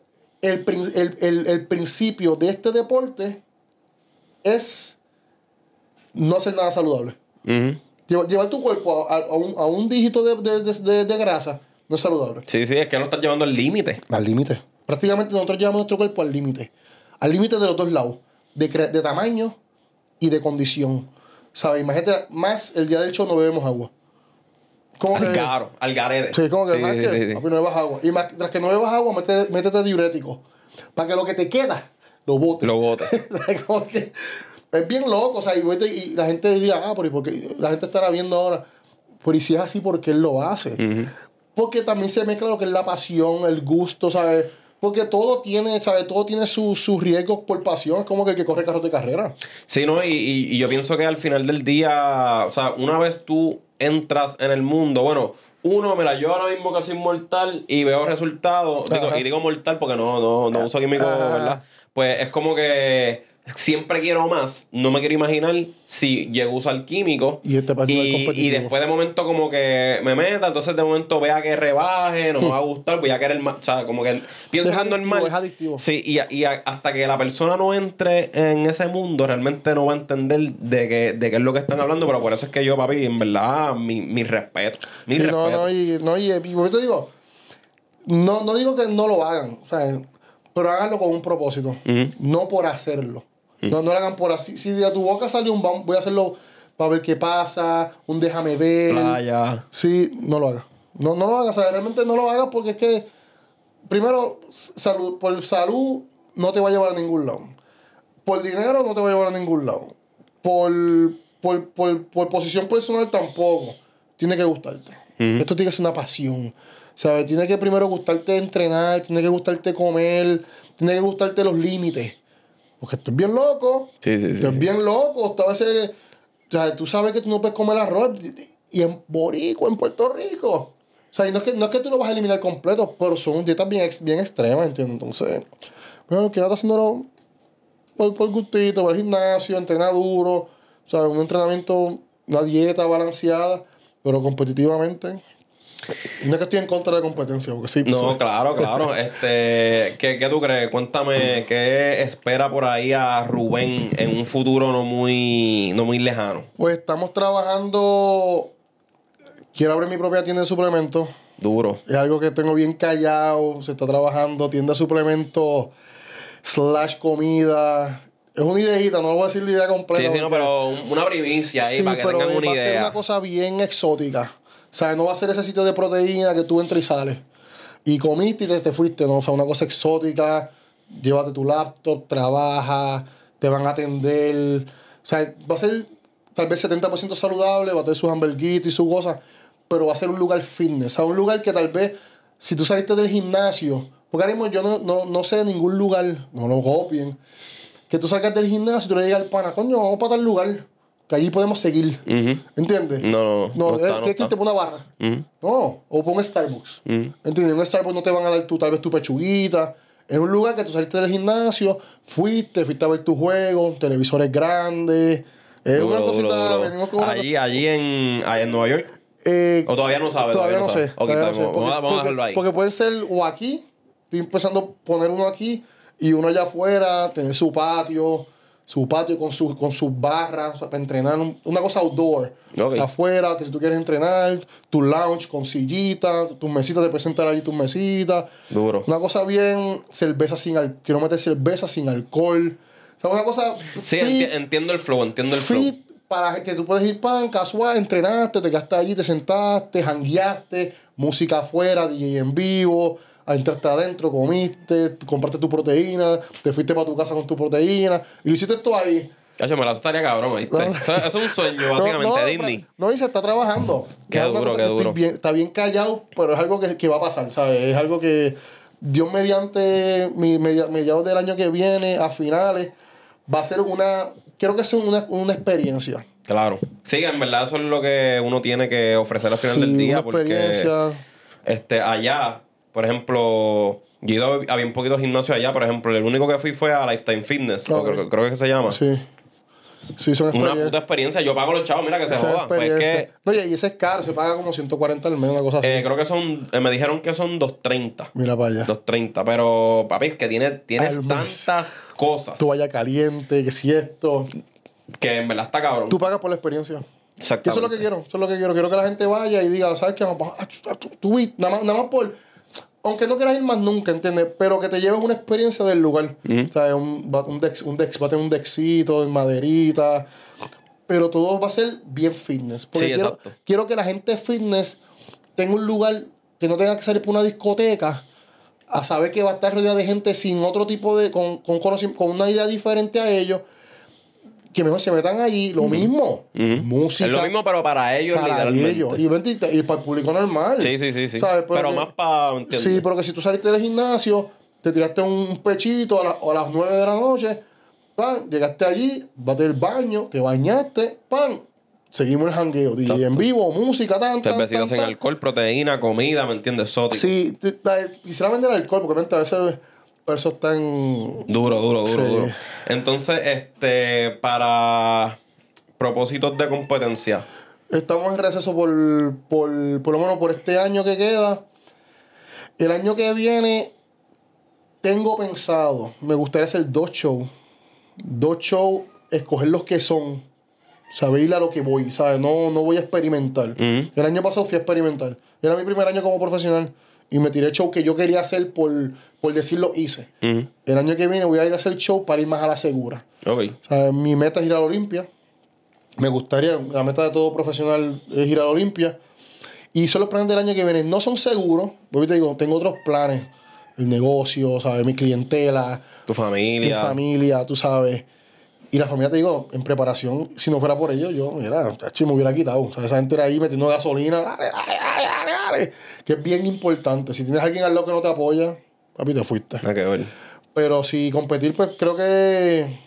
Speaker 2: el, el, el- el principio de este deporte es no hacer nada saludable.
Speaker 1: Ujú.
Speaker 2: Llevar, llevar tu cuerpo a, a un, a un dígito de, de- de- de- grasa no es saludable.
Speaker 1: Sí, sí, es que no estás llevando al límite.
Speaker 2: Al límite. Prácticamente nosotros llevamos nuestro cuerpo al límite. Al límite de los dos lados. De, de tamaño y de condición. ¿Sabes? Imagínate, más el día del show no bebemos agua. ¿Cómo
Speaker 1: Al
Speaker 2: que?
Speaker 1: caro, al garete.
Speaker 2: Sí, como que,
Speaker 1: Sí,
Speaker 2: ¿sabes
Speaker 1: sí.
Speaker 2: Papi, no bebas agua. Y más, tras que no bebas agua, métete, métete diurético. Para que lo que te queda, lo botes.
Speaker 1: Lo bote.
Speaker 2: ¿Sabes? Como que es bien loco, o sea, y, la gente dirá, ah, pero ¿y por qué? La gente estará viendo ahora, pero y si es así, ¿por qué él lo hace? Porque también se mezcla lo que es la pasión, el gusto, ¿sabes? Porque todo tiene, ¿sabes? Todo tiene sus sus riesgos por pasión, es como que el que corre carros de carrera.
Speaker 1: Sí, ¿no? Y, y- y yo pienso que al final del día, o sea, una vez tú entras en el mundo, bueno, uno, mira, yo ahora mismo que soy mortal y veo resultados, digo, y digo mortal porque no, no, no uso químicos,
Speaker 2: Ajá.
Speaker 1: ¿verdad? Pues es como que siempre quiero más, no me quiero imaginar si llego a usar químicos
Speaker 2: Y este
Speaker 1: y, y después de momento como que me meta, entonces de momento vea que rebaje, no me va a gustar, voy a querer más, o sea, como que pienso
Speaker 2: Es
Speaker 1: que es normal.
Speaker 2: es adictivo.
Speaker 1: Sí, y, hasta que la persona no entre en ese mundo, realmente no va a entender de qué, de qué es lo que están hablando, pero por eso es que yo, papi, en verdad, mi, mi respeto. Mi
Speaker 2: Sí,
Speaker 1: respeto.
Speaker 2: no, no, y, no, y, yo te digo, no, no digo que no lo hagan, o sea, pero háganlo con un propósito, no por hacerlo. No, no lo hagan por así. Si de tu boca salió un voy a hacerlo para ver qué pasa, un déjame ver.
Speaker 1: Playa.
Speaker 2: Sí, no lo hagas. No, no lo hagas, o sea, realmente no lo hagas porque es que primero, salud, por salud no te va a llevar a ningún lado. Por dinero no te va a llevar a ningún lado. Por, por, por, por posición personal tampoco. Tiene que gustarte. Esto tiene que ser una pasión. ¿Sabes? Tiene que primero gustarte entrenar, tiene que gustarte comer, tiene que gustarte los límites. Porque esto es bien loco.
Speaker 1: Sí, sí, sí,
Speaker 2: Esto es
Speaker 1: sí.
Speaker 2: bien loco. Esto a veces, o sea, tú sabes que tú no puedes comer arroz. Y en Borico, en Puerto Rico. O sea, y no es que, no es que tú lo vas a eliminar completo, pero son dietas bien, bien extremas, ¿entiendes? Entonces, bueno, quédate haciéndolo por, por gustito, por el gimnasio, entrenar duro. O sea, un entrenamiento, una dieta balanceada, pero competitivamente. Y no es que estoy en contra de la competencia, porque sí,
Speaker 1: No,
Speaker 2: sí.
Speaker 1: claro, claro. Este, ¿qué, ¿Qué tú crees? Cuéntame, ¿qué espera por ahí a Rubén en un futuro no muy, no muy lejano?
Speaker 2: Pues estamos trabajando. Quiero abrir mi propia tienda de suplementos.
Speaker 1: Duro.
Speaker 2: Es algo que tengo bien callado. Se está trabajando. Tienda de suplementos slash comida. Es una ideita, no voy a decir la idea completa.
Speaker 1: Sí, sí, no, pero un- una primicia ahí
Speaker 2: Sí,
Speaker 1: para que
Speaker 2: pero
Speaker 1: tengan
Speaker 2: va
Speaker 1: una
Speaker 2: a ser una cosa bien exótica. Sea, no va a ser ese sitio de proteína que tú entras y sales. Y comiste y te, te fuiste, ¿no? O sea, una cosa exótica. Llévate tu laptop, trabaja, te van a atender. O sea, va a ser tal vez 70% saludable, va a tener sus hamburguitos y sus cosas, pero va a ser un lugar fitness. O sea, un lugar que tal vez, si tú saliste del gimnasio, porque ahora mismo yo no, no, no sé de ningún lugar, no lo copien, que tú salgas del gimnasio y tú le digas al pana, coño, vamos para tal lugar, que allí podemos seguir.
Speaker 1: Ujú.
Speaker 2: ¿Entiendes?
Speaker 1: No, no,
Speaker 2: No,
Speaker 1: no está,
Speaker 2: eh, tienes que irte por una barra. No, o por un Starbucks.
Speaker 1: Ujú.
Speaker 2: ¿Entiendes? En un Starbucks no te van a dar tú, tal vez tu pechuguita. Es un lugar que tú saliste del gimnasio, fuiste, fuiste a ver tu juego, televisores grandes. Es
Speaker 1: Duro,
Speaker 2: una
Speaker 1: duro,
Speaker 2: cosita,
Speaker 1: duro.
Speaker 2: venimos con una
Speaker 1: Allí, allí en, allá en Nueva York.
Speaker 2: eh,
Speaker 1: O todavía no sabe,
Speaker 2: Todavía, no sé.
Speaker 1: vamos a- dejarlo ahí.
Speaker 2: Porque pueden ser o aquí, estoy empezando a poner uno aquí, y uno allá afuera, tener su patio, su patio con, su, con sus barras, para entrenar, un- una cosa outdoor. Afuera, que si tú quieres entrenar, tu lounge con sillita, tus mesitas, te puedes sentar allí tus mesitas.
Speaker 1: Duro.
Speaker 2: Una cosa bien, cerveza sin alcohol. Quiero meter cerveza sin alcohol. O sea, una cosa
Speaker 1: Sí,
Speaker 2: fit,
Speaker 1: entiendo el flow, entiendo el flow.
Speaker 2: fit para que tú puedes ir pan casual, entrenaste, te quedaste allí, te sentaste, jangueaste, música afuera, DJ en vivo, entraste adentro, comiste, compraste tu proteína, te fuiste para tu casa con tu proteína y lo hiciste todo ahí.
Speaker 1: Cacho, me la asustaría cabrón, ¿viste?
Speaker 2: No.
Speaker 1: Eso, eso es un sueño, básicamente,
Speaker 2: no, no,
Speaker 1: Disney.
Speaker 2: No, y se está trabajando.
Speaker 1: Qué
Speaker 2: Es
Speaker 1: duro, qué duro.
Speaker 2: bien- está bien callado, pero es algo que, que va a pasar, ¿sabes? Es algo que Dios mediante mi, media- mediados del año que viene, a finales, va a ser una... Quiero que sea una, una experiencia.
Speaker 1: Claro. Sí, en verdad eso es lo que uno tiene que ofrecer al final
Speaker 2: Sí,
Speaker 1: del día.
Speaker 2: una
Speaker 1: Porque este, allá, por ejemplo, yo he ido a bien poquitos gimnasios allá. Por ejemplo, el único que fui fue a Lifetime Fitness, o
Speaker 2: Ok.
Speaker 1: creo, creo que se llama.
Speaker 2: Sí. Sí, son
Speaker 1: Una puta experiencia. Yo pago los chavos, mira que se
Speaker 2: Esa
Speaker 1: joda. Pues es que
Speaker 2: No, y ese es caro, se paga como 140 al mes, una cosa así.
Speaker 1: eh, creo que son, eh, me dijeron que son 230.
Speaker 2: Mira para allá.
Speaker 1: 230, pero papi, es que tiene, tienes tantas cosas
Speaker 2: Tu vaya caliente, que si esto.
Speaker 1: que en verdad está cabrón.
Speaker 2: Tú pagas por la experiencia.
Speaker 1: Exactamente.
Speaker 2: eso es lo que quiero, eso es lo que quiero. Quiero que la gente vaya y diga, ¿sabes qué? Vamos, ah, tú- tú, tú, nada más, nada más por. Aunque no quieras ir más nunca, ¿entiendes? Pero que te lleves una experiencia del lugar. O sea, un, va- un, dex, un dex, va a tener un dexito en maderita. Pero todo va a ser bien fitness. Porque
Speaker 1: Sí,
Speaker 2: quiero,
Speaker 1: exacto.
Speaker 2: quiero que la gente fitness tenga un lugar que no tenga que salir por una discoteca a saber que va a estar rodeada de gente sin otro tipo de. con, con, con una idea diferente a ellos. Que mejor se metan allí. Lo mismo. Música
Speaker 1: Es lo mismo, pero para ellos,
Speaker 2: para
Speaker 1: literalmente.
Speaker 2: ellos. Y, vente y para el público normal.
Speaker 1: Sí, sí, sí, sí.
Speaker 2: ¿Sabes?
Speaker 1: Pero,
Speaker 2: que-
Speaker 1: más para.
Speaker 2: Sí, pero que si tú saliste del gimnasio, te tiraste un pechito a, la- a las 9 de la noche, pan, llegaste allí, vas del baño, te bañaste, pan, seguimos el jangueo. DJ en vivo, música, tan, tan, tan, tan.
Speaker 1: alcohol, proteína, comida, ¿me entiendes? Exótico.
Speaker 2: Sí, te- te- quisiera vender alcohol, porque a veces está en...
Speaker 1: Duro, duro, duro,
Speaker 2: Sí.
Speaker 1: duro. Entonces, este, para propósitos de competencia.
Speaker 2: Estamos en receso por, por, por lo menos por este año que queda. El año que viene tengo pensado, me gustaría hacer dos shows. Dos shows, escoger los que son. Saber ir a lo que voy, ¿sabes? No, no voy a experimentar. El año pasado fui a experimentar. Era mi primer año como profesional. Y me tiré show que yo quería hacer por, por decirlo hice.
Speaker 1: Ujú.
Speaker 2: El año que viene voy a ir a hacer show para ir más a la segura.
Speaker 1: Ok.
Speaker 2: O sea, mi meta es ir a la Olimpia. Me gustaría, la meta de todo profesional es ir a la Olimpia. Y son los planes del año que viene. No son seguros, porque te digo, tengo otros planes. el negocio, ¿sabes? Mi clientela,
Speaker 1: Tu
Speaker 2: mi
Speaker 1: familia.
Speaker 2: familia, tú sabes. Y la familia, te digo, en preparación, si no fuera por ellos, yo, mira, me hubiera quitado. O sea, esa gente era ahí metiendo gasolina, dale, dale, dale, dale, dale. Que es bien importante. Si tienes a alguien al lado que no te apoya, papi, te fuiste.
Speaker 1: Nada que ver.
Speaker 2: Pero si competir, pues creo que.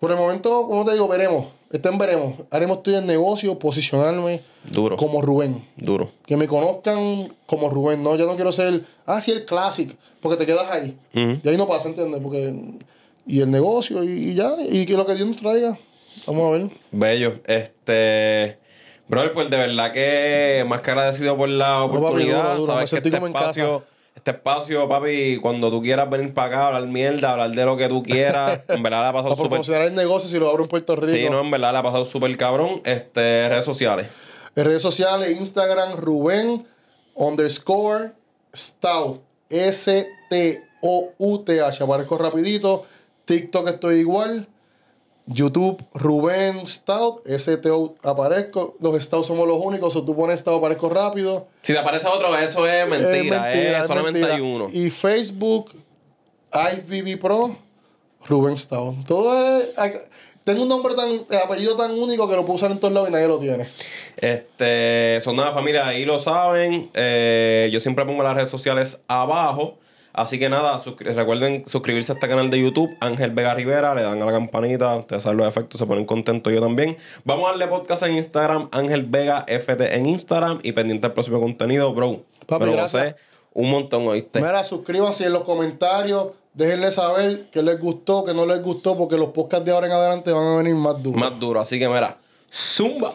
Speaker 2: Por el momento, como te digo, veremos. Estén veremos. Haremos estoy en negocio, posicionarme
Speaker 1: Duro.
Speaker 2: como Rubén.
Speaker 1: Duro.
Speaker 2: Que me conozcan como Rubén. No, yo no quiero ser. Ah, sí, el classic. Porque te quedas ahí. Y ahí no pasa, ¿entiendes? Porque. Y el negocio y, y ya. Y que lo que Dios nos traiga. Vamos a ver.
Speaker 1: Bello. Este. Brother, pues de verdad que más que agradecido por la
Speaker 2: papi,
Speaker 1: oportunidad.
Speaker 2: duro, duro.
Speaker 1: Sabes que este espacio, este espacio, papi, cuando tú quieras venir para acá, hablar mierda, hablar de lo que tú quieras, en verdad la ha pasado súper.
Speaker 2: promocionar el negocio si lo abro en Puerto Rico.
Speaker 1: Sí, no, en verdad la ha pasado súper cabrón. Este, redes sociales.
Speaker 2: En redes sociales, Instagram, Rubén underscore Stout. S-T-O-U-T-H. Aparezco rapidito. TikTok estoy igual. YouTube, Rubén Stout. S-T-O aparezco. Los Stout somos los únicos. Si tú pones Stout, aparezco rápido.
Speaker 1: Si te aparece otro, eso es mentira.
Speaker 2: Es
Speaker 1: eh,
Speaker 2: es
Speaker 1: solamente
Speaker 2: mentira.
Speaker 1: hay uno.
Speaker 2: Y Facebook, IFBB Pro, Rubén Stout. Todo es. Tengo un nombre tan, el apellido tan único que lo puedo usar en todos lados y nadie lo tiene.
Speaker 1: Este, son nada familia, ahí lo saben. Eh, yo siempre pongo las redes sociales abajo. Así que nada, suscri- recuerden suscribirse a este canal de YouTube, Ángel Vega Rivera, le dan a la campanita, ustedes saben los efectos, se ponen contentos, yo también. Vamos a darle podcast en Instagram, Ángel Vega FT en Instagram y pendiente del próximo contenido, bro.
Speaker 2: Papi,
Speaker 1: Pero
Speaker 2: gracias.
Speaker 1: sé un montón, ¿oíste?
Speaker 2: Mira, suscríbanse en los comentarios. Déjenle saber qué les gustó, qué no les gustó, porque los podcasts de ahora en adelante van a venir más duros.
Speaker 1: Más duro, así que mira, zumba.